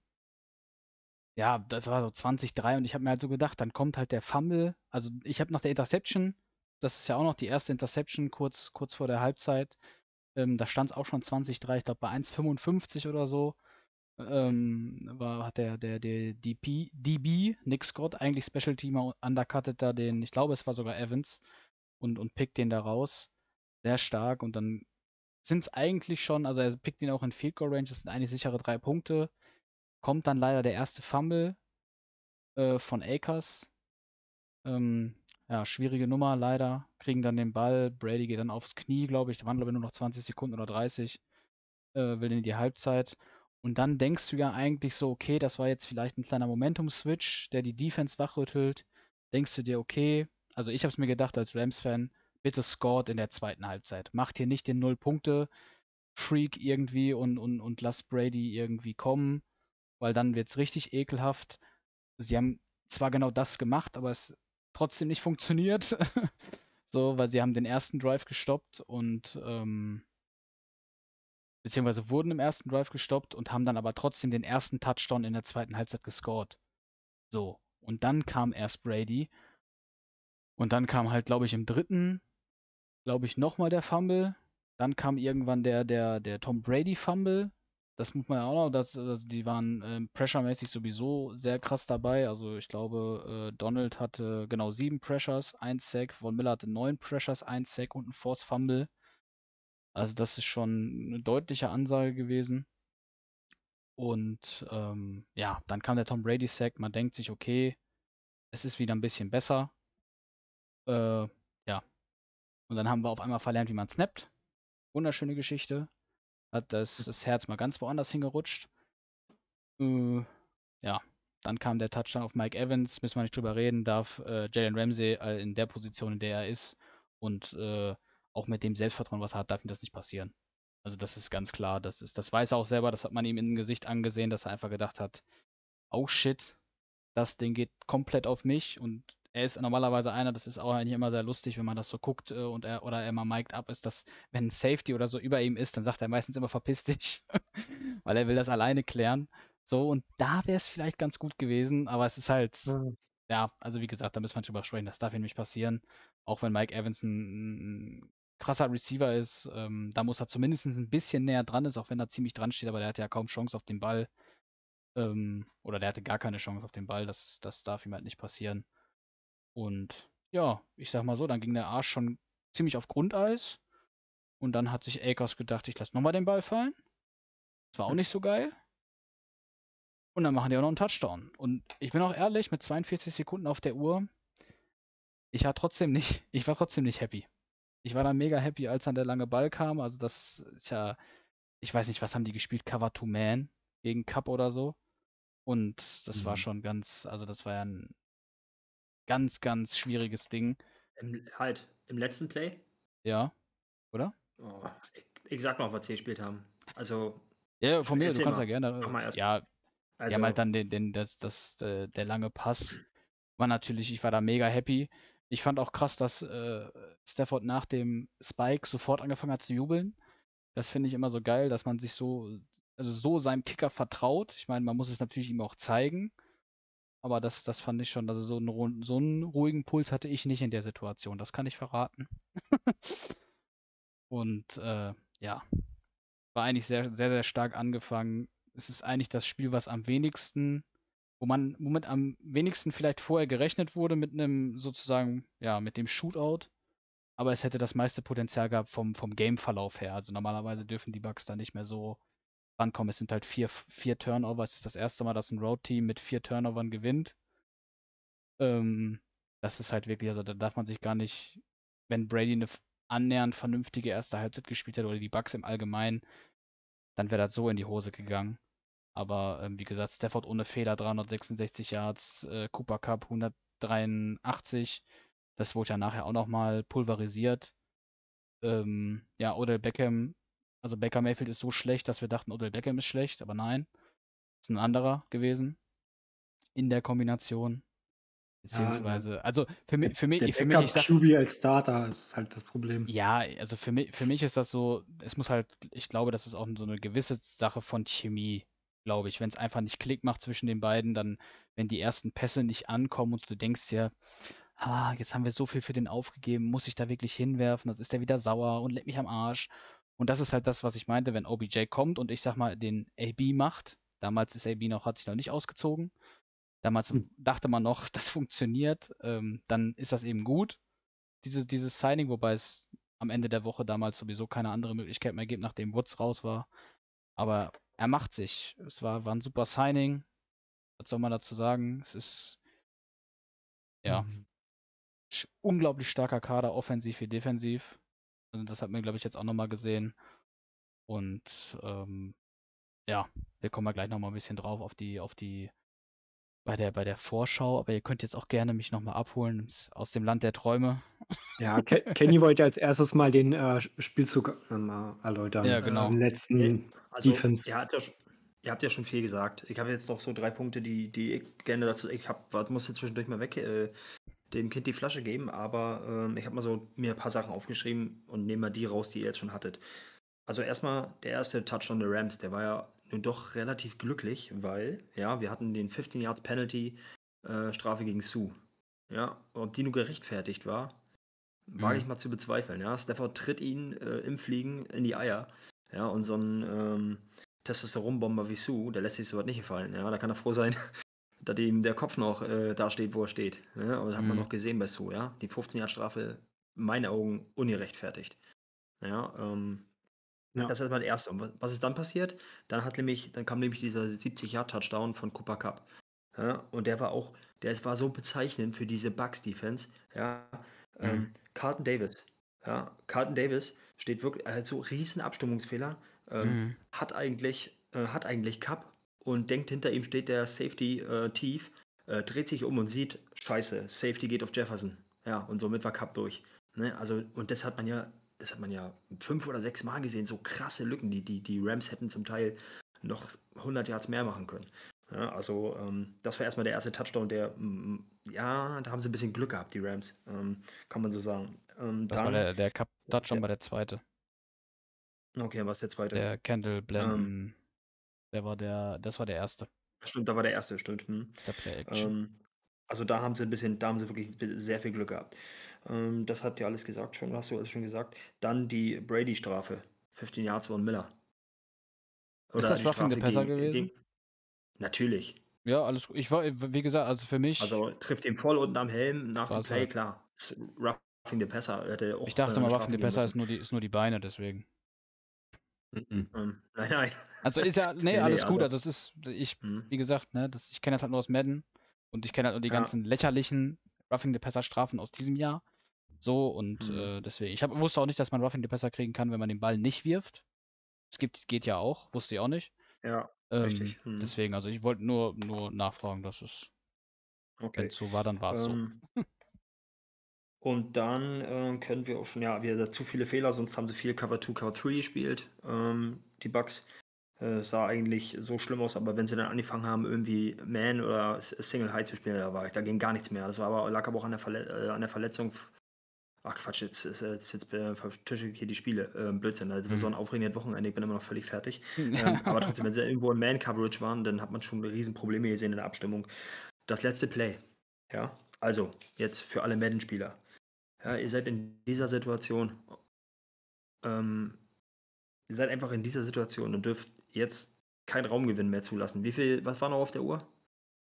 [SPEAKER 4] ja, das war so 20-3 und ich habe mir halt so gedacht, dann kommt halt der Fumble. Also ich habe nach der Interception, das ist ja auch noch die erste Interception kurz, kurz vor der Halbzeit. Ähm, da stand es auch schon 20-3, ich glaube bei 1,55 oder so. Ähm, war, hat der, der, der DP, DB, Nick Scott, eigentlich Special Teamer, undercuttet da den, ich glaube, es war sogar Evans und, und pickt den da raus. Sehr stark und dann sind es eigentlich schon, also er pickt ihn auch in Field Goal Range, das sind eigentlich sichere drei Punkte. Kommt dann leider der erste Fumble äh, von Akers. Ähm, ja, schwierige Nummer leider. Kriegen dann den Ball. Brady geht dann aufs Knie, glaube ich. Da waren, glaube ich, nur noch 20 Sekunden oder 30. Äh, will in die Halbzeit. Und dann denkst du ja eigentlich so, okay, das war jetzt vielleicht ein kleiner Momentum-Switch, der die Defense wachrüttelt. Denkst du dir, okay, also ich habe es mir gedacht als Rams-Fan, bitte scored in der zweiten Halbzeit. Macht hier nicht den Null-Punkte-Freak irgendwie und, und, und lass Brady irgendwie kommen, weil dann wird es richtig ekelhaft. Sie haben zwar genau das gemacht, aber es trotzdem nicht funktioniert. so, weil sie haben den ersten Drive gestoppt und ähm, beziehungsweise wurden im ersten Drive gestoppt und haben dann aber trotzdem den ersten Touchdown in der zweiten Halbzeit gescored. So, und dann kam erst Brady und dann kam halt, glaube ich, im dritten, glaube ich, nochmal der Fumble. Dann kam irgendwann der, der, der Tom Brady Fumble. Das muss man ja auch noch, das, das, die waren ähm, pressuremäßig sowieso sehr krass dabei. Also ich glaube, äh, Donald hatte genau sieben Pressures, ein Sack, Von Miller hatte neun Pressures, ein Sack und ein Force Fumble. Also das ist schon eine deutliche Ansage gewesen. Und ähm, ja, dann kam der Tom Brady Sack. Man denkt sich, okay, es ist wieder ein bisschen besser. Äh, ja. Und dann haben wir auf einmal verlernt, wie man snappt. Wunderschöne Geschichte. Hat das, das Herz mal ganz woanders hingerutscht. Äh, ja. dann kam der Touchdown auf Mike Evans, müssen wir nicht drüber reden, darf äh, Jalen Ramsey äh, in der Position, in der er ist und äh, auch mit dem Selbstvertrauen, was er hat, darf ihm das nicht passieren. Also das ist ganz klar, das ist, das weiß er auch selber, das hat man ihm im Gesicht angesehen, dass er einfach gedacht hat, oh shit, das Ding geht komplett auf mich und er ist normalerweise einer, das ist auch eigentlich immer sehr lustig, wenn man das so guckt äh, und er oder er mal mic'd up ist, dass wenn ein Safety oder so über ihm ist, dann sagt er meistens immer verpiss dich, weil er will das alleine klären. So, und da wäre es vielleicht ganz gut gewesen, aber es ist halt,
[SPEAKER 5] Ja.
[SPEAKER 4] ja, also wie gesagt, da müssen wir drüber sprechen, das darf ihm nicht passieren. Auch wenn Mike Evans ein krasser Receiver ist, ähm, da muss er zumindest ein bisschen näher dran ist, auch wenn er ziemlich dran steht, aber der hat ja kaum Chance auf den Ball. Ähm, oder der hatte gar keine Chance auf den Ball, das, das darf ihm halt nicht passieren. Und ja, ich sag mal so, dann ging der Arsch schon ziemlich auf Grundeis. Und dann hat sich Akers gedacht, ich lasse nochmal den Ball fallen. Das war auch nicht so geil. Und dann machen die auch noch einen Touchdown. Und ich bin auch ehrlich, mit 42 Sekunden auf der Uhr, ich war trotzdem nicht, ich war trotzdem nicht happy. Ich war dann mega happy, als dann der lange Ball kam. Also das ist ja, ich weiß nicht, was haben die gespielt? Cover to Man gegen Cup oder so. Und das war
[SPEAKER 1] Mhm.
[SPEAKER 4] schon ganz, also das war ja ein ganz, ganz schwieriges Ding.
[SPEAKER 1] Im, halt, im letzten Play.
[SPEAKER 4] Ja, oder?
[SPEAKER 1] Oh, ich, ich sag noch, was sie gespielt haben. Also,
[SPEAKER 4] Ja, von mir, du kannst
[SPEAKER 1] mal.
[SPEAKER 4] ja gerne.
[SPEAKER 1] Mach mal erst.
[SPEAKER 4] Ja,
[SPEAKER 1] also
[SPEAKER 4] Die haben halt dann den, den, das, das, äh, der lange Pass war natürlich, ich war da mega happy. Ich fand auch krass, dass äh, Stafford nach dem Spike sofort angefangen hat zu jubeln. Das finde ich immer so geil, dass man sich so, also so seinem Kicker vertraut. Ich meine, man muss es natürlich ihm auch zeigen. Aber das, das fand ich schon, also so einen, so einen ruhigen Puls hatte ich nicht in der Situation. Das kann ich verraten. Und äh, ja, war eigentlich sehr, sehr, sehr stark angefangen. Es ist eigentlich das Spiel, was am wenigsten, wo man, womit am wenigsten vielleicht vorher gerechnet wurde, mit einem sozusagen, ja, mit dem Shootout. Aber es hätte das meiste Potenzial gehabt vom, vom Game-Verlauf her. Also normalerweise dürfen die Bugs da nicht mehr so rankommen. Es sind halt vier, vier Turnover. Es ist das erste Mal, dass ein Road-Team mit vier Turnovern gewinnt. Ähm, das ist halt wirklich, also da darf man sich gar nicht, wenn Brady eine annähernd vernünftige erste Halbzeit gespielt hat oder die Bugs im Allgemeinen, dann wäre das so in die Hose gegangen. Aber ähm, wie gesagt, Stafford ohne Fehler, 366 Yards, äh, Cooper Cup 183. Das wurde ja nachher auch nochmal pulverisiert. Ähm, ja, Odell Beckham, also Baker Mayfield ist so schlecht, dass wir dachten, Odell Beckham ist schlecht, aber nein, ist ein anderer gewesen in der Kombination. Beziehungsweise, also für mich, für mich,
[SPEAKER 5] Der
[SPEAKER 4] für mich, ich sag,
[SPEAKER 5] QB als Starter ist halt das Problem.
[SPEAKER 4] ja, also für mich, für mich ist das so, es muss halt, ich glaube, das ist auch so eine gewisse Sache von Chemie, glaube ich. Wenn es einfach nicht Klick macht zwischen den beiden, dann, wenn die ersten Pässe nicht ankommen und du denkst dir, ah, jetzt haben wir so viel für den aufgegeben, muss ich da wirklich hinwerfen, das ist der wieder sauer und leck mich am Arsch. Und das ist halt das, was ich meinte, wenn OBJ kommt und ich sag mal, den AB macht. Damals ist AB noch, hat sich noch nicht ausgezogen. Damals
[SPEAKER 5] Hm.
[SPEAKER 4] dachte man noch, das funktioniert, ähm, dann ist das eben gut diese, dieses Signing, wobei es am Ende der Woche damals sowieso keine andere Möglichkeit mehr gibt, nachdem Woods raus war. Aber er macht sich. Es war, war ein super Signing. Was soll man dazu sagen? Es ist ja
[SPEAKER 5] Mhm.
[SPEAKER 4] unglaublich starker Kader, offensiv wie defensiv. Also das hat man, glaube ich, jetzt auch nochmal gesehen. Und ähm, ja, wir kommen ja gleich nochmal ein bisschen drauf auf die, auf die, bei der, bei der Vorschau, aber ihr könnt jetzt auch gerne mich nochmal abholen aus dem Land der Träume.
[SPEAKER 5] Ja, Ke Kenny wollte als erstes mal den äh, Spielzug äh, erläutern.
[SPEAKER 4] Ja, genau.
[SPEAKER 5] Den letzten
[SPEAKER 1] Nee, also,
[SPEAKER 5] Defense.
[SPEAKER 1] Ihr habt, ja, ihr habt ja schon viel gesagt. Ich habe jetzt noch so drei Punkte, die, die ich gerne dazu. Ich hab, muss jetzt zwischendurch mal weg, äh, dem Kind die Flasche geben, aber ähm, ich habe mal so mir ein paar Sachen aufgeschrieben und nehme mal die raus, die ihr jetzt schon hattet. Also erstmal der erste Touchdown der Rams, der war ja nun doch relativ glücklich, weil, ja, wir hatten den 15 Yards Penalty äh, Strafe gegen Sue. Ja, ob die nur gerechtfertigt war, wage
[SPEAKER 4] Mhm.
[SPEAKER 1] ich mal zu bezweifeln. Ja, Stafford tritt ihn äh, im Fliegen in die Eier. Ja, und so ein ähm, Testosteronbomber wie Sue, der lässt sich sowas nicht gefallen. Ja, da kann er froh sein, dass ihm der Kopf noch äh, da steht, wo er steht. Ja, und das hat man
[SPEAKER 4] Mhm.
[SPEAKER 1] noch gesehen bei Sue, ja. Die 15 Jahre Strafe, in meinen Augen, ungerechtfertigt. Ja, ähm,
[SPEAKER 5] Ja.
[SPEAKER 1] das ist mal der erste. Und wa- was ist dann passiert? Dann hat nämlich, dann kam nämlich dieser 70 Yard Touchdown von Cooper Cup. Ja, und der war auch, der war so bezeichnend für diese Bucks Defense. Ja, ähm,
[SPEAKER 4] Mhm.
[SPEAKER 1] Carlton Davis. Ja, Carlton Davis steht wirklich, also riesen Abstimmungsfehler. Ähm,
[SPEAKER 4] Mhm.
[SPEAKER 1] hat eigentlich, äh, hat eigentlich Cup und denkt, hinter ihm steht der Safety äh, tief, äh, dreht sich um und sieht, scheiße, Safety geht auf Jefferson. Ja, und somit war Cup durch. Ne? Also, und das hat man ja, das hat man ja fünf oder sechs Mal gesehen, so krasse Lücken, die, die, die Rams hätten zum Teil noch 100 Yards mehr machen können. Ja, also ähm, das war erstmal der erste Touchdown, der, mm, ja, da haben sie ein bisschen Glück gehabt, die Rams, ähm, kann man so sagen. Ähm,
[SPEAKER 4] Das war
[SPEAKER 1] dann,
[SPEAKER 4] der, der Cup Touchdown
[SPEAKER 1] ja.
[SPEAKER 4] war der zweite.
[SPEAKER 1] okay, was der zweite?
[SPEAKER 4] Der Kendall Blenden.
[SPEAKER 1] Ähm.
[SPEAKER 4] der war der, das war der erste.
[SPEAKER 1] Stimmt, da war der erste, stimmt. Hm.
[SPEAKER 4] Das ist der Play Action.
[SPEAKER 1] Ähm, also da haben sie ein bisschen, da haben sie wirklich sehr viel Glück gehabt. Ähm, das habt ihr alles gesagt schon, hast du alles schon gesagt. Dann die Brady-Strafe. 15 Yards von Miller.
[SPEAKER 4] Ist das Roughing the Passer
[SPEAKER 1] gegen-
[SPEAKER 4] gewesen?
[SPEAKER 1] gegen- Natürlich.
[SPEAKER 4] ja, alles gut. Ich war, wie gesagt, also für mich,
[SPEAKER 1] Also trifft ihn voll unten am Helm nach dem Play,
[SPEAKER 4] halt.
[SPEAKER 1] klar. Ist Roughing the Passer. Hätte auch,
[SPEAKER 4] ich dachte
[SPEAKER 1] äh,
[SPEAKER 4] mal, Roughing the Passer ist nur, die, ist nur die Beine, deswegen.
[SPEAKER 1] Müssen. Ähm, nein, nein.
[SPEAKER 4] Also ist ja, nee,
[SPEAKER 1] Nee, nee,
[SPEAKER 4] alles gut.
[SPEAKER 1] also-
[SPEAKER 4] Also es ist, ich,
[SPEAKER 1] Hm.
[SPEAKER 4] wie gesagt, ne, das, ich kenne das halt nur aus Madden und ich kenne halt nur die
[SPEAKER 1] Ja.
[SPEAKER 4] ganzen lächerlichen Roughing the Passer Strafen aus diesem Jahr. So und
[SPEAKER 1] Mhm.
[SPEAKER 4] äh, deswegen. Ich hab, wusste auch nicht, dass man Roughing the Passer kriegen kann, wenn man den Ball nicht wirft. Es gibt, geht ja auch, wusste ich auch nicht.
[SPEAKER 1] Ja,
[SPEAKER 4] Ähm,
[SPEAKER 1] Richtig, mhm.
[SPEAKER 4] Deswegen, also ich wollte nur, nur nachfragen, dass es, wenn
[SPEAKER 1] okay.
[SPEAKER 4] es so war, dann war es so.
[SPEAKER 1] Ähm, und dann ähm, können wir auch schon, ja, wir zu viele Fehler, sonst haben sie viel Cover 2, Cover 3 gespielt, ähm, die Bugs. Äh, sah eigentlich so schlimm aus, aber wenn sie dann angefangen haben, irgendwie Man oder Single High zu spielen, da, war, da ging gar nichts mehr. Das war aber, lag aber auch an der, Verle äh, an der Verletzung. Ach Quatsch, jetzt, ist- jetzt, jetzt äh, vertische ich hier die Spiele. Ähm, Blödsinn, also wir so ein
[SPEAKER 4] Mhm.
[SPEAKER 1] aufregendes Wochenende, ich bin immer noch völlig fertig. Ähm, aber trotzdem, wenn sie irgendwo in Man-Coverage waren, dann hat man schon riesen Probleme gesehen in der Abstimmung. Das letzte Play. Ja, also jetzt für alle Madden-Spieler. Ja, ihr seid in dieser Situation. Ähm, ihr seid einfach in dieser Situation und dürft jetzt keinen Raumgewinn mehr zulassen. Wie viel, was war noch auf der Uhr?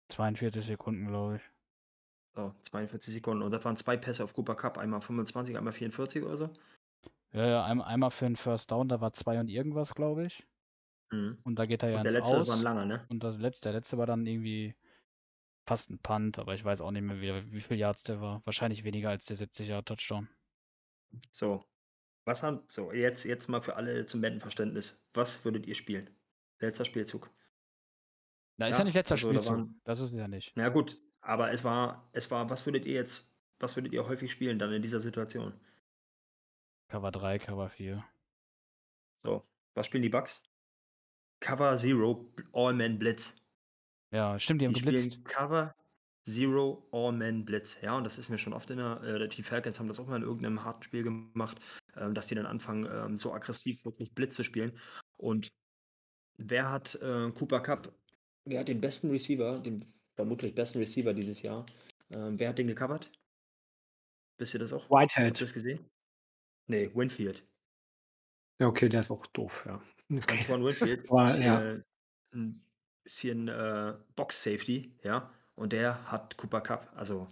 [SPEAKER 4] 42 Sekunden, glaube ich.
[SPEAKER 1] Oh, 42 Sekunden. Und das waren zwei Pässe auf Cooper Cup. Einmal 25, einmal 44 oder so.
[SPEAKER 4] Ja, ja, einmal, einmal für einen First Down, da war zwei und irgendwas, glaube ich.
[SPEAKER 1] Mhm.
[SPEAKER 4] Und da geht er ja
[SPEAKER 1] Und der
[SPEAKER 4] ins
[SPEAKER 1] letzte, das war ein langer, ne?
[SPEAKER 4] Und das letzte, der letzte war dann irgendwie fast ein Punt, aber ich weiß auch nicht mehr, wie, wie viel Yards der war. Wahrscheinlich weniger als der 70 Yard Touchdown.
[SPEAKER 1] So. Was haben, so, jetzt, jetzt mal für alle zum Madden-Verständnis. Was würdet ihr spielen? Letzter Spielzug.
[SPEAKER 4] Da ist
[SPEAKER 1] Ja,
[SPEAKER 4] ja nicht letzter
[SPEAKER 1] also da
[SPEAKER 4] Spielzug.
[SPEAKER 1] waren-
[SPEAKER 4] Das ist ja nicht.
[SPEAKER 1] Na gut, aber es war, es war, was würdet ihr jetzt, was würdet ihr häufig spielen dann in dieser Situation?
[SPEAKER 4] Cover 3, Cover 4.
[SPEAKER 1] So, was spielen die Bugs? Cover Zero, All-Man Blitz.
[SPEAKER 4] Ja, stimmt, die haben
[SPEAKER 1] Die
[SPEAKER 4] geblitzt.
[SPEAKER 1] Cover Zero, All-Man Blitz. Ja, und das ist mir schon oft in der, äh, die Falcons haben das auch mal in irgendeinem harten Spiel gemacht, ähm, dass die dann anfangen, ähm, so aggressiv wirklich Blitz zu spielen. Und wer hat äh, Cooper Cup, wer hat den besten Receiver, den vermutlich besten Receiver dieses Jahr, ähm, wer hat den gecovert? Wisst ihr das auch? Habt ihr
[SPEAKER 5] Whitehead.
[SPEAKER 1] das gesehen? Nee, Winfield.
[SPEAKER 5] Ja, okay, der ist auch doof, ja. Okay.
[SPEAKER 1] Antoine Winfield
[SPEAKER 5] War-
[SPEAKER 1] ist
[SPEAKER 5] ja.
[SPEAKER 1] ein, ist hier ein äh, Box-Safety, ja, und der hat Cooper Cup. Also,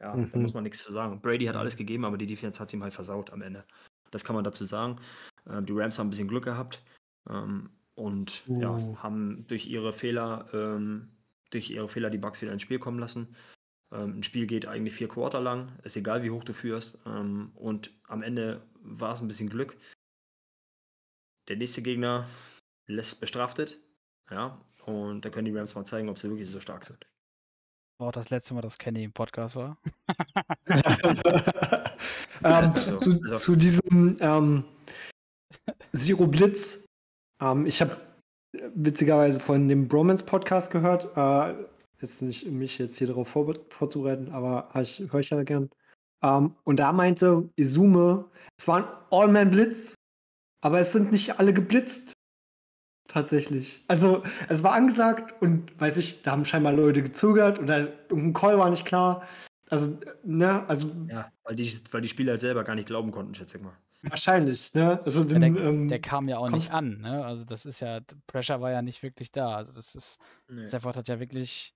[SPEAKER 1] ja, da
[SPEAKER 5] Mhm.
[SPEAKER 1] muss man nichts zu sagen. Brady hat alles gegeben, aber die Defense hat ihm halt versaut am Ende. Das kann man dazu sagen. Ähm, die Rams haben ein bisschen Glück gehabt ähm, und ja,
[SPEAKER 5] Uh.
[SPEAKER 1] haben durch ihre Fehler, ähm, durch ihre Fehler die Bucks wieder ins Spiel kommen lassen. Ähm, ein Spiel geht eigentlich vier Quarter lang, ist egal wie hoch du führst. Ähm, und am Ende war es ein bisschen Glück. Der nächste Gegner lässt bestraftet. Ja, und da können die Rams mal zeigen, ob sie wirklich so stark sind.
[SPEAKER 4] War auch das letzte Mal, dass Kenny im Podcast war.
[SPEAKER 5] ähm,
[SPEAKER 1] Also,
[SPEAKER 5] zu,
[SPEAKER 1] also-
[SPEAKER 5] zu diesem ähm, Zero Blitz. Ähm, ich habe witzigerweise von dem Bromance Podcast gehört. Äh, jetzt nicht mich jetzt hier darauf vor, vorzubereiten, aber ich, höre ich ja gern. Ähm, und da meinte Izume, es war ein All-Man-Blitz, aber es sind nicht alle geblitzt. Tatsächlich. Also, es war angesagt und weiß ich, da haben scheinbar Leute gezögert und da, irgendein Call war nicht klar. Also, ne, also
[SPEAKER 1] Ja, weil die, weil die Spieler halt selber gar nicht glauben konnten, schätze ich mal.
[SPEAKER 5] wahrscheinlich, ne? Also,
[SPEAKER 4] Ja,
[SPEAKER 5] den,
[SPEAKER 4] der,
[SPEAKER 5] ähm,
[SPEAKER 4] der kam ja auch nicht an, ne? Also das ist ja, Pressure war ja nicht wirklich da. Also das ist,
[SPEAKER 1] Nee.
[SPEAKER 4] Stafford hat ja wirklich,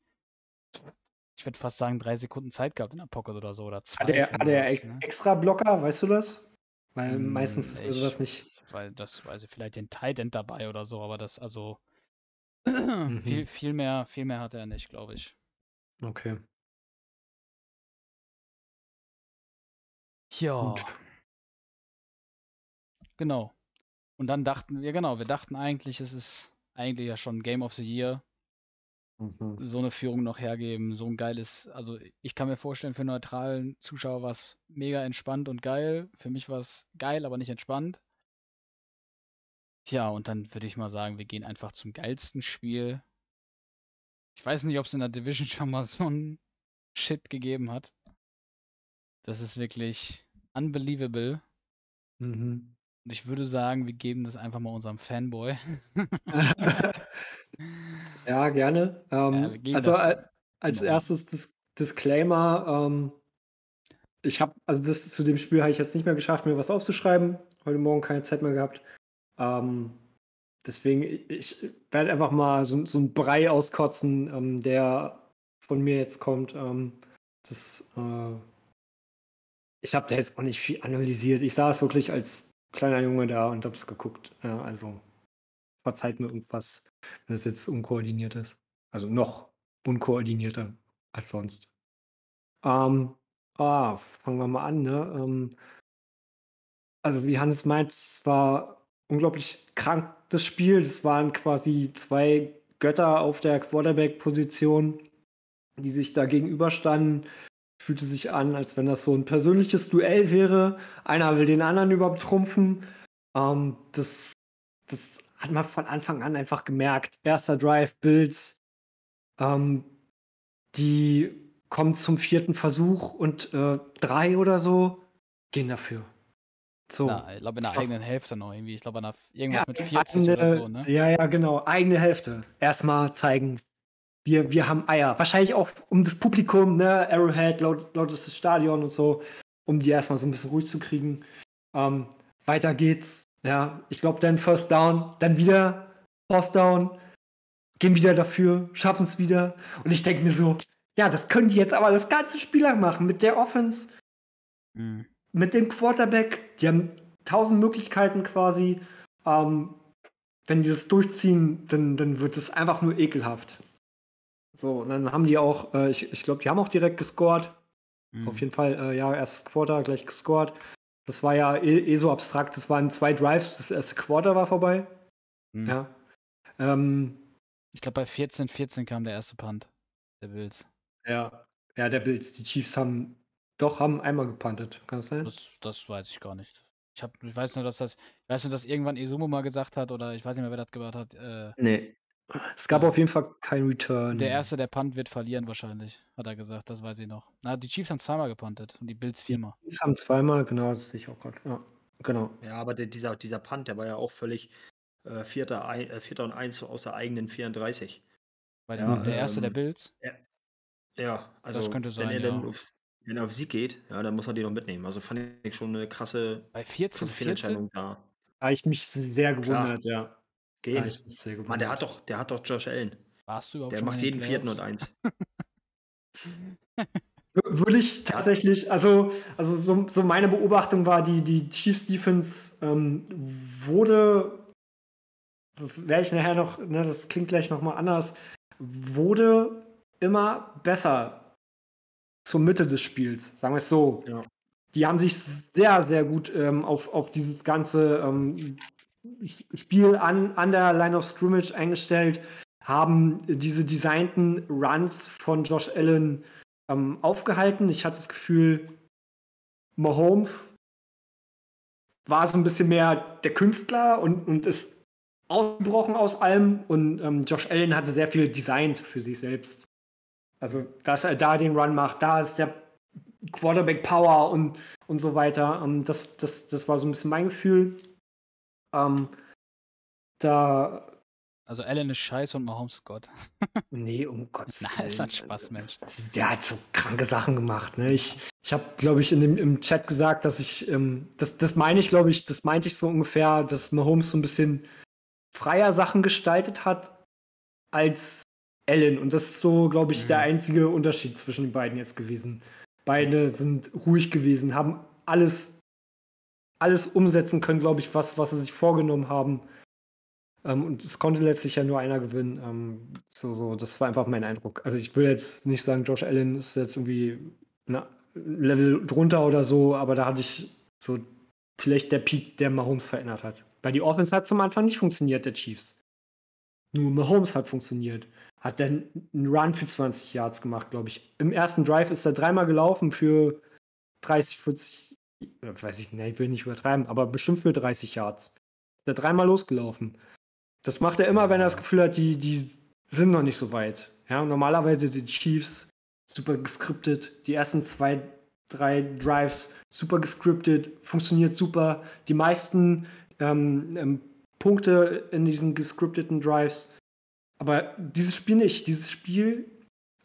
[SPEAKER 4] ich würde fast sagen, drei Sekunden Zeit gehabt in der Pocket oder so. Oder zwei.
[SPEAKER 5] Hat er,
[SPEAKER 4] für
[SPEAKER 5] hat er ex
[SPEAKER 4] ne?
[SPEAKER 5] extra Blocker, weißt du das? Weil
[SPEAKER 4] Hm,
[SPEAKER 5] meistens ist
[SPEAKER 4] ich-
[SPEAKER 5] nicht.
[SPEAKER 4] Weil das, weiß ich, vielleicht den Tight End dabei oder so, aber das, also
[SPEAKER 5] Mhm.
[SPEAKER 4] viel, viel mehr, viel mehr hat er nicht, glaube ich.
[SPEAKER 5] Okay.
[SPEAKER 4] Ja.
[SPEAKER 5] Gut.
[SPEAKER 4] Genau. Und dann dachten wir, genau, wir dachten eigentlich, es ist eigentlich ja schon Game of the Year.
[SPEAKER 5] Mhm.
[SPEAKER 4] so eine Führung noch hergeben, so ein geiles, also ich kann mir vorstellen, für neutralen Zuschauer war es mega entspannt und geil. Für mich war es geil, aber nicht entspannt. Tja, und dann würde ich mal sagen, wir gehen einfach zum geilsten Spiel. Ich weiß nicht, ob es in der Division schon mal so ein Shit gegeben hat. Das ist wirklich unbelievable.
[SPEAKER 5] Mhm.
[SPEAKER 4] Und ich würde sagen, wir geben das einfach mal unserem Fanboy.
[SPEAKER 5] Ja, gerne.
[SPEAKER 4] Ja,
[SPEAKER 5] Ähm,
[SPEAKER 4] geben
[SPEAKER 5] also
[SPEAKER 4] das
[SPEAKER 5] al
[SPEAKER 4] dem.
[SPEAKER 5] als
[SPEAKER 4] Genau.
[SPEAKER 5] erstes Dis Disclaimer, ähm, ich habe, also das zu dem Spiel habe ich jetzt nicht mehr geschafft, mir was aufzuschreiben. Heute Morgen keine Zeit mehr gehabt. Ähm, deswegen, ich werde einfach mal so, so einen Brei auskotzen, ähm, der von mir jetzt kommt. Ähm, das, äh, ich habe da jetzt auch nicht viel analysiert. Ich saß wirklich als kleiner Junge da und habe es geguckt. Ja, also verzeiht mir irgendwas, wenn es jetzt unkoordiniert ist. Also noch unkoordinierter als sonst. Ähm, ah, fangen wir mal an, ne? Ähm, also wie Hannes meint, es war unglaublich krank, das Spiel. Das waren quasi zwei Götter auf der Quarterback-Position, die sich da gegenüberstanden. Fühlte sich an, als wenn das so ein persönliches Duell wäre. Einer will den anderen übertrumpfen. Ähm, das, das hat man von Anfang an einfach gemerkt. Erster Drive, Bills, ähm, die kommen zum vierten Versuch und äh, drei oder so gehen dafür. So.
[SPEAKER 4] Na, ich glaube in der eigenen Hälfte noch irgendwie. Ich glaube an der F- irgendwas mit
[SPEAKER 5] Ja,
[SPEAKER 4] 40 oder
[SPEAKER 5] eigene-
[SPEAKER 4] so, ne?
[SPEAKER 5] Ja, ja, genau. Eigene Hälfte. Erstmal zeigen, wir, wir haben Eier. Wahrscheinlich auch um das Publikum, ne? Arrowhead, laut, lautestes Stadion und so, um die erstmal so ein bisschen ruhig zu kriegen. Ähm, weiter geht's. Ja, ich glaube, dann First Down, dann wieder First Down, gehen wieder dafür, schaffen es wieder. Und ich denke mir so, ja, das können die jetzt aber das ganze Spiel lang machen mit der Offense
[SPEAKER 4] Mhm.
[SPEAKER 5] Mit dem Quarterback, die haben tausend Möglichkeiten quasi. Ähm, wenn die das durchziehen, dann, dann wird es einfach nur ekelhaft. So, und dann haben die auch, äh, ich, ich glaube, die haben auch direkt gescored.
[SPEAKER 4] Mhm.
[SPEAKER 5] Auf jeden Fall, äh, ja, erstes Quarter gleich gescored. Das war ja eh, eh so abstrakt. Das waren zwei Drives, das erste Quarter war vorbei.
[SPEAKER 4] Mhm.
[SPEAKER 5] Ja. Ähm,
[SPEAKER 4] Ich glaube bei 14, 14 kam der erste Punt der Bills.
[SPEAKER 5] ja. Ja, der Bills. Die Chiefs haben doch haben einmal gepuntet. Kann das sein?
[SPEAKER 4] Das, das weiß ich gar nicht. Ich, hab, ich weiß nur, dass das, ich weiß nur, dass irgendwann Izumo mal gesagt hat, oder ich weiß nicht mehr, wer das gemacht hat, äh,
[SPEAKER 5] Nee. Es gab
[SPEAKER 4] Ja.
[SPEAKER 5] auf jeden Fall kein Return.
[SPEAKER 4] der erste, der Punt wird verlieren wahrscheinlich, hat er gesagt, das weiß ich noch. Na, die Chiefs haben zweimal gepuntet und die Bills viermal.
[SPEAKER 5] Die Chiefs haben zweimal, genau, das sehe ich auch gerade. Ja, genau.
[SPEAKER 1] Ja, aber der, dieser, dieser Punt, der war ja auch völlig äh, vierter, ein, äh, vierter und eins aus der eigenen 34.
[SPEAKER 4] Weil
[SPEAKER 1] Ja,
[SPEAKER 4] der erste der
[SPEAKER 1] ähm,
[SPEAKER 4] Bills,
[SPEAKER 1] Ja, also
[SPEAKER 4] könnte
[SPEAKER 1] wenn
[SPEAKER 4] sein,
[SPEAKER 1] er
[SPEAKER 4] ja.
[SPEAKER 1] dann aufs, wenn er auf Sieg geht, ja, dann muss er die noch mitnehmen. Also fand ich schon eine krasse,
[SPEAKER 4] bei 14,
[SPEAKER 1] krasse
[SPEAKER 4] 14?
[SPEAKER 1] Fehlentscheidung da.
[SPEAKER 5] Da habe ich mich sehr
[SPEAKER 1] Klar.
[SPEAKER 5] gewundert, ja. Da
[SPEAKER 1] Gehen.
[SPEAKER 5] habe ich mich sehr gewundert.
[SPEAKER 1] Mann, der hat doch, der hat doch Josh Allen.
[SPEAKER 4] Warst du überhaupt
[SPEAKER 1] Der macht jeden vierten und
[SPEAKER 4] Playoffs?
[SPEAKER 1] eins.
[SPEAKER 5] Würde ich tatsächlich, also, also so, so meine Beobachtung war, die, die Chiefs Defense ähm, wurde, das werde ich nachher noch, ne, das klingt gleich nochmal anders, wurde immer besser zur Mitte des Spiels, sagen wir es so.
[SPEAKER 1] Ja.
[SPEAKER 5] Die haben sich sehr, sehr gut ähm, auf, auf dieses ganze ähm, Spiel an, an der Line of Scrimmage eingestellt, haben diese designten Runs von Josh Allen ähm, aufgehalten. Ich hatte das Gefühl, Mahomes war so ein bisschen mehr der Künstler und, und ist ausgebrochen aus allem und ähm, Josh Allen hatte sehr viel designt für sich selbst. Also, dass er da den Run macht, da ist der Quarterback Power und, und so weiter. Ähm, das, das, das war so ein bisschen mein Gefühl. Ähm, da
[SPEAKER 4] Also Allen ist scheiße und Mahomes ist Gott.
[SPEAKER 5] Nee, um Gottes
[SPEAKER 4] Na,
[SPEAKER 5] Willen.
[SPEAKER 4] ist ein Spaß, Mensch.
[SPEAKER 5] Der hat so kranke Sachen gemacht. Ne? Ich, ich habe, glaube ich, in dem, im Chat gesagt, dass ich, ähm, das, das meine ich, glaube ich, das meinte ich so ungefähr, dass Mahomes so ein bisschen freier Sachen gestaltet hat als Allen. Und das ist so, glaube ich,
[SPEAKER 4] Mhm.
[SPEAKER 5] der einzige Unterschied zwischen den beiden jetzt gewesen. Beide sind ruhig gewesen, haben alles, alles umsetzen können, glaube ich, was, was sie sich vorgenommen haben. Ähm, und es konnte letztlich ja nur einer gewinnen. Ähm, so, so, das war einfach mein Eindruck. Also ich will jetzt nicht sagen, Josh Allen ist jetzt irgendwie ein Level drunter oder so, aber da hatte ich so vielleicht der Peak, der Mahomes verändert hat. Weil die Offense hat zum Anfang nicht funktioniert, der Chiefs. Nur Mahomes hat funktioniert. Hat dann einen Run für 20 Yards gemacht, glaube ich. Im ersten Drive ist er dreimal gelaufen für 30, 40, äh, weiß ich nicht, ich will nicht übertreiben, aber bestimmt für 30 Yards. Ist er dreimal losgelaufen. Das macht er immer, wenn er das Gefühl hat, die, die sind noch nicht so weit. Ja, normalerweise sind die Chiefs super gescriptet. Die ersten zwei, drei Drives super gescriptet, funktioniert super. Die meisten ähm, ähm, Punkte in diesen gescripteten Drives. Aber dieses Spiel nicht. Dieses Spiel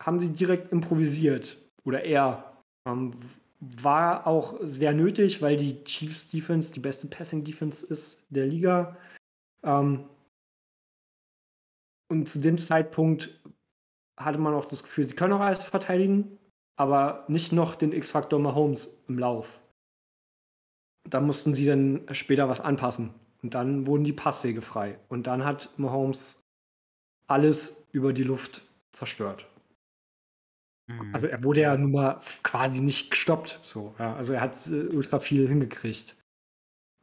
[SPEAKER 5] haben sie direkt improvisiert. Oder er. Ähm, war auch sehr nötig, weil die Chiefs Defense die beste Passing Defense ist der Liga. Ähm, und zu dem Zeitpunkt hatte man auch das Gefühl, sie können auch alles verteidigen, aber nicht noch den X-Faktor Mahomes im Lauf. Da mussten sie dann später was anpassen. Und dann wurden die Passwege frei. Und dann hat Mahomes alles über die Luft zerstört.
[SPEAKER 4] Mhm.
[SPEAKER 5] Also er wurde ja nun mal quasi nicht gestoppt. So, ja. Also er hat äh, ultra viel hingekriegt.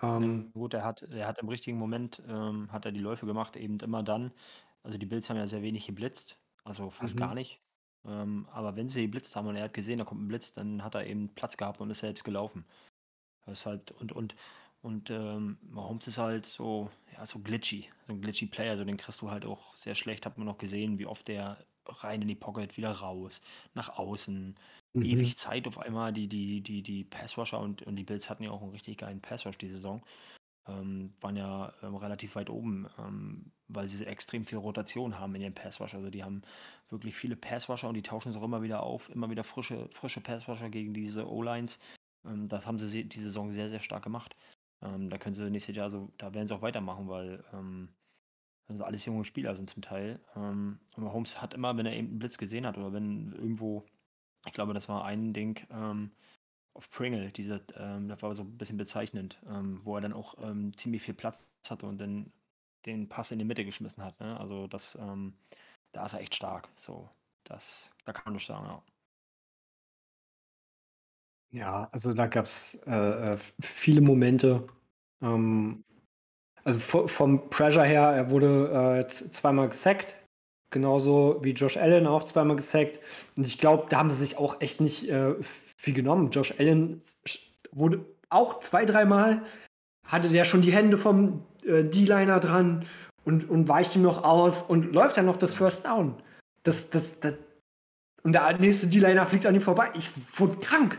[SPEAKER 5] Ähm,
[SPEAKER 1] Gut, er hat, er hat im richtigen Moment ähm, hat er die Läufe gemacht, eben immer dann. Also die Bills haben ja sehr wenig geblitzt, also fast
[SPEAKER 5] Mhm.
[SPEAKER 1] gar nicht. Ähm, aber wenn sie geblitzt haben und er hat gesehen, da kommt ein Blitz, dann hat er eben Platz gehabt und ist selbst gelaufen. Das ist halt, und, und, und ähm, Mahomes ist halt so, ja, so glitchy, so ein glitchy Player, so den kriegst du halt auch sehr schlecht, hat man noch gesehen, wie oft der rein in die Pocket, wieder raus, nach außen,
[SPEAKER 5] mhm.
[SPEAKER 1] ewig Zeit auf einmal, die, die, die, die Passrusher und, und die Bills hatten ja auch einen richtig geilen Passrush die Saison. Ähm, waren ja ähm, relativ weit oben, ähm, weil sie extrem viel Rotation haben in den Passrush. Also die haben wirklich viele Passrusher und die tauschen es auch immer wieder auf, immer wieder frische, frische Passrusher gegen diese O-Lines. Ähm, das haben sie die Saison sehr, sehr stark gemacht. Ähm, da können sie nächstes Jahr, also da werden sie auch weitermachen, weil ähm, also alles junge Spieler sind zum Teil. Ähm, und Mahomes hat immer, wenn er eben einen Blitz gesehen hat oder wenn irgendwo, ich glaube, das war ein Ding ähm, auf Pringle, diese, ähm, das war so ein bisschen bezeichnend, ähm, wo er dann auch ähm, ziemlich viel Platz hatte und dann den Pass in die Mitte geschmissen hat. Ne? Also das, da ist er echt stark. So, das, da kann man nicht sagen, ja.
[SPEAKER 5] Ja, also da gab es äh, äh, viele Momente. Ähm, also vo- vom Pressure her, er wurde äh, zweimal gesackt. Genauso wie Josh Allen auch zweimal gesackt. Und ich glaube, da haben sie sich auch echt nicht äh, viel genommen. Josh Allen wurde auch zwei, dreimal, hatte der schon die Hände vom äh, D-Liner dran und, und weicht ihm noch aus und läuft dann noch das First Down. Das, das, das, und der nächste D-Liner fliegt an ihm vorbei. Ich wurde krank.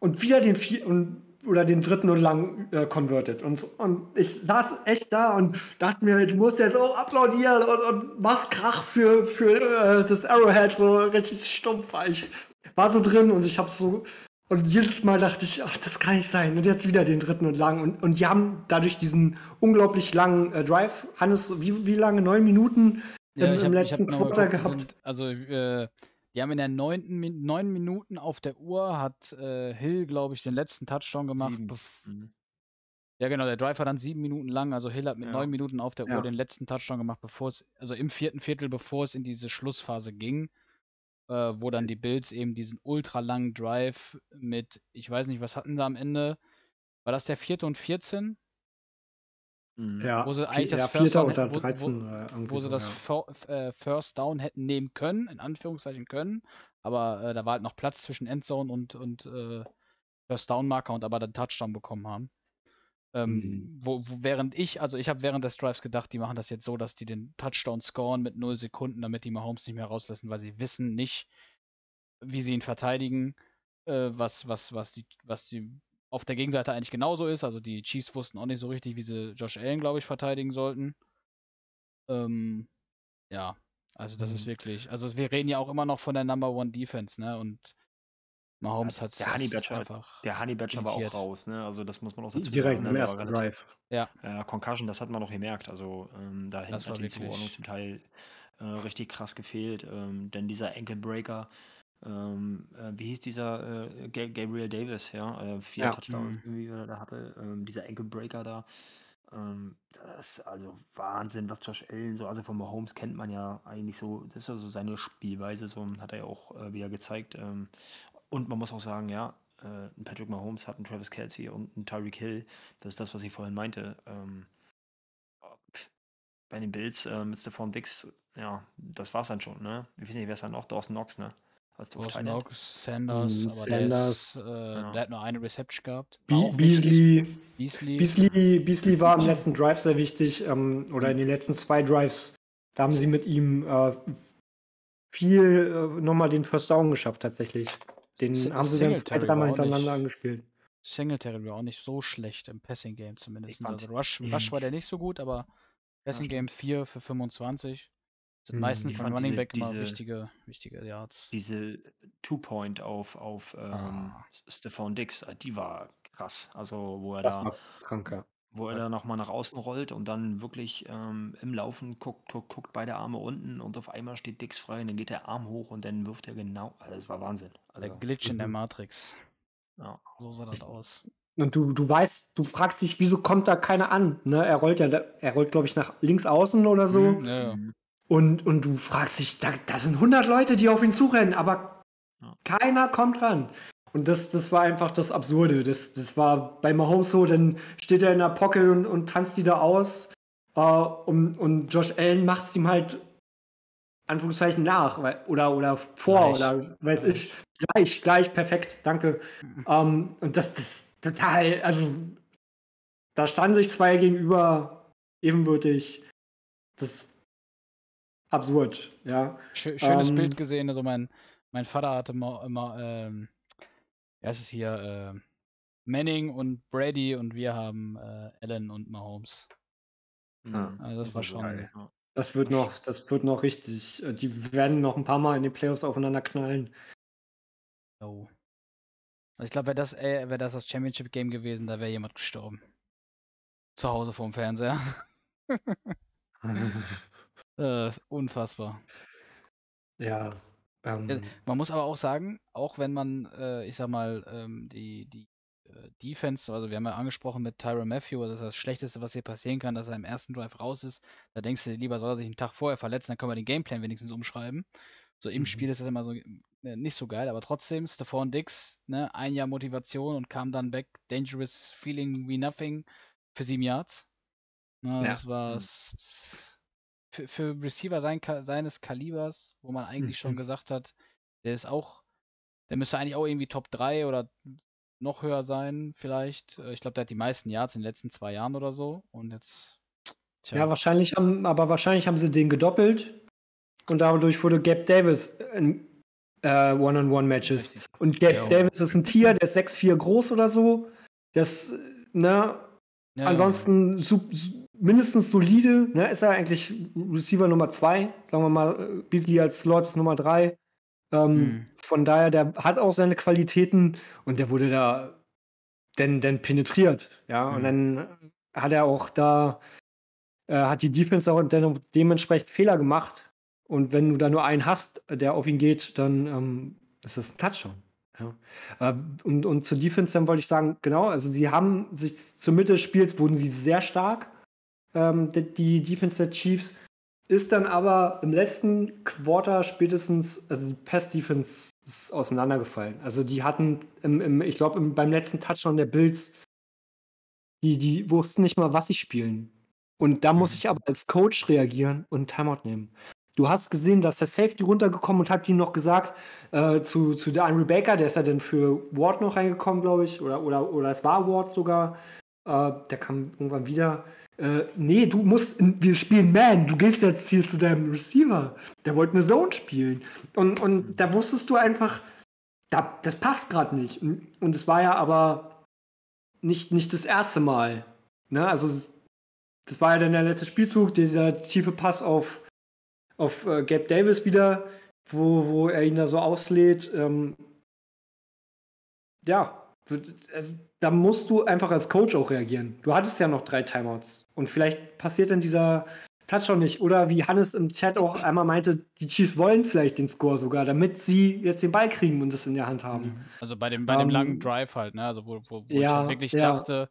[SPEAKER 5] Und wieder den vier und oder den dritten und lang äh, converted. Und, und ich saß echt da und dachte mir, du musst jetzt auch applaudieren und, und machst Krach für, für äh, das Arrowhead so richtig stumpf. weil Ich war so drin und ich habe so. Und jedes Mal dachte ich, ach, das kann nicht sein. Und jetzt wieder den dritten und lang. Und, und die haben dadurch diesen unglaublich langen äh, Drive, Hannes, wie, wie lange? Neun Minuten
[SPEAKER 4] Ja,
[SPEAKER 5] im,
[SPEAKER 4] ich
[SPEAKER 5] im
[SPEAKER 4] hab
[SPEAKER 5] letzten Quarter gehabt.
[SPEAKER 4] sind, also äh, die haben in der neunten, neun Minuten auf der Uhr hat äh, Hill, glaube ich, den letzten Touchdown gemacht.
[SPEAKER 1] Mhm.
[SPEAKER 4] Ja, genau, der Drive war dann sieben Minuten lang. Also Hill hat mit
[SPEAKER 1] Ja.
[SPEAKER 4] neun Minuten auf der
[SPEAKER 5] Ja.
[SPEAKER 4] Uhr den letzten Touchdown gemacht, bevor es, also im vierten Viertel, bevor es in diese Schlussphase ging, äh, wo dann die Bills eben diesen ultra langen Drive mit, ich weiß nicht, was hatten sie am Ende? War das der vierte und 14?
[SPEAKER 1] Mhm.
[SPEAKER 5] Ja,
[SPEAKER 4] Wo sie eigentlich das First Down
[SPEAKER 5] oder
[SPEAKER 4] hätten- wo-
[SPEAKER 5] 13 oder irgendwie
[SPEAKER 4] wo sie
[SPEAKER 5] so,
[SPEAKER 4] das
[SPEAKER 5] ja.
[SPEAKER 4] Äh, First Down hätten nehmen können, in Anführungszeichen können, aber äh, da war halt noch Platz zwischen Endzone und, und äh, First Down Marker und aber dann Touchdown bekommen haben. Ähm,
[SPEAKER 5] Mhm.
[SPEAKER 4] wo, wo, während ich, also ich habe während des Drives gedacht, die machen das jetzt so, dass die den Touchdown scoren mit 0 Sekunden, damit die Mahomes nicht mehr rauslassen, weil sie wissen nicht, wie sie ihn verteidigen, äh, was, was, was, die, was die auf der Gegenseite eigentlich genauso ist. Also die Chiefs wussten auch nicht so richtig, wie sie Josh Allen, glaube ich, verteidigen sollten. Ähm, ja, also das ist
[SPEAKER 5] Mhm.
[SPEAKER 4] wirklich, also wir reden ja auch immer noch von der Number One Defense, ne? Und Mahomes
[SPEAKER 1] Ja,
[SPEAKER 4] hat
[SPEAKER 1] Badger,
[SPEAKER 4] einfach.
[SPEAKER 1] der Honey Badger war auch raus, ne? Also das muss man auch dazu
[SPEAKER 5] Direkt
[SPEAKER 1] sagen.
[SPEAKER 5] im
[SPEAKER 1] Ne?
[SPEAKER 5] Ersten Drive.
[SPEAKER 4] Ja,
[SPEAKER 1] Ja, Concussion, das hat man noch gemerkt. Also ähm, da hinten hat die Zuordnung
[SPEAKER 4] wirklich-
[SPEAKER 1] zum Teil äh, richtig krass gefehlt. Ähm, denn dieser Ankle Breaker, ähm, äh, wie hieß dieser äh, Ga- Gabriel Davis, ja, äh, vier
[SPEAKER 5] Ja.
[SPEAKER 1] Touchdowns
[SPEAKER 4] Mhm.
[SPEAKER 1] irgendwie, oder da hatte, ähm, dieser Ankle Breaker da. Ähm, das ist also Wahnsinn, was Josh Allen so, also von Mahomes kennt man ja eigentlich so, das ist ja so seine Spielweise, so hat er ja auch äh, wieder gezeigt. Ähm, und man muss auch sagen, ja, äh, ein Patrick Mahomes hat einen Travis Kelsey und einen Tyreek Hill. Das ist das, was ich vorhin meinte. Ähm, bei den Bills äh, mit Stephon Dix, ja, das war's dann schon, ne? Ich weiß nicht, wer ist dann noch? Dawson Knox, ne?
[SPEAKER 4] Dawson
[SPEAKER 1] Tight End.
[SPEAKER 4] Knox, Sanders,
[SPEAKER 5] Mhm,
[SPEAKER 4] aber der ist,
[SPEAKER 5] Sanders,
[SPEAKER 4] äh,
[SPEAKER 1] ja.
[SPEAKER 4] der hat nur eine Reception gehabt.
[SPEAKER 5] Be. Beasley,
[SPEAKER 4] Beasley.
[SPEAKER 5] Beasley, Beasley war im letzten Drive sehr wichtig, ähm, oder in den letzten zwei Drives. Da haben sie mit ihm äh, viel äh, nochmal den First Down geschafft, tatsächlich. Den
[SPEAKER 4] Si-
[SPEAKER 5] haben sie dann zwei, dreimal hintereinander
[SPEAKER 4] nicht-
[SPEAKER 5] angespielt.
[SPEAKER 4] Singletary war auch nicht so schlecht im Passing Game zumindest. Also Rush. Rush war der nicht so gut, aber Passing Game 4 für 25. Sind
[SPEAKER 5] Mhm.
[SPEAKER 4] meistens von Running
[SPEAKER 1] diese-
[SPEAKER 4] Back immer
[SPEAKER 1] diese-
[SPEAKER 4] wichtige, wichtige Yards.
[SPEAKER 1] Diese Two-Point auf, auf ähm,
[SPEAKER 4] Ah.
[SPEAKER 1] Stephon Dix, äh, die war krass. Also, wo er
[SPEAKER 5] Das
[SPEAKER 1] da,
[SPEAKER 5] kranker.
[SPEAKER 1] wo er da nochmal nach außen rollt und dann wirklich ähm, im Laufen guckt, guckt, guckt beide Arme unten und auf einmal steht Dix frei und dann geht der Arm hoch und dann wirft er genau. Also, das war Wahnsinn.
[SPEAKER 4] Der
[SPEAKER 1] Also,
[SPEAKER 4] Glitch in der
[SPEAKER 5] mhm.
[SPEAKER 4] Matrix.
[SPEAKER 1] ja.
[SPEAKER 4] So sah das aus.
[SPEAKER 5] Und du, du weißt, du fragst dich, wieso kommt da keiner an? Ne? Er rollt ja, er rollt, glaube ich, nach links außen oder so.
[SPEAKER 4] Mhm, ja, ja.
[SPEAKER 5] Und, und du fragst dich, da, da sind 100 Leute, die auf ihn zurennen, aber
[SPEAKER 1] Ja.
[SPEAKER 5] keiner kommt ran. Und das, das war einfach das Absurde. Das, das war bei Mahomes so, dann steht er in der Pocket und, und tanzt die da aus. Äh, und, und Josh Allen macht es ihm halt Anführungszeichen nach oder, oder vor
[SPEAKER 4] Gleich.
[SPEAKER 5] oder weiß ich. Gleich, gleich, perfekt, danke. ähm, und das, das total, also da standen sich zwei gegenüber ebenbürtig. Das ist absurd, ja.
[SPEAKER 4] Schö schönes
[SPEAKER 5] Ähm,
[SPEAKER 4] Bild gesehen. Also mein, mein Vater hatte immer, immer ähm, ja, es ist hier ähm, Manning und Brady und wir haben äh, Allen und Mahomes.
[SPEAKER 5] Ja.
[SPEAKER 1] Mhm.
[SPEAKER 4] Also das war schon-
[SPEAKER 1] geil, ja.
[SPEAKER 5] Das wird noch, das wird noch richtig. äh, Die werden noch ein paar Mal in den Playoffs aufeinander knallen.
[SPEAKER 4] Oh. Also ich glaube, wäre das, äh, wär das das Championship Game gewesen, da wäre jemand gestorben. Zu Hause vorm Fernseher. Ist unfassbar.
[SPEAKER 5] ja. Ähm,
[SPEAKER 4] Man muss aber auch sagen, auch wenn man, äh, ich sag mal, ähm, die, die äh, Defense, also wir haben ja angesprochen mit Tyron Matthew, das ist das Schlechteste, was hier passieren kann, dass er im ersten Drive raus ist. Da denkst du, lieber soll er sich einen Tag vorher verletzen, dann können wir den Gameplan wenigstens umschreiben. So im
[SPEAKER 5] Mhm.
[SPEAKER 4] Spiel ist das immer so äh, nicht so geil, aber trotzdem, Stephon Dix, ne, ein Jahr Motivation und kam dann back, dangerous feeling wie nothing für sieben Yards. Ne,
[SPEAKER 5] Ja.
[SPEAKER 4] Das war
[SPEAKER 1] Mhm.
[SPEAKER 4] Für, für Receiver sein, seines Kalibers, wo man eigentlich schon
[SPEAKER 5] Mhm.
[SPEAKER 4] gesagt hat, der ist auch, der müsste eigentlich auch irgendwie Top 3 oder noch höher sein, vielleicht. Äh, Ich glaube, der hat die meisten Yards in den letzten zwei Jahren oder so. Und jetzt, tja,
[SPEAKER 5] ja, wahrscheinlich haben, aber wahrscheinlich haben sie den gedoppelt und dadurch wurde Gabe Davis in äh, One-on-One-Matches. Und Gabe
[SPEAKER 4] Ja.
[SPEAKER 5] Davis ist ein Tier, der ist 6'4 groß oder so. Das, ne,
[SPEAKER 4] ja,
[SPEAKER 5] ansonsten su- su- mindestens solide. Ne, ist er eigentlich Receiver Nummer 2. Sagen wir mal, äh, Beasley als Slot ist Nummer 3. Ähm,
[SPEAKER 4] Mhm.
[SPEAKER 5] Von daher, der hat auch seine Qualitäten und der wurde da denn, denn penetriert. Ja, und
[SPEAKER 4] Mhm.
[SPEAKER 5] dann hat er auch da, äh, hat die Defense auch dann dementsprechend Fehler gemacht. Und wenn du da nur einen hast, der auf ihn geht, dann ähm, ist das ein Touchdown. Ja. Äh, und, und zur Defense dann wollte ich sagen, genau, also sie haben sich zur Mitte des Spiels wurden sie sehr stark, ähm, die, die Defense der Chiefs. Ist dann aber im letzten Quarter spätestens, also die Pass-Defense ist auseinandergefallen. Also die hatten, im, im, ich glaube, beim letzten Touchdown der Bills, die, die wussten nicht mal, was sie spielen. Und da muss
[SPEAKER 4] Mhm.
[SPEAKER 5] ich aber als Coach reagieren und Timeout nehmen. Du hast gesehen, dass der Safety runtergekommen und hat ihm noch gesagt, äh, zu, zu der Henry Baker, der ist ja dann für Ward noch reingekommen, glaube ich, oder, oder, oder es war Ward sogar. Äh, der kam irgendwann wieder. Äh, nee, du musst, wir spielen Man, du gehst jetzt hier zu deinem Receiver. Der wollte eine Zone spielen. Und, und da wusstest du einfach, da, das passt gerade nicht. Und es war ja aber nicht, nicht das erste Mal. Ne? Also, das war ja dann der letzte Spielzug, dieser tiefe Pass auf, auf äh, Gabe Davis wieder, wo, wo er ihn da so auslädt. Ähm, ja, also, da musst du einfach als Coach auch reagieren. Du hattest ja noch drei Timeouts. Und vielleicht passiert dann dieser Touchdown nicht. Oder wie Hannes im Chat auch einmal meinte, die Chiefs wollen vielleicht den Score sogar, damit sie jetzt den Ball kriegen und es in der Hand haben.
[SPEAKER 4] Also bei dem, bei dem langen
[SPEAKER 5] Ähm,
[SPEAKER 4] Drive halt, ne? Also wo, wo, wo ich
[SPEAKER 5] ja,
[SPEAKER 4] halt wirklich
[SPEAKER 5] ja.
[SPEAKER 4] dachte,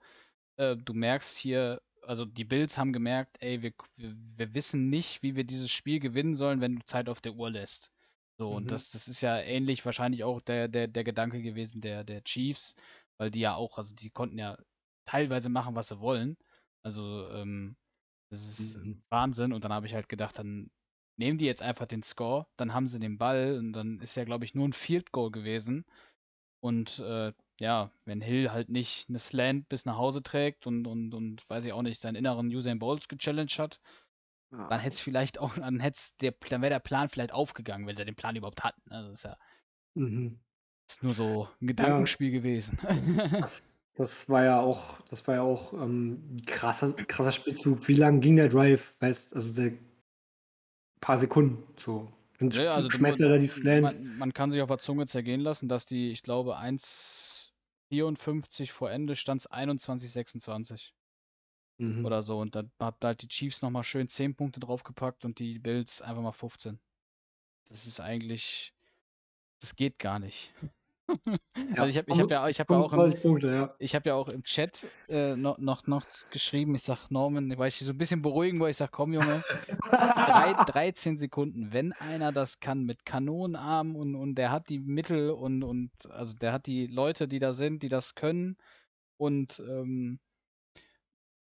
[SPEAKER 4] äh, du merkst hier, also die Bills haben gemerkt, ey, wir, wir, wir wissen nicht, wie wir dieses Spiel gewinnen sollen, wenn du Zeit auf der Uhr lässt. So,
[SPEAKER 5] Mhm.
[SPEAKER 4] und das, das ist ja ähnlich wahrscheinlich auch der, der, der Gedanke gewesen der, der Chiefs, weil die ja auch, also die konnten ja teilweise machen, was sie wollen. Also, ähm, Das ist
[SPEAKER 5] Mhm.
[SPEAKER 4] Wahnsinn. Und dann habe ich halt gedacht, dann nehmen die jetzt einfach den Score, dann haben sie den Ball und dann ist ja, glaube ich, nur ein Field Goal gewesen. Und äh, ja, wenn Hill halt nicht eine Slant bis nach Hause trägt und, und, und weiß ich auch nicht, seinen inneren Usain Bolt gechallenged hat, dann hätte es vielleicht auch, dann hätte der, dann wäre der Plan vielleicht aufgegangen, wenn sie den Plan überhaupt hatten. Also das ist ja
[SPEAKER 5] Mhm.
[SPEAKER 4] Ist nur so ein Gedankenspiel gewesen.
[SPEAKER 5] Das, das war ja auch, das war ja auch ähm, ein krasser, krasser Spielzug. Wie lang ging der Drive? Weißt also der paar Sekunden so.
[SPEAKER 4] Ja, also
[SPEAKER 5] er da die
[SPEAKER 4] man,
[SPEAKER 5] Slant.
[SPEAKER 4] man kann sich auf der Zunge zergehen lassen, dass die, ich glaube, 1,54 vor Ende stand es 21, 26
[SPEAKER 5] Mhm.
[SPEAKER 4] oder so. Und dann hat halt die Chiefs nochmal schön 10 Punkte draufgepackt und die Bills einfach mal 15. Das ist eigentlich, das geht gar nicht.
[SPEAKER 5] Ja,
[SPEAKER 4] also ich habe ich hab ja, ich hab ja auch im,
[SPEAKER 5] 25 Punkte, ja.
[SPEAKER 4] ich habe ja auch im Chat äh, noch, noch, noch geschrieben, ich sag Norman, weil ich dich so ein bisschen beruhigen wollte, ich sag, komm Junge, drei, 13 Sekunden, wenn einer das kann mit Kanonenarmen und, und der hat die Mittel und, und also der hat die Leute, die da sind, die das können und ähm,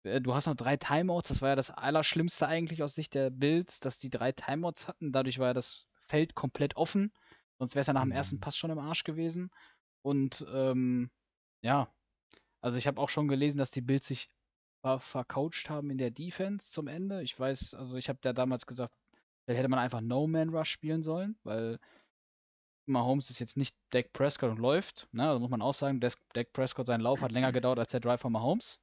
[SPEAKER 4] äh, du hast noch drei Timeouts, das war ja das Allerschlimmste eigentlich aus Sicht der Bills, dass die drei Timeouts hatten, dadurch war ja das Feld komplett offen, sonst wäre es ja nach dem ersten
[SPEAKER 5] Mhm.
[SPEAKER 4] Pass schon im Arsch gewesen und ähm, ja, also ich habe auch schon gelesen, dass die Bills sich ver vercoacht haben in der Defense zum Ende. Ich weiß, also ich habe da damals gesagt, vielleicht hätte man einfach No-Man-Rush spielen sollen, weil Mahomes ist jetzt nicht Dak Prescott und läuft. Ne? Also muss man auch sagen, Dak Dak Prescott, sein Lauf hat länger gedauert als der Drive von Mahomes.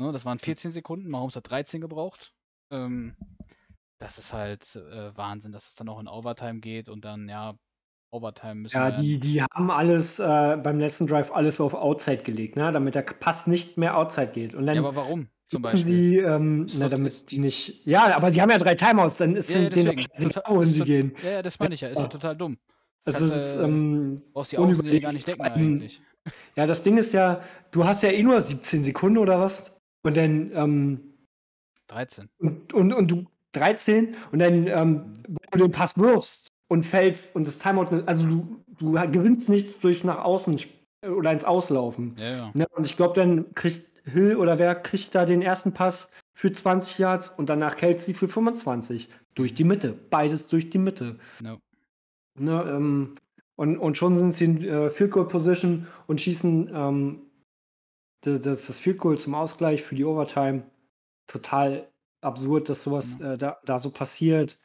[SPEAKER 4] Ne? Das waren 14 Sekunden, Mahomes hat 13 gebraucht. Ähm, das ist halt äh, Wahnsinn, dass es dann auch in Overtime geht und dann, ja, Overtime müssen
[SPEAKER 5] Ja, die, die haben alles äh, beim letzten Drive alles auf Outside gelegt, ne? damit der Pass nicht mehr Outside geht. Und
[SPEAKER 4] Ja,
[SPEAKER 5] dann
[SPEAKER 4] aber warum zum Beispiel?
[SPEAKER 5] sie, ähm, na, damit die nicht. Ja, aber sie haben ja drei Timeouts, dann ist
[SPEAKER 4] Ja, ja,
[SPEAKER 5] denen scheißegal, wohin sie gehen.
[SPEAKER 4] Ja, ja, das meine ich ja. Ist
[SPEAKER 5] Ja.
[SPEAKER 4] ja total dumm.
[SPEAKER 5] Also
[SPEAKER 4] Kannst,
[SPEAKER 5] ist,
[SPEAKER 4] äh,
[SPEAKER 5] ähm,
[SPEAKER 4] Brauchst die Außenlinie gar nicht decken eigentlich.
[SPEAKER 5] Ja, das Ding ist ja, du hast ja eh nur 17 Sekunden oder was? Und dann, ähm,
[SPEAKER 4] 13.
[SPEAKER 5] und, und, und du 13 und dann, ähm, wenn du den Pass wirfst und fällst und das Timeout, also du, du gewinnst nichts durch nach außen sp- oder ins Auslaufen.
[SPEAKER 4] Ja, ja.
[SPEAKER 5] Ne? Und ich glaube, dann kriegt Hill oder wer kriegt da den ersten Pass für 20 Yards und danach Kelsey für 25 durch die Mitte. Beides durch die Mitte.
[SPEAKER 4] No.
[SPEAKER 5] Ne, ähm, und, und schon sind sie in äh, Field Goal Position und schießen ähm, das, das Field Goal zum Ausgleich für die Overtime. Total absurd, dass sowas äh, da, da so passiert.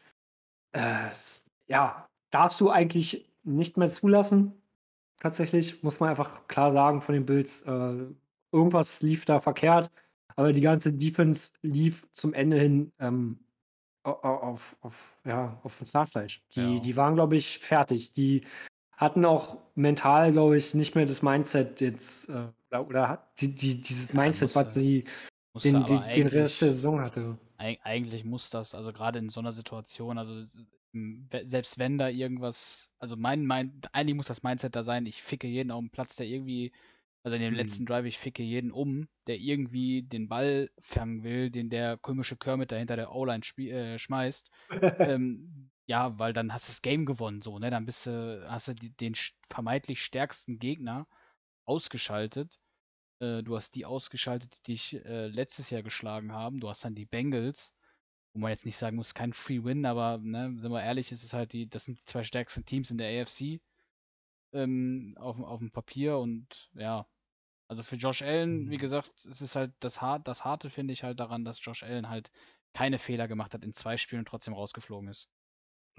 [SPEAKER 5] Äh, es- ja, darfst du eigentlich nicht mehr zulassen. Tatsächlich, muss man einfach klar sagen von den Bills. Äh, irgendwas lief da verkehrt, aber die ganze Defense lief zum Ende hin ähm, au- au- auf, auf, ja, auf dem Zahnfleisch. Die,
[SPEAKER 4] Ja.
[SPEAKER 5] die waren, glaube ich, fertig. Die hatten auch mental, glaube ich, nicht mehr das Mindset jetzt, äh, oder, hat die, die, dieses
[SPEAKER 4] Ja,
[SPEAKER 5] Mindset, was
[SPEAKER 4] musste-
[SPEAKER 5] sie
[SPEAKER 4] Musste
[SPEAKER 5] den, den, den Rest der Saison hatte.
[SPEAKER 4] eig- eigentlich muss das, also gerade in so einer Situation, also selbst wenn da irgendwas, also mein, mein, eigentlich muss das Mindset da sein, ich ficke jeden auf dem Platz, der irgendwie, also in dem
[SPEAKER 5] Mhm.
[SPEAKER 4] letzten Drive, ich ficke jeden um, der irgendwie den Ball fangen will, den der komische Kermit da hinter der O-Line äh, schmeißt. ähm, ja, weil dann hast du das Game gewonnen, so, ne? Dann bist du, hast du die, den vermeintlich stärksten Gegner ausgeschaltet. Äh, du hast die ausgeschaltet, die dich äh, letztes Jahr geschlagen haben. Du hast dann die Bengals, wo man jetzt nicht sagen muss, kein Free Win, aber ne, sind wir ehrlich, es ist halt die, das sind die zwei stärksten Teams in der AFC ähm, auf, auf dem Papier und ja. Also für Josh Allen, wie
[SPEAKER 5] Mhm.
[SPEAKER 4] gesagt, es ist halt das, Hart, das Harte, finde ich halt daran, dass Josh Allen halt keine Fehler gemacht hat in zwei Spielen und trotzdem rausgeflogen ist.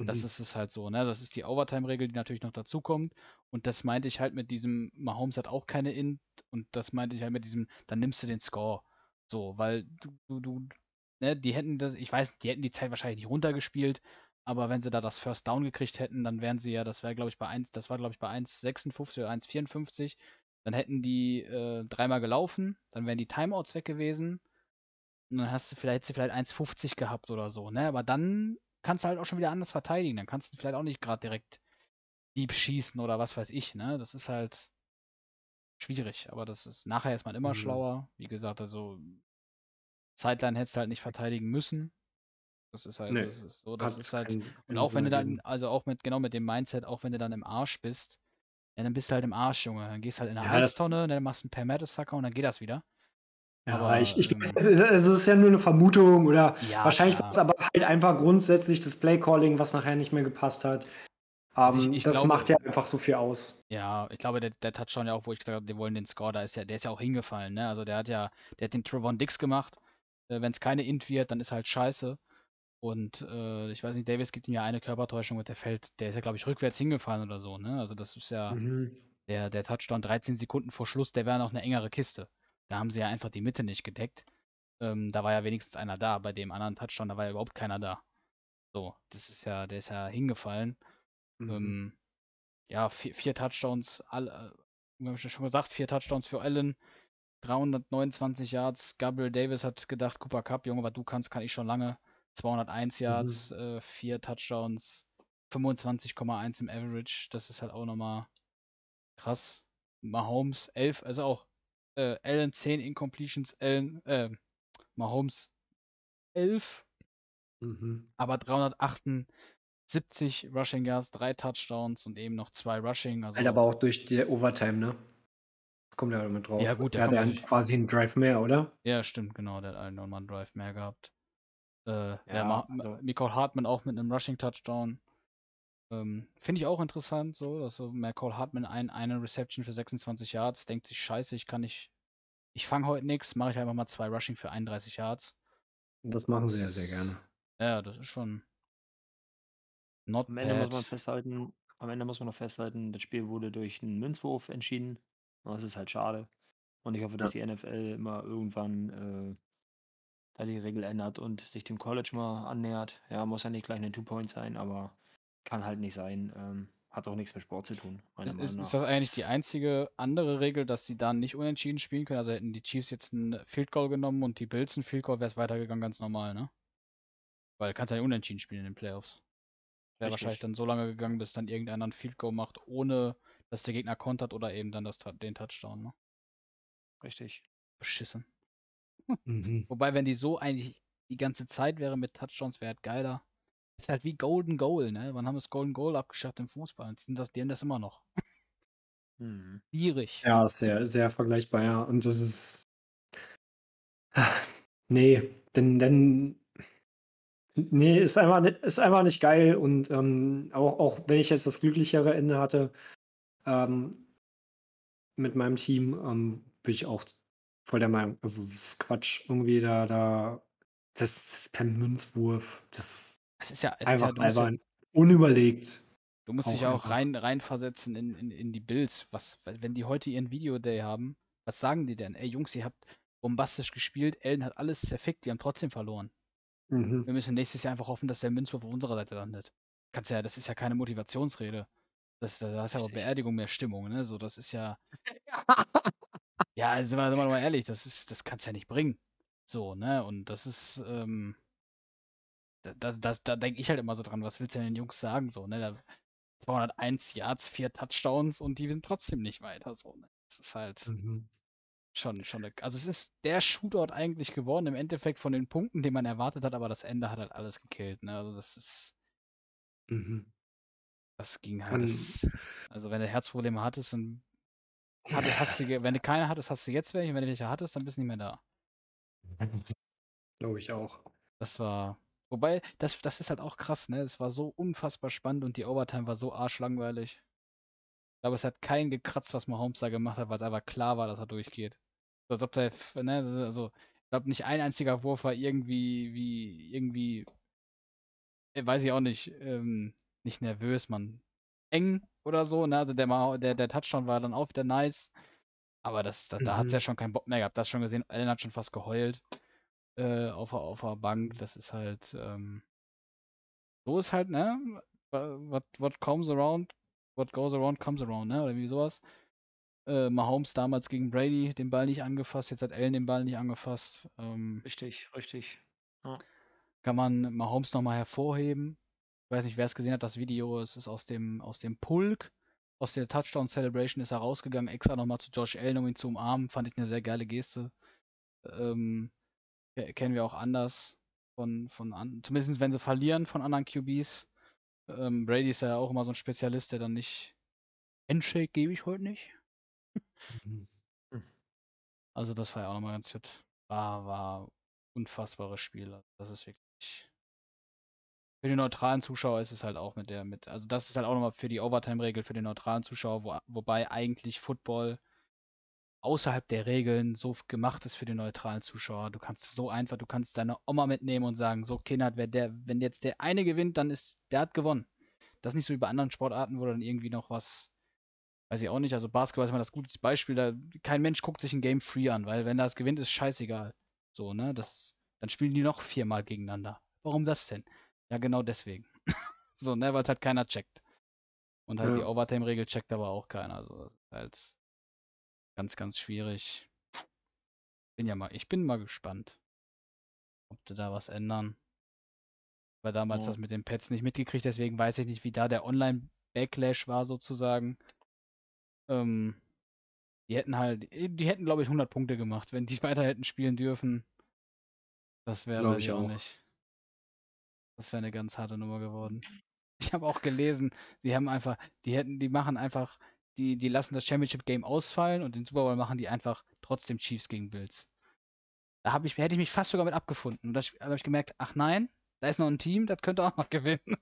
[SPEAKER 4] Das
[SPEAKER 5] Mhm.
[SPEAKER 4] ist es halt so, ne? Das ist die Overtime-Regel, die natürlich noch dazukommt. Und das meinte ich halt mit diesem, Mahomes hat auch keine Int und das meinte ich halt mit diesem, dann nimmst du den Score. So, weil du, du, du, ne, die hätten das, ich weiß, die hätten die Zeit wahrscheinlich nicht runtergespielt, aber wenn sie da das First Down gekriegt hätten, dann wären sie ja, das wäre, glaube ich, bei 1, das war, glaube ich, bei 1,56 oder 1,54. Dann hätten die äh, dreimal gelaufen, dann wären die Timeouts weg gewesen. Und dann hast du vielleicht, hättest du vielleicht 1,50 gehabt oder so, ne? Aber dann kannst du halt auch schon wieder anders verteidigen. Dann kannst du vielleicht auch nicht gerade direkt deep schießen oder was weiß ich, ne? Das ist halt schwierig, aber das ist nachher ist man immer
[SPEAKER 5] Mhm.
[SPEAKER 4] schlauer. Wie gesagt, also Sideline hättest du halt nicht verteidigen müssen. Das ist halt,
[SPEAKER 5] Nee,
[SPEAKER 4] das ist so, das ist halt. Und auch wenn du dann, also auch mit, genau mit dem Mindset, auch wenn du dann im Arsch bist, ja, dann bist du halt im Arsch, Junge. Dann gehst halt in eine
[SPEAKER 5] Ja,
[SPEAKER 4] Eistonne, dann machst du einen Permatis-Sucker und dann geht das wieder.
[SPEAKER 5] Ja,
[SPEAKER 4] Aber,
[SPEAKER 5] ich, ich
[SPEAKER 4] ähm,
[SPEAKER 5] weiß, es ist, also es ist ja nur eine Vermutung oder
[SPEAKER 4] Ja,
[SPEAKER 5] wahrscheinlich war es aber halt einfach grundsätzlich das Playcalling, was nachher nicht mehr gepasst hat.
[SPEAKER 4] Also ich-
[SPEAKER 5] Ähm,
[SPEAKER 4] ich
[SPEAKER 5] das
[SPEAKER 4] glaube-
[SPEAKER 5] macht ja einfach so viel aus.
[SPEAKER 4] Ja, ich glaube, der, der Touchdown ja auch, wo ich gesagt habe, die wollen den Score, da ist ja, der ist ja auch hingefallen, ne? Also der hat ja, der hat den Trevon Dix gemacht. Äh, Wenn es keine Int wird, dann ist halt scheiße. Und äh, ich weiß nicht, Davis gibt ihm ja eine Körpertäuschung und der fällt, der ist ja, glaube ich, rückwärts hingefallen oder so, ne? Also das ist ja
[SPEAKER 5] Mhm.
[SPEAKER 4] der, der Touchdown 13 Sekunden vor Schluss, der wäre noch eine engere Kiste. Da haben sie ja einfach die Mitte nicht gedeckt. Ähm, da war ja wenigstens einer da. Bei dem anderen Touchdown, da war ja überhaupt keiner da. So, das ist ja, der ist ja hingefallen.
[SPEAKER 5] Mhm.
[SPEAKER 4] Ähm, ja, vier, vier Touchdowns, all, äh, wie hab ich ja schon gesagt, vier Touchdowns für Allen, 329 Yards. Gabriel Davis hat gedacht, Cooper Cup, Junge, was du kannst, kann ich schon lange. 201 Yards, äh, vier Touchdowns, 25,1 im Average. Das ist halt auch nochmal krass. Mahomes 11, also auch äh, Allen 10 Incompletions, Allen, äh, Mahomes 11,
[SPEAKER 5] Mhm.
[SPEAKER 4] aber 378 Rushing Yards, drei Touchdowns und eben noch zwei Rushing. Also
[SPEAKER 5] Halt aber auch durch die Overtime, ne? Das kommt ja damit drauf.
[SPEAKER 4] Ja, gut, der
[SPEAKER 5] er hat ja quasi einen Drive mehr, oder?
[SPEAKER 4] Ja, stimmt, genau. Der hat einen nochmal einen Drive mehr gehabt. Äh, ja,
[SPEAKER 1] Ja, also-
[SPEAKER 4] Nicole Hartman auch mit einem Rushing-Touchdown. Ähm, Finde ich auch interessant, so, dass so Nicole Hartman ein, eine Reception für 26 Yards, denkt sich, scheiße, ich kann nicht, ich fange heute nichts, mache ich einfach mal zwei Rushing für 31 Yards.
[SPEAKER 5] Das machen sie ja sehr gerne.
[SPEAKER 4] Ja, das ist schon not
[SPEAKER 1] Am Ende muss man
[SPEAKER 4] bad.
[SPEAKER 1] festhalten, am Ende muss man noch festhalten, das Spiel wurde durch einen Münzwurf entschieden. Das ist halt schade. Und ich hoffe, dass die NFL immer irgendwann äh, da die Regel ändert und sich dem College mal annähert. Ja, muss ja nicht gleich eine Two-Point sein, aber kann halt nicht sein. Ähm, hat auch nichts mit Sport zu tun,
[SPEAKER 4] Ist, ist, das eigentlich die einzige andere Regel, dass sie dann nicht unentschieden spielen können? Also hätten die Chiefs jetzt einen Field Goal genommen und die Bills einen Field Goal, wäre es weitergegangen, ganz normal, ne? Weil du kannst ja nicht unentschieden spielen in den Playoffs. Wäre wahrscheinlich dann so lange gegangen, bis dann irgendeiner einen Field Goal macht, ohne dass der Gegner kontert oder eben dann das, den Touchdown, ne?
[SPEAKER 1] Richtig.
[SPEAKER 4] Beschissen.
[SPEAKER 5] Mhm.
[SPEAKER 4] Wobei, wenn die so eigentlich die ganze Zeit wäre mit Touchdowns, wäre halt geiler. Ist halt wie Golden Goal, ne? Wann haben wir das Golden Goal abgeschafft im Fußball? Und sind das, die haben das immer noch.
[SPEAKER 1] Mhm.
[SPEAKER 4] Schwierig.
[SPEAKER 5] Ja, ist sehr, sehr vergleichbar, ja. Und das ist. Nee, denn, denn. Nee, ist einfach, ist einfach nicht geil. Und ähm, auch, auch wenn ich jetzt das glücklichere Ende hatte ähm, mit meinem Team, ähm, bin ich auch voll der Meinung, also das ist Quatsch. Irgendwie da, da, das ist per Münzwurf, das
[SPEAKER 4] Es ist ja,
[SPEAKER 5] ist
[SPEAKER 4] es ist
[SPEAKER 5] einfach,
[SPEAKER 4] musst ja
[SPEAKER 5] einfach unüberlegt.
[SPEAKER 4] Du musst
[SPEAKER 5] Auch
[SPEAKER 4] dich auch
[SPEAKER 5] einfach.
[SPEAKER 4] rein, reinversetzen in, in, in die Bills. Was, wenn die heute ihren Videoday haben, was sagen die denn? Ey Jungs, ihr habt bombastisch gespielt, Ellen hat alles zerfickt, die haben trotzdem verloren.
[SPEAKER 5] Mhm.
[SPEAKER 4] Wir müssen nächstes Jahr einfach hoffen, dass der Münzwurf auf unserer Seite landet. Kannst ja, das ist ja keine Motivationsrede. Das, da ist ja auch
[SPEAKER 1] Richtig.
[SPEAKER 4] Beerdigung mehr Stimmung, ne? So, das ist ja. Ja, also sind wir, sind wir doch mal ehrlich, das ist, das kannst du ja nicht bringen. So, ne? Und das ist, ähm, da, da, das, da denke ich halt immer so dran, was willst du denn den Jungs sagen? So, ne? Da, 201 Yards, vier Touchdowns und die sind trotzdem nicht weiter. So, ne? Das ist halt
[SPEAKER 5] Mhm.
[SPEAKER 4] schon, schon. eine- Also es ist der Shootout eigentlich geworden, im Endeffekt von den Punkten, den man erwartet hat, aber das Ende hat halt alles gekillt. Ne? Also das ist,
[SPEAKER 5] Mhm.
[SPEAKER 4] Das ging halt. Das, also wenn du Herzprobleme hattest, dann hatte, hast du, wenn du keine hattest, hast du jetzt welche. Wenn du welche hattest, dann bist du nicht mehr da.
[SPEAKER 5] Glaube ich auch.
[SPEAKER 4] Das war. Wobei, das, das ist halt auch krass, ne? Es war so unfassbar spannend und die Overtime war so arschlangweilig. Ich glaube, es hat keinen gekratzt, was Mahomes da gemacht hat, weil es einfach klar war, dass er durchgeht. So, als ob der, f- ne, also, ich glaube, nicht ein einziger Wurf war irgendwie, wie, irgendwie, äh, weiß ich auch nicht, ähm, nicht nervös, man. Eng oder so, ne? Also der, der, der Touchdown war dann auch wieder nice. Aber das, da hat es ja
[SPEAKER 5] Mhm.
[SPEAKER 4] schon keinen Bock mehr gehabt. Das schon gesehen, Allen hat schon fast geheult äh, auf, der- auf der Bank. Das ist halt, ähm, so ist halt, ne? What, what comes around, what goes around comes around, ne? Oder wie sowas. Äh, Mahomes damals gegen Brady den Ball nicht angefasst, jetzt hat Allen den Ball nicht angefasst. Ähm,
[SPEAKER 1] Richtig, richtig.
[SPEAKER 4] kann man Mahomes nochmal hervorheben. Ich weiß nicht, wer es gesehen hat, das Video. Es ist aus dem, aus dem Pulk, aus der Touchdown Celebration ist er rausgegangen, extra nochmal zu Josh Allen, um ihn zu umarmen. Fand ich eine sehr geile Geste. Ähm, ke- kennen wir auch anders. Von, von an, zumindest wenn sie verlieren von anderen QBs. Ähm, Brady ist ja auch immer so ein Spezialist, der dann nicht. Handshake gebe ich heute nicht. Also, das war ja auch nochmal ganz fit. war, war unfassbares Spiel. Also Das ist wirklich. Für die neutralen Zuschauer ist es halt auch mit der, mit, also das ist halt auch nochmal für die Overtime-Regel für die neutralen Zuschauer, wo, wobei eigentlich Football außerhalb der Regeln so gemacht ist für die neutralen Zuschauer. Du kannst so einfach, du kannst deine Oma mitnehmen und sagen, so Kinder, wer der, wenn jetzt der eine gewinnt, dann ist, der hat gewonnen. Das ist nicht so wie bei anderen Sportarten, wo dann irgendwie noch was, weiß ich auch nicht, also Basketball ist mal das gute Beispiel, da kein Mensch guckt sich ein Game Free an, weil wenn das gewinnt, ist scheißegal. So, ne, das, dann spielen die noch viermal gegeneinander. Warum das denn? Ja, genau deswegen. so, ne, weil es halt keiner checkt. Und halt die
[SPEAKER 5] Ja.
[SPEAKER 4] Overtime-Regel checkt aber auch keiner. Also das ist halt ganz, ganz schwierig. Bin ja mal, ich bin mal gespannt, ob sie da was ändern. Weil damals
[SPEAKER 1] Ja.
[SPEAKER 4] das mit den Pets nicht mitgekriegt, deswegen weiß ich nicht, wie da der Online-Backlash war sozusagen. Ähm, die hätten halt, die hätten glaube ich 100 Punkte gemacht, wenn die weiter hätten spielen dürfen. Das wäre,
[SPEAKER 5] ich
[SPEAKER 4] auch. nicht. Das wäre eine ganz harte Nummer geworden. Ich habe auch gelesen, sie haben einfach, die hätten, die machen einfach, die, die lassen das Championship Game ausfallen und den Super Bowl machen die einfach trotzdem Chiefs gegen Bills. Da ich, hätte ich mich fast sogar mit abgefunden. Und da habe ich gemerkt, ach nein, da ist noch ein Team, das könnte auch noch gewinnen.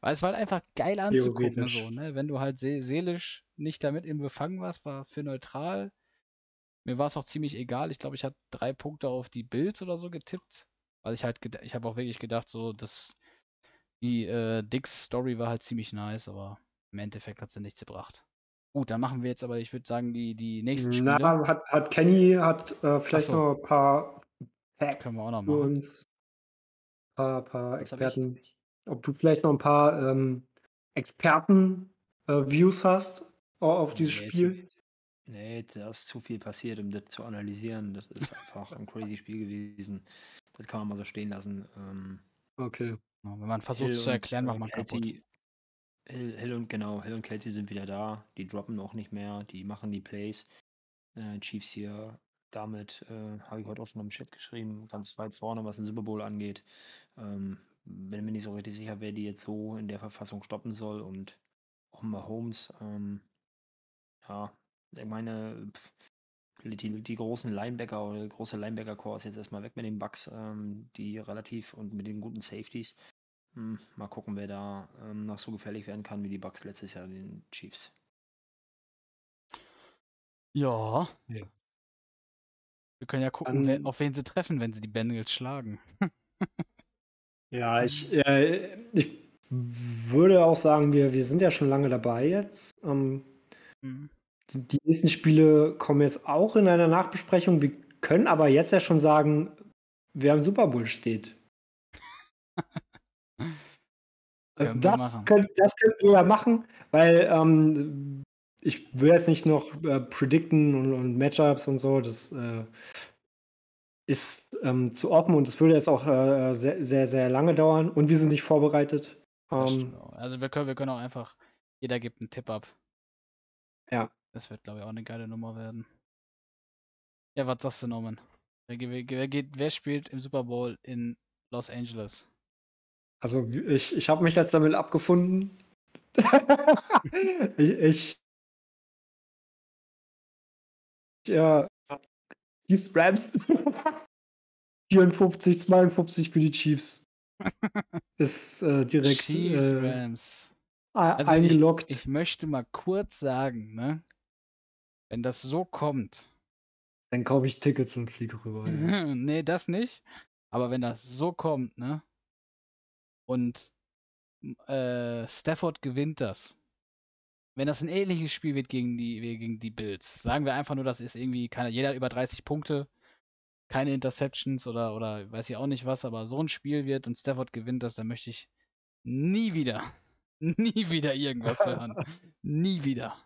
[SPEAKER 4] Weil es war halt einfach geil anzugucken, so, ne? Wenn du halt see seelisch nicht damit im Befangen warst, war für neutral. Mir war es auch ziemlich egal. Ich glaube, ich hatte drei Punkte auf die Bills oder so getippt. Weil ich halt, ich habe auch wirklich gedacht, so, dass die äh, Dix-Story war halt ziemlich nice, aber im Endeffekt hat sie nichts gebracht. Gut, dann machen wir jetzt aber, ich würde sagen, die, die nächsten Spiele.
[SPEAKER 5] Na, hat, hat Kenny hat äh, vielleicht
[SPEAKER 4] so.
[SPEAKER 5] noch ein paar Facts
[SPEAKER 4] Können wir auch noch
[SPEAKER 5] für uns. Ein paar, paar? Experten. Ob du vielleicht noch ein paar ähm, Experten-Views hast au- auf dieses
[SPEAKER 1] Nee,
[SPEAKER 5] Spiel?
[SPEAKER 1] Zu, nee, da ist zu viel passiert, um das zu analysieren. Das ist einfach ein crazy Spiel gewesen. Das kann man mal so stehen lassen. Ähm,
[SPEAKER 5] Okay.
[SPEAKER 4] Wenn man versucht
[SPEAKER 1] Hill
[SPEAKER 4] es zu
[SPEAKER 1] und,
[SPEAKER 4] erklären, macht
[SPEAKER 1] äh,
[SPEAKER 4] man kaputt.
[SPEAKER 1] Kelsey- Hill, Hill und genau, Hill und Kelsey sind wieder da. Die droppen auch nicht mehr, die machen die Plays. Äh, Chiefs hier damit, äh, habe ich heute auch schon im Chat geschrieben, ganz weit vorne, was den Super Bowl angeht. Ähm, bin mir nicht so richtig sicher, wer die jetzt so in der Verfassung stoppen soll und auch Mahomes, ähm, ja, ich meine, pff, die, die großen Linebacker oder der große Linebacker-Core ist jetzt erstmal weg mit den Bucks, ähm, die relativ und mit den guten Safeties. Hm, mal gucken, wer da ähm, noch so gefährlich werden kann wie die Bucks letztes Jahr den Chiefs.
[SPEAKER 4] Ja.
[SPEAKER 5] Ja.
[SPEAKER 4] Wir können ja gucken, wer,
[SPEAKER 5] Dann-
[SPEAKER 4] auf wen sie treffen, wenn sie die Bengals schlagen.
[SPEAKER 5] Ja, ich, äh, ich würde auch sagen, wir, wir sind ja schon lange dabei jetzt. Ähm,
[SPEAKER 4] Mhm.
[SPEAKER 5] Die, nächsten Spiele kommen jetzt auch in einer Nachbesprechung. Wir können aber jetzt ja schon sagen, wer im Super Bowl steht. Also
[SPEAKER 4] Können
[SPEAKER 5] das, könnt, das könnten wir ja machen, weil ähm, ich will jetzt nicht noch äh, predikten und, und Matchups und so. Das äh, ist ähm, zu offen und es würde jetzt auch äh, sehr, sehr, sehr lange dauern und wir sind nicht vorbereitet.
[SPEAKER 4] Das
[SPEAKER 5] Ähm.
[SPEAKER 4] Also wir können, wir können auch einfach, jeder gibt einen Tipp ab.
[SPEAKER 5] Ja.
[SPEAKER 4] Das wird, glaube ich, auch eine geile Nummer werden. Ja, was sagst du, Norman? Wer, wer, geht, wer spielt im Super Bowl in Los Angeles?
[SPEAKER 5] Also ich, ich habe mich jetzt damit abgefunden. ich, ich ja, Chiefs Rams 54, 52 für die Chiefs. Ist äh, direkt
[SPEAKER 4] Chiefs,
[SPEAKER 5] äh,
[SPEAKER 4] Rams. Also ich,
[SPEAKER 5] eingeloggt.
[SPEAKER 4] ich möchte mal kurz sagen, ne? Wenn das so kommt,
[SPEAKER 5] Dann kaufe ich Tickets und fliege rüber. Ja.
[SPEAKER 4] nee, das nicht. Aber wenn das so kommt, ne? Und äh, Stafford gewinnt das. Wenn das ein ähnliches Spiel wird gegen die, gegen die Bills, sagen wir einfach nur, das ist irgendwie keine, jeder über 30 Punkte, keine Interceptions oder, oder weiß ich auch nicht was, aber so ein Spiel wird und Stafford gewinnt das, dann möchte ich nie wieder, nie wieder irgendwas hören. nie wieder.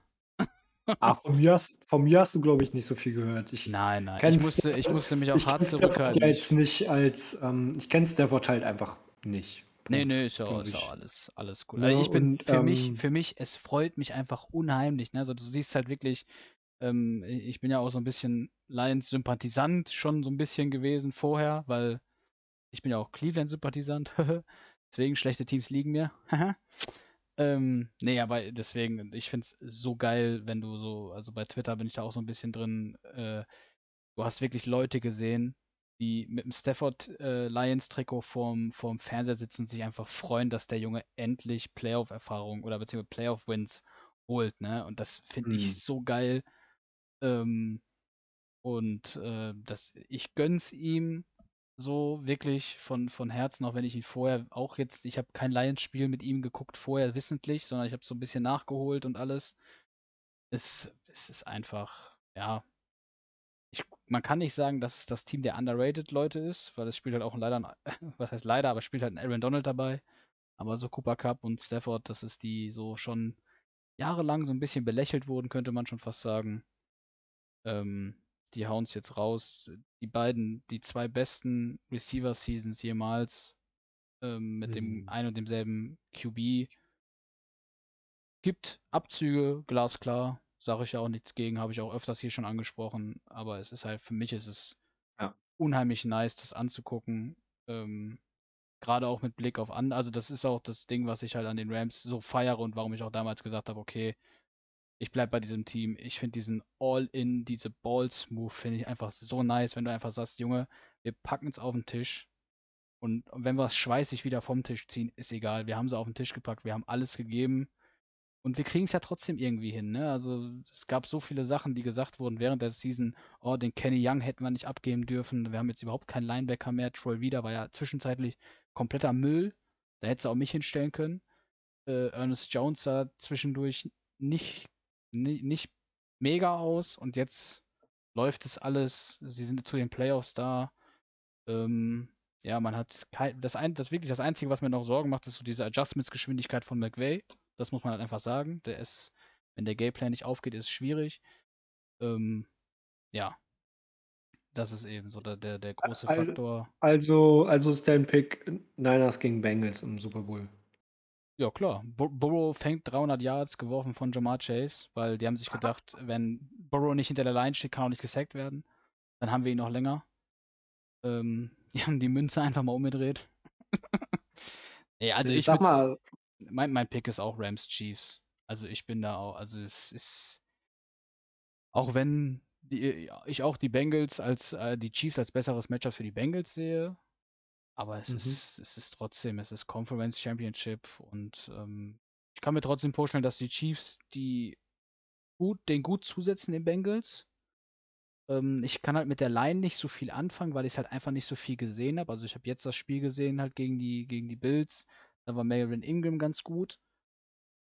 [SPEAKER 5] Ah, von mir hast, von mir hast du, glaube ich, nicht so viel gehört. Ich,
[SPEAKER 4] Nein, nein. Ich musste, ich musste mich auch hart zurückhalten.
[SPEAKER 5] ja
[SPEAKER 4] Ich,
[SPEAKER 5] jetzt nicht als, ähm, ich kenne Stafford halt einfach nicht.
[SPEAKER 4] Nee, nee, ist ja,
[SPEAKER 5] glaub
[SPEAKER 4] ist ja alles, alles gut.
[SPEAKER 5] Ne,
[SPEAKER 4] Also ich bin
[SPEAKER 5] und,
[SPEAKER 4] für mich,
[SPEAKER 5] ähm,
[SPEAKER 4] für mich, es freut mich einfach unheimlich. Ne? Also du siehst halt wirklich, ähm, ich bin ja auch so ein bisschen Lions-Sympathisant schon so ein bisschen gewesen vorher, weil ich bin ja auch Cleveland-Sympathisant. deswegen schlechte Teams liegen mir. Ähm, nee, aber deswegen, ich finde es so geil, wenn du so, also bei Twitter bin ich da auch so ein bisschen drin, äh, du hast wirklich Leute gesehen, die mit dem Stafford äh, Lions Trikot vorm, vorm Fernseher sitzen und sich einfach freuen, dass der Junge endlich Playoff-Erfahrung oder beziehungsweise Playoff-Wins holt, ne? Und das finde
[SPEAKER 5] Mhm.
[SPEAKER 4] ich so geil. Ähm, und äh, das, ich gönn's ihm so wirklich von, von Herzen, auch wenn ich ihn vorher auch jetzt, ich habe kein Lions-Spiel mit ihm geguckt vorher wissentlich, sondern ich habe so ein bisschen nachgeholt und alles. Es, es ist einfach, ja. Ich, man kann nicht sagen, dass es das Team der underrated Leute ist, weil es spielt halt auch leider, was heißt leider, aber spielt halt ein Aaron Donald dabei. Aber so Cooper Cup und Stafford, das ist die so schon jahrelang so ein bisschen belächelt wurden, könnte man schon fast sagen. Ähm, die hauen es jetzt raus. Die beiden, die zwei besten Receiver-Seasons jemals ähm, mit dem
[SPEAKER 5] Mhm.
[SPEAKER 4] ein und demselben QB. Gibt Abzüge, glasklar. Sage ich ja auch nichts gegen, habe ich auch öfters hier schon angesprochen. Aber es ist halt, für mich ist es
[SPEAKER 5] Ja.
[SPEAKER 4] unheimlich nice, das anzugucken. Ähm, Gerade auch mit Blick auf an. Also, das ist auch das Ding, was ich halt an den Rams so feiere und warum ich auch damals gesagt habe, okay, ich bleibe bei diesem Team. Ich finde diesen All-In, diese Balls-Move, finde ich einfach so nice, wenn du einfach sagst, Junge, wir packen es auf den Tisch. Und wenn wir es schweißig wieder vom Tisch ziehen, ist egal. Wir haben sie auf den Tisch gepackt, wir haben alles gegeben. Und wir kriegen es ja trotzdem irgendwie hin, ne? Also es gab so viele Sachen, die gesagt wurden während der Season, oh, den Kenny Young hätten wir nicht abgeben dürfen. Wir haben jetzt überhaupt keinen Linebacker mehr. Troy Wieder war ja zwischenzeitlich kompletter Müll. Da hättest du auch mich hinstellen können. Äh, Ernest Jones sah zwischendurch nicht, ni- nicht mega aus und jetzt läuft es alles. Sie sind zu den Playoffs da. Ähm, ja, man hat kein, das, ein, das wirklich das Einzige, was mir noch Sorgen macht, ist so diese Adjustments-Geschwindigkeit von McVay. Das muss man halt einfach sagen. Der ist, wenn der Gameplan nicht aufgeht, ist es schwierig. Ähm, ja. Das ist eben so der, der, der große
[SPEAKER 5] Also-
[SPEAKER 4] Faktor.
[SPEAKER 5] Also, also ist dein Pick Niners gegen Bengals im Super Bowl.
[SPEAKER 4] Ja, klar. Bur Burrow fängt 300 Yards geworfen von Jamar Chase, weil die haben sich gedacht, wenn Burrow nicht hinter der Line steht, kann auch nicht gesackt werden. Dann haben wir ihn noch länger. Ähm, die haben die Münze einfach mal umgedreht. nee, also ich,
[SPEAKER 5] sag
[SPEAKER 4] würd's-
[SPEAKER 5] mal,
[SPEAKER 4] mein, mein Pick ist auch Rams Chiefs. Also ich bin da auch, also es ist, auch wenn die, ich auch die Bengals als, äh, die Chiefs als besseres Matchup für die Bengals sehe, aber es
[SPEAKER 5] Mhm.
[SPEAKER 4] ist, es ist trotzdem, es ist Conference Championship und ähm, ich kann mir trotzdem vorstellen, dass die Chiefs die gut, den gut zusetzen, den Bengals. Ähm, ich kann halt mit der Line nicht so viel anfangen, weil ich halt einfach nicht so viel gesehen habe. Also ich habe jetzt das Spiel gesehen halt gegen die, gegen die Bills. Da war Marvin Ingram ganz gut.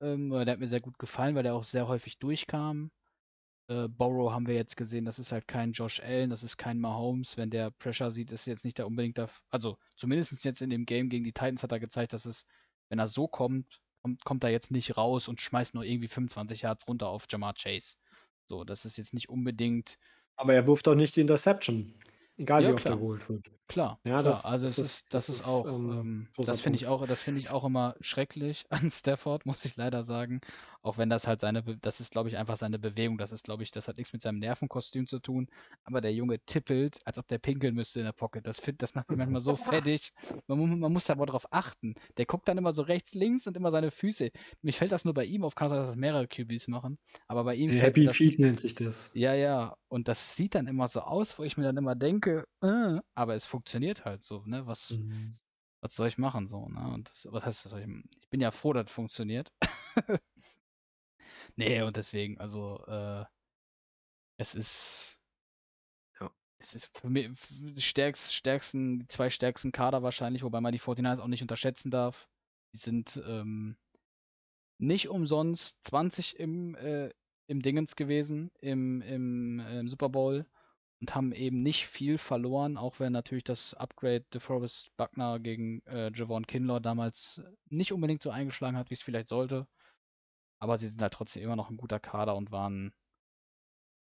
[SPEAKER 4] Ähm, oder der hat mir sehr gut gefallen, weil der auch sehr häufig durchkam. Äh, Borrow haben wir jetzt gesehen, das ist halt kein Josh Allen, das ist kein Mahomes. Wenn der Pressure sieht, ist jetzt nicht der unbedingt da. Also zumindest jetzt in dem Game gegen die Titans hat er gezeigt, dass es, wenn er so kommt, kommt, kommt er jetzt nicht raus und schmeißt nur irgendwie 25 Yards runter auf Jamar Chase. So, das ist jetzt nicht unbedingt
[SPEAKER 5] aber er wirft doch nicht die Interception. Egal
[SPEAKER 4] Ja,
[SPEAKER 5] wie oft
[SPEAKER 4] klar.
[SPEAKER 5] er geholt wird.
[SPEAKER 4] Klar,
[SPEAKER 5] Ja,
[SPEAKER 4] klar.
[SPEAKER 5] das-
[SPEAKER 4] also
[SPEAKER 5] das
[SPEAKER 4] es
[SPEAKER 5] ist-
[SPEAKER 4] das ist auch,
[SPEAKER 5] ähm,
[SPEAKER 4] ähm, das finde ich auch, das finde ich auch immer schrecklich an Stafford, muss ich leider sagen. Auch wenn das halt seine, Be das ist, glaube ich, einfach seine Bewegung. Das ist, glaube ich, das hat nichts mit seinem Nervenkostüm zu tun. Aber der Junge tippelt, als ob der pinkeln müsste in der Pocket. Das, find, das macht mich manchmal so fertig. Man, man muss da aber drauf achten. Der guckt dann immer so rechts, links und immer seine Füße. Mich fällt das nur bei ihm auf, kann sein, dass das mehrere QBs machen. Aber bei ihm
[SPEAKER 5] Happy Feet nennt sich das.
[SPEAKER 4] ja, ja, und das sieht dann immer so aus, wo ich mir dann immer denke, äh, aber es funktioniert halt so, ne? Was,
[SPEAKER 5] Mhm.
[SPEAKER 4] was soll ich machen so, ne? Und das, was heißt das? soll Ich ich bin ja froh, dass es funktioniert. nee, und deswegen, also, äh, es ist.
[SPEAKER 5] Ja.
[SPEAKER 4] Es ist für mich die stärkst, stärksten, die zwei stärksten Kader wahrscheinlich, wobei man die 49ers auch nicht unterschätzen darf. Die sind ähm, nicht umsonst 20 im, äh, im Dingens gewesen, im, im, im Super Bowl und haben eben nicht viel verloren, auch wenn natürlich das Upgrade DeForest Buckner gegen äh, Javon Kinlaw damals nicht unbedingt so eingeschlagen hat, wie es vielleicht sollte. Aber sie sind halt trotzdem immer noch ein guter Kader und waren.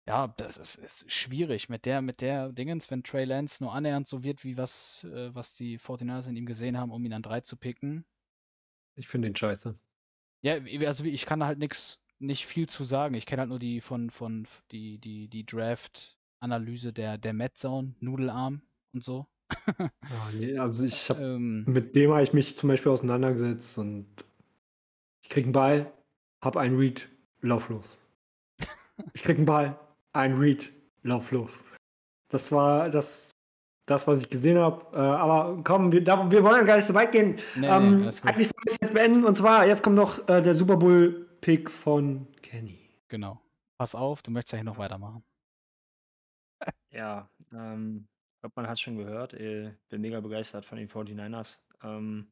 [SPEAKER 4] Ja, das ist, ist schwierig mit der, mit der Dingens, wenn Trey Lance nur annähernd so wird, wie was, äh, was die 49ers in ihm gesehen haben, um ihn an drei zu picken.
[SPEAKER 5] Ich finde ihn scheiße.
[SPEAKER 4] Ja, also ich kann da halt nix, nicht viel zu sagen. Ich kenne halt nur die von, von die, die, die Draft-Analyse der, der Zone, Nudelarm und so.
[SPEAKER 5] Ah, nee, also ich habe
[SPEAKER 4] ähm,
[SPEAKER 5] mit dem habe ich mich zum Beispiel auseinandergesetzt und ich krieg einen Ball, hab einen Read, lauf los. Ich krieg einen Ball, einen Read, lauf los. Das war das, das was ich gesehen habe. Äh, aber komm, wir, da, wir wollen gar nicht so weit gehen.
[SPEAKER 4] Nee, nee,
[SPEAKER 5] ähm,
[SPEAKER 4] gut.
[SPEAKER 5] eigentlich wollen wir es jetzt beenden. Und zwar, jetzt kommt noch äh, der Super Bowl-Pick von Kenny.
[SPEAKER 4] Genau. Pass auf, du möchtest ja hier noch weitermachen.
[SPEAKER 1] Ja, ähm, ich glaube, man hat schon gehört. Äh, bin mega begeistert von den 49ers. Ähm,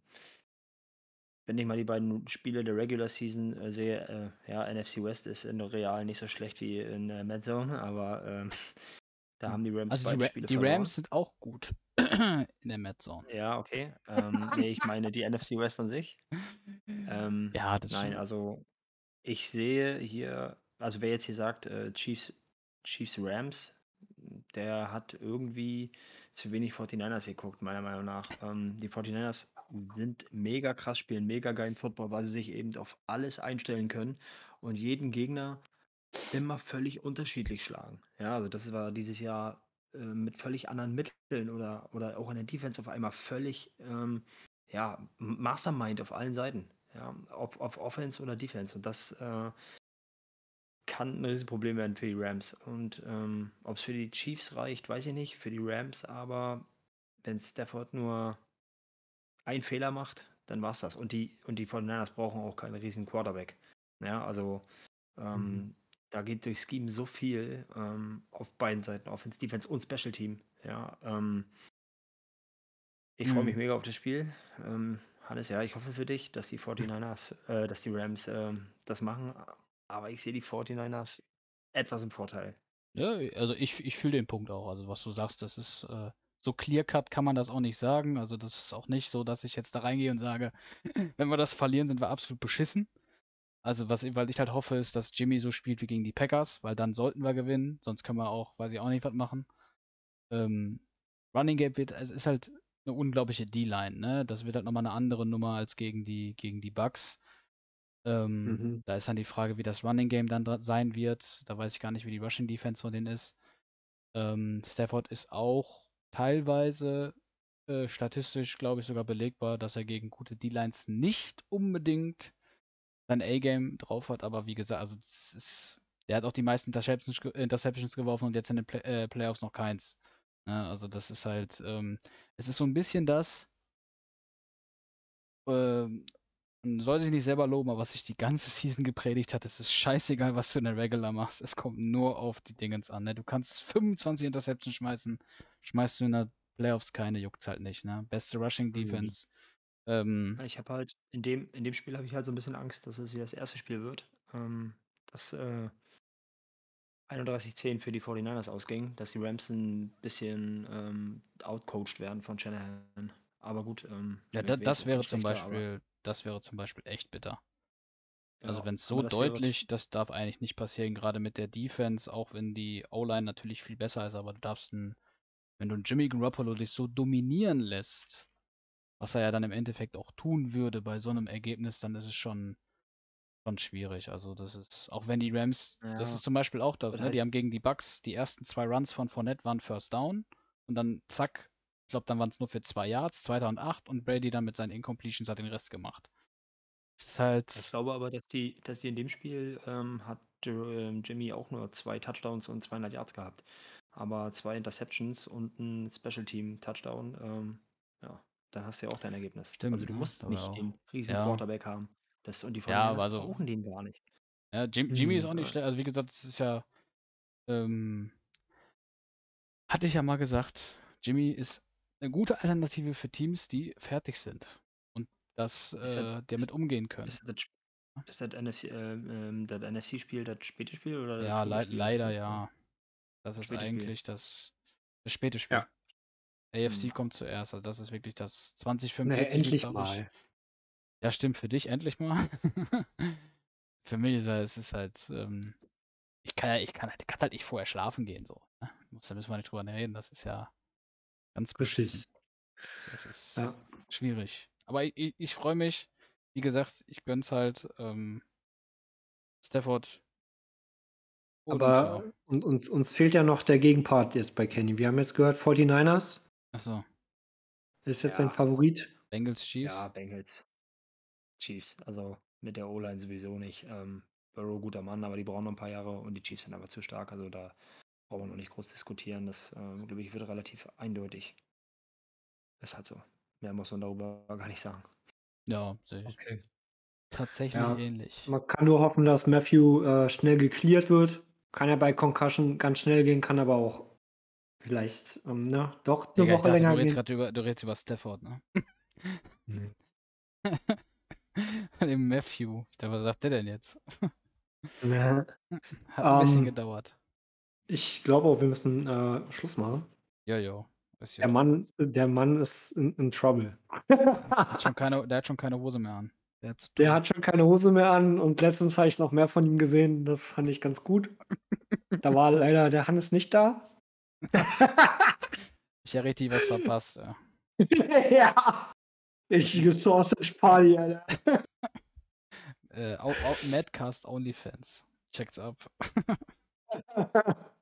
[SPEAKER 1] wenn ich mal die beiden Spiele der Regular Season äh, sehe, äh, ja, NFC West ist in Real nicht so schlecht wie in äh, Mad Zone, aber ähm, da haben die Rams
[SPEAKER 4] Also die,
[SPEAKER 1] beide
[SPEAKER 4] Ra
[SPEAKER 1] Spiele
[SPEAKER 4] die
[SPEAKER 1] verloren.
[SPEAKER 4] Rams sind auch gut in der Mad Zone.
[SPEAKER 1] Ja, okay. Ähm, nee, ich meine die NFC West an sich. Ähm,
[SPEAKER 4] Ja, das
[SPEAKER 1] nein,
[SPEAKER 4] stimmt.
[SPEAKER 1] also ich sehe hier, also wer jetzt hier sagt, äh, Chiefs, Chiefs Rams, der hat irgendwie zu wenig 49ers geguckt, meiner Meinung nach. Ähm, die 49ers sind mega krass, spielen mega geilen Football, weil sie sich eben auf alles einstellen können und jeden Gegner immer völlig unterschiedlich schlagen. Ja, also das war dieses Jahr äh, mit völlig anderen Mitteln oder, oder auch in der Defense auf einmal völlig ähm, ja, Mastermind auf allen Seiten. Ja, ob, ob Offense oder Defense. Und das äh, kann ein Riesenproblem werden für die Rams. Und ähm, ob es für die Chiefs reicht, weiß ich nicht. Für die Rams, aber wenn Stafford nur einen Fehler macht, dann war's das. Und die, und die 49ers brauchen auch keinen riesigen Quarterback. Ja, also ähm,
[SPEAKER 5] Mhm.
[SPEAKER 1] da geht durch Scheme so viel ähm, auf beiden Seiten, Offense, Defense und Special Team. Ja, ähm, ich freue mich
[SPEAKER 4] Mhm.
[SPEAKER 1] mega auf das Spiel. Hannes, ja, ich hoffe für dich, dass die 49ers, äh, dass die Rams ähm, das machen. Aber ich sehe die 49ers etwas im Vorteil.
[SPEAKER 4] Ja, also ich, ich fühle den Punkt auch. Also was du sagst, das ist äh, so clear cut kann man das auch nicht sagen. Also das ist auch nicht so, dass ich jetzt da reingehe und sage, wenn wir das verlieren, sind wir absolut beschissen. Also was, weil ich halt hoffe, ist, dass Jimmy so spielt wie gegen die Packers, weil dann sollten wir gewinnen. Sonst können wir auch, weiß ich auch nicht, was machen. Ähm, Running Game wird, es ist halt eine unglaubliche D-Line, ne? Das wird halt nochmal eine andere Nummer als gegen die, gegen die Bucks. Ähm,
[SPEAKER 5] Mhm.
[SPEAKER 4] Da ist dann die Frage, wie das Running Game dann sein wird. Da weiß ich gar nicht, wie die Rushing Defense von denen ist. Ähm, Stafford ist auch teilweise äh, statistisch, glaube ich, sogar belegbar, dass er gegen gute D-Lines nicht unbedingt sein A-Game drauf hat. Aber wie gesagt, also ist, der hat auch die meisten Interceptions, Interceptions geworfen und jetzt in den Play äh, Playoffs noch keins. Ne? Also das ist halt, ähm, es ist so ein bisschen das, ähm, man soll sich nicht selber loben, aber was sich die ganze Season gepredigt hat, es ist scheißegal, was du in der Regular machst. Es kommt nur auf die Dingens an. Ne? Du kannst 25 Interceptions schmeißen, schmeißt du in der Playoffs keine, juckt's halt nicht. Ne? Beste Rushing
[SPEAKER 5] Mhm.
[SPEAKER 4] Defense. Ähm,
[SPEAKER 1] Ich habe halt, in dem, in dem Spiel habe ich halt so ein bisschen Angst, dass es wie das erste Spiel wird. Ähm, dass äh, 31-10 für die 49ers ausging, dass die Rams ein bisschen ähm, outcoached werden von Shanahan. Aber gut, ähm,
[SPEAKER 4] ja, da, das wäre zum
[SPEAKER 1] aber-
[SPEAKER 4] Beispiel, das wäre zum Beispiel echt bitter. Also
[SPEAKER 1] ja,
[SPEAKER 4] wenn es so
[SPEAKER 1] das wäre-
[SPEAKER 4] deutlich, das darf eigentlich nicht passieren, gerade mit der Defense, auch wenn die O-Line natürlich viel besser ist, aber du darfst ein, wenn du einen Jimmy Garoppolo dich so dominieren lässt, was er ja dann im Endeffekt auch tun würde bei so einem Ergebnis, dann ist es schon, schon schwierig. Also das ist, auch wenn die Rams, das
[SPEAKER 1] Ja,
[SPEAKER 4] ist zum Beispiel auch das,
[SPEAKER 1] das
[SPEAKER 4] ne? Die haben gegen die Bucks die ersten zwei Runs von Fournette waren First Down und dann zack, ich glaube, dann waren es nur für zwei Yards, 2008 und Brady dann mit seinen Incompletions hat den Rest gemacht. Es ist halt,
[SPEAKER 1] Ich glaube aber, dass die, dass die in dem Spiel ähm, hat ähm, Jimmy auch nur zwei Touchdowns und 200 Yards gehabt. Aber zwei Interceptions und ein Special Team Touchdown, ähm, ja, dann hast du ja auch dein Ergebnis.
[SPEAKER 4] Stimmt,
[SPEAKER 1] also du
[SPEAKER 4] ne?
[SPEAKER 1] musst nicht
[SPEAKER 4] auch-
[SPEAKER 1] den riesen
[SPEAKER 4] ja.
[SPEAKER 1] Quarterback haben. Das, und die
[SPEAKER 4] Ja,
[SPEAKER 1] 49ers
[SPEAKER 4] aber also-
[SPEAKER 1] brauchen den gar nicht.
[SPEAKER 4] Ja, Jim, Jimmy ist
[SPEAKER 5] Hm,
[SPEAKER 4] auch nicht
[SPEAKER 1] ja.
[SPEAKER 4] schlecht. Also wie gesagt, es ist ja, ähm, hatte ich ja mal gesagt, Jimmy ist eine gute Alternative für Teams, die fertig sind und das
[SPEAKER 1] Ist er-
[SPEAKER 4] äh, damit umgehen können.
[SPEAKER 1] Ist das, ist das NFC, ähm, ähm, das NFC-Spiel das späte Spiel oder das
[SPEAKER 4] Ja, lei
[SPEAKER 1] Spiel?
[SPEAKER 4] leider
[SPEAKER 1] Das-
[SPEAKER 4] ja. Das ist eigentlich das, das späte Spiel.
[SPEAKER 5] Ja.
[SPEAKER 4] AFC
[SPEAKER 1] Hm.
[SPEAKER 4] kommt zuerst, also das ist wirklich das
[SPEAKER 5] Nee,
[SPEAKER 4] 2045
[SPEAKER 5] endlich
[SPEAKER 4] ist, glaub ich.
[SPEAKER 5] mal.
[SPEAKER 4] Ja, stimmt, für dich endlich mal. für mich ist es ist halt, ähm, ich kann ja, ich kann halt, kann's halt nicht vorher schlafen gehen, so. Ne? Muss, da müssen wir nicht drüber reden, das ist ja ganz beschissen. Es, es ist
[SPEAKER 5] Ja.
[SPEAKER 4] schwierig. Aber ich, ich, ich freue mich, wie gesagt, ich gönn's halt, ähm, Stafford. Und,
[SPEAKER 5] Aber und, uns, uns fehlt ja noch der Gegenpart jetzt bei Kenny. Wir haben jetzt gehört, 49ers
[SPEAKER 4] Achso,
[SPEAKER 5] ist jetzt
[SPEAKER 1] Ja.
[SPEAKER 5] sein Favorit.
[SPEAKER 4] Bengals Chiefs.
[SPEAKER 1] Ja, Bengals. Chiefs. Also mit der O-Line sowieso nicht. Ähm, Burrow guter Mann, aber die brauchen noch ein paar Jahre und die Chiefs sind aber zu stark. Also da brauchen wir noch nicht groß diskutieren. Das, äh, glaube ich, wird relativ eindeutig. Ist halt so. Mehr muss man darüber gar nicht sagen.
[SPEAKER 4] Ja, sehe ich.
[SPEAKER 5] Okay.
[SPEAKER 4] Tatsächlich
[SPEAKER 5] Ja,
[SPEAKER 4] ähnlich.
[SPEAKER 5] Man kann nur hoffen, dass Matthew äh, schnell geklärt wird. Kann ja bei Concussion ganz schnell gehen, kann aber auch vielleicht, ähm, ne, doch eine
[SPEAKER 4] Digga,
[SPEAKER 5] Woche
[SPEAKER 4] dachte, du
[SPEAKER 5] länger
[SPEAKER 4] redest
[SPEAKER 5] gehen.
[SPEAKER 4] gerade über, du redest über Stafford, ne?
[SPEAKER 5] Nee.
[SPEAKER 4] Dem Matthew. Ich dachte, was sagt der denn jetzt?
[SPEAKER 5] Ne.
[SPEAKER 4] Hat ein bisschen
[SPEAKER 5] Ähm,
[SPEAKER 4] gedauert.
[SPEAKER 5] Ich glaube auch, wir müssen äh, Schluss machen.
[SPEAKER 4] Ja, ja.
[SPEAKER 5] Der. Mann, der Mann ist in, in Trouble.
[SPEAKER 4] Hat schon keine, der hat schon keine Hose mehr an. Der
[SPEAKER 5] Der hat schon keine Hose mehr an und letztens habe ich noch mehr von ihm gesehen. Das fand ich ganz gut. Da war leider der Hannes nicht da.
[SPEAKER 4] Ich ja richtig was verpasst, ja.
[SPEAKER 5] ja. Richtige Sausage Party, Alter.
[SPEAKER 4] Äh, au, au, Madcast OnlyFans. Checkt's ab.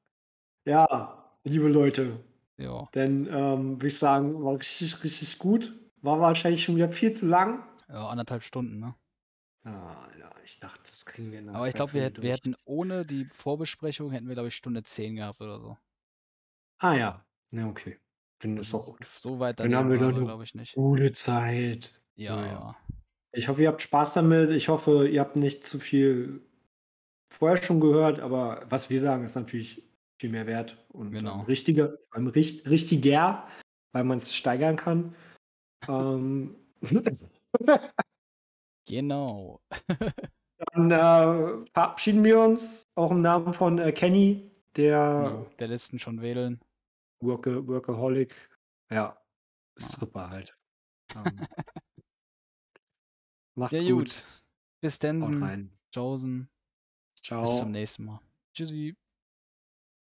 [SPEAKER 5] ja, liebe Leute.
[SPEAKER 4] ja.
[SPEAKER 5] Denn, ähm, würde ich sagen, war richtig, richtig gut. War wahrscheinlich schon wieder viel zu lang.
[SPEAKER 4] ja, anderthalb Stunden, ne?
[SPEAKER 5] Ja, Alter, ich dachte, das kriegen wir einer
[SPEAKER 4] Aber ich glaube, wir, hätt- wir hätten ohne die Vorbesprechung, hätten wir, glaube ich, Stunde 10 gehabt oder so.
[SPEAKER 5] Ah ja, ja, okay. Dann ist auch gut.
[SPEAKER 4] so weit
[SPEAKER 5] Dann haben wir doch eine
[SPEAKER 4] glaube ich, nicht.
[SPEAKER 5] gute Zeit.
[SPEAKER 4] Ja.
[SPEAKER 5] ja. Ich hoffe, ihr habt Spaß damit. Ich hoffe, ihr habt nicht zu viel vorher schon gehört, aber was wir sagen, ist natürlich viel mehr wert und
[SPEAKER 4] Genau.
[SPEAKER 5] ähm, richtiger, vor allem richt, richtiger, weil man es steigern kann. ähm,
[SPEAKER 4] Genau.
[SPEAKER 5] dann äh, verabschieden wir uns auch im Namen von äh, Kenny, der
[SPEAKER 4] Ja, der letzten schon wählen.
[SPEAKER 5] Worka Workaholic. Ja,
[SPEAKER 4] Ja.
[SPEAKER 5] super halt. Ähm, macht's
[SPEAKER 4] Ja,
[SPEAKER 5] gut.
[SPEAKER 4] gut. Bis
[SPEAKER 5] rein.
[SPEAKER 4] Tschaußen.
[SPEAKER 5] Ciao.
[SPEAKER 4] Bis zum nächsten Mal. Tschüssi.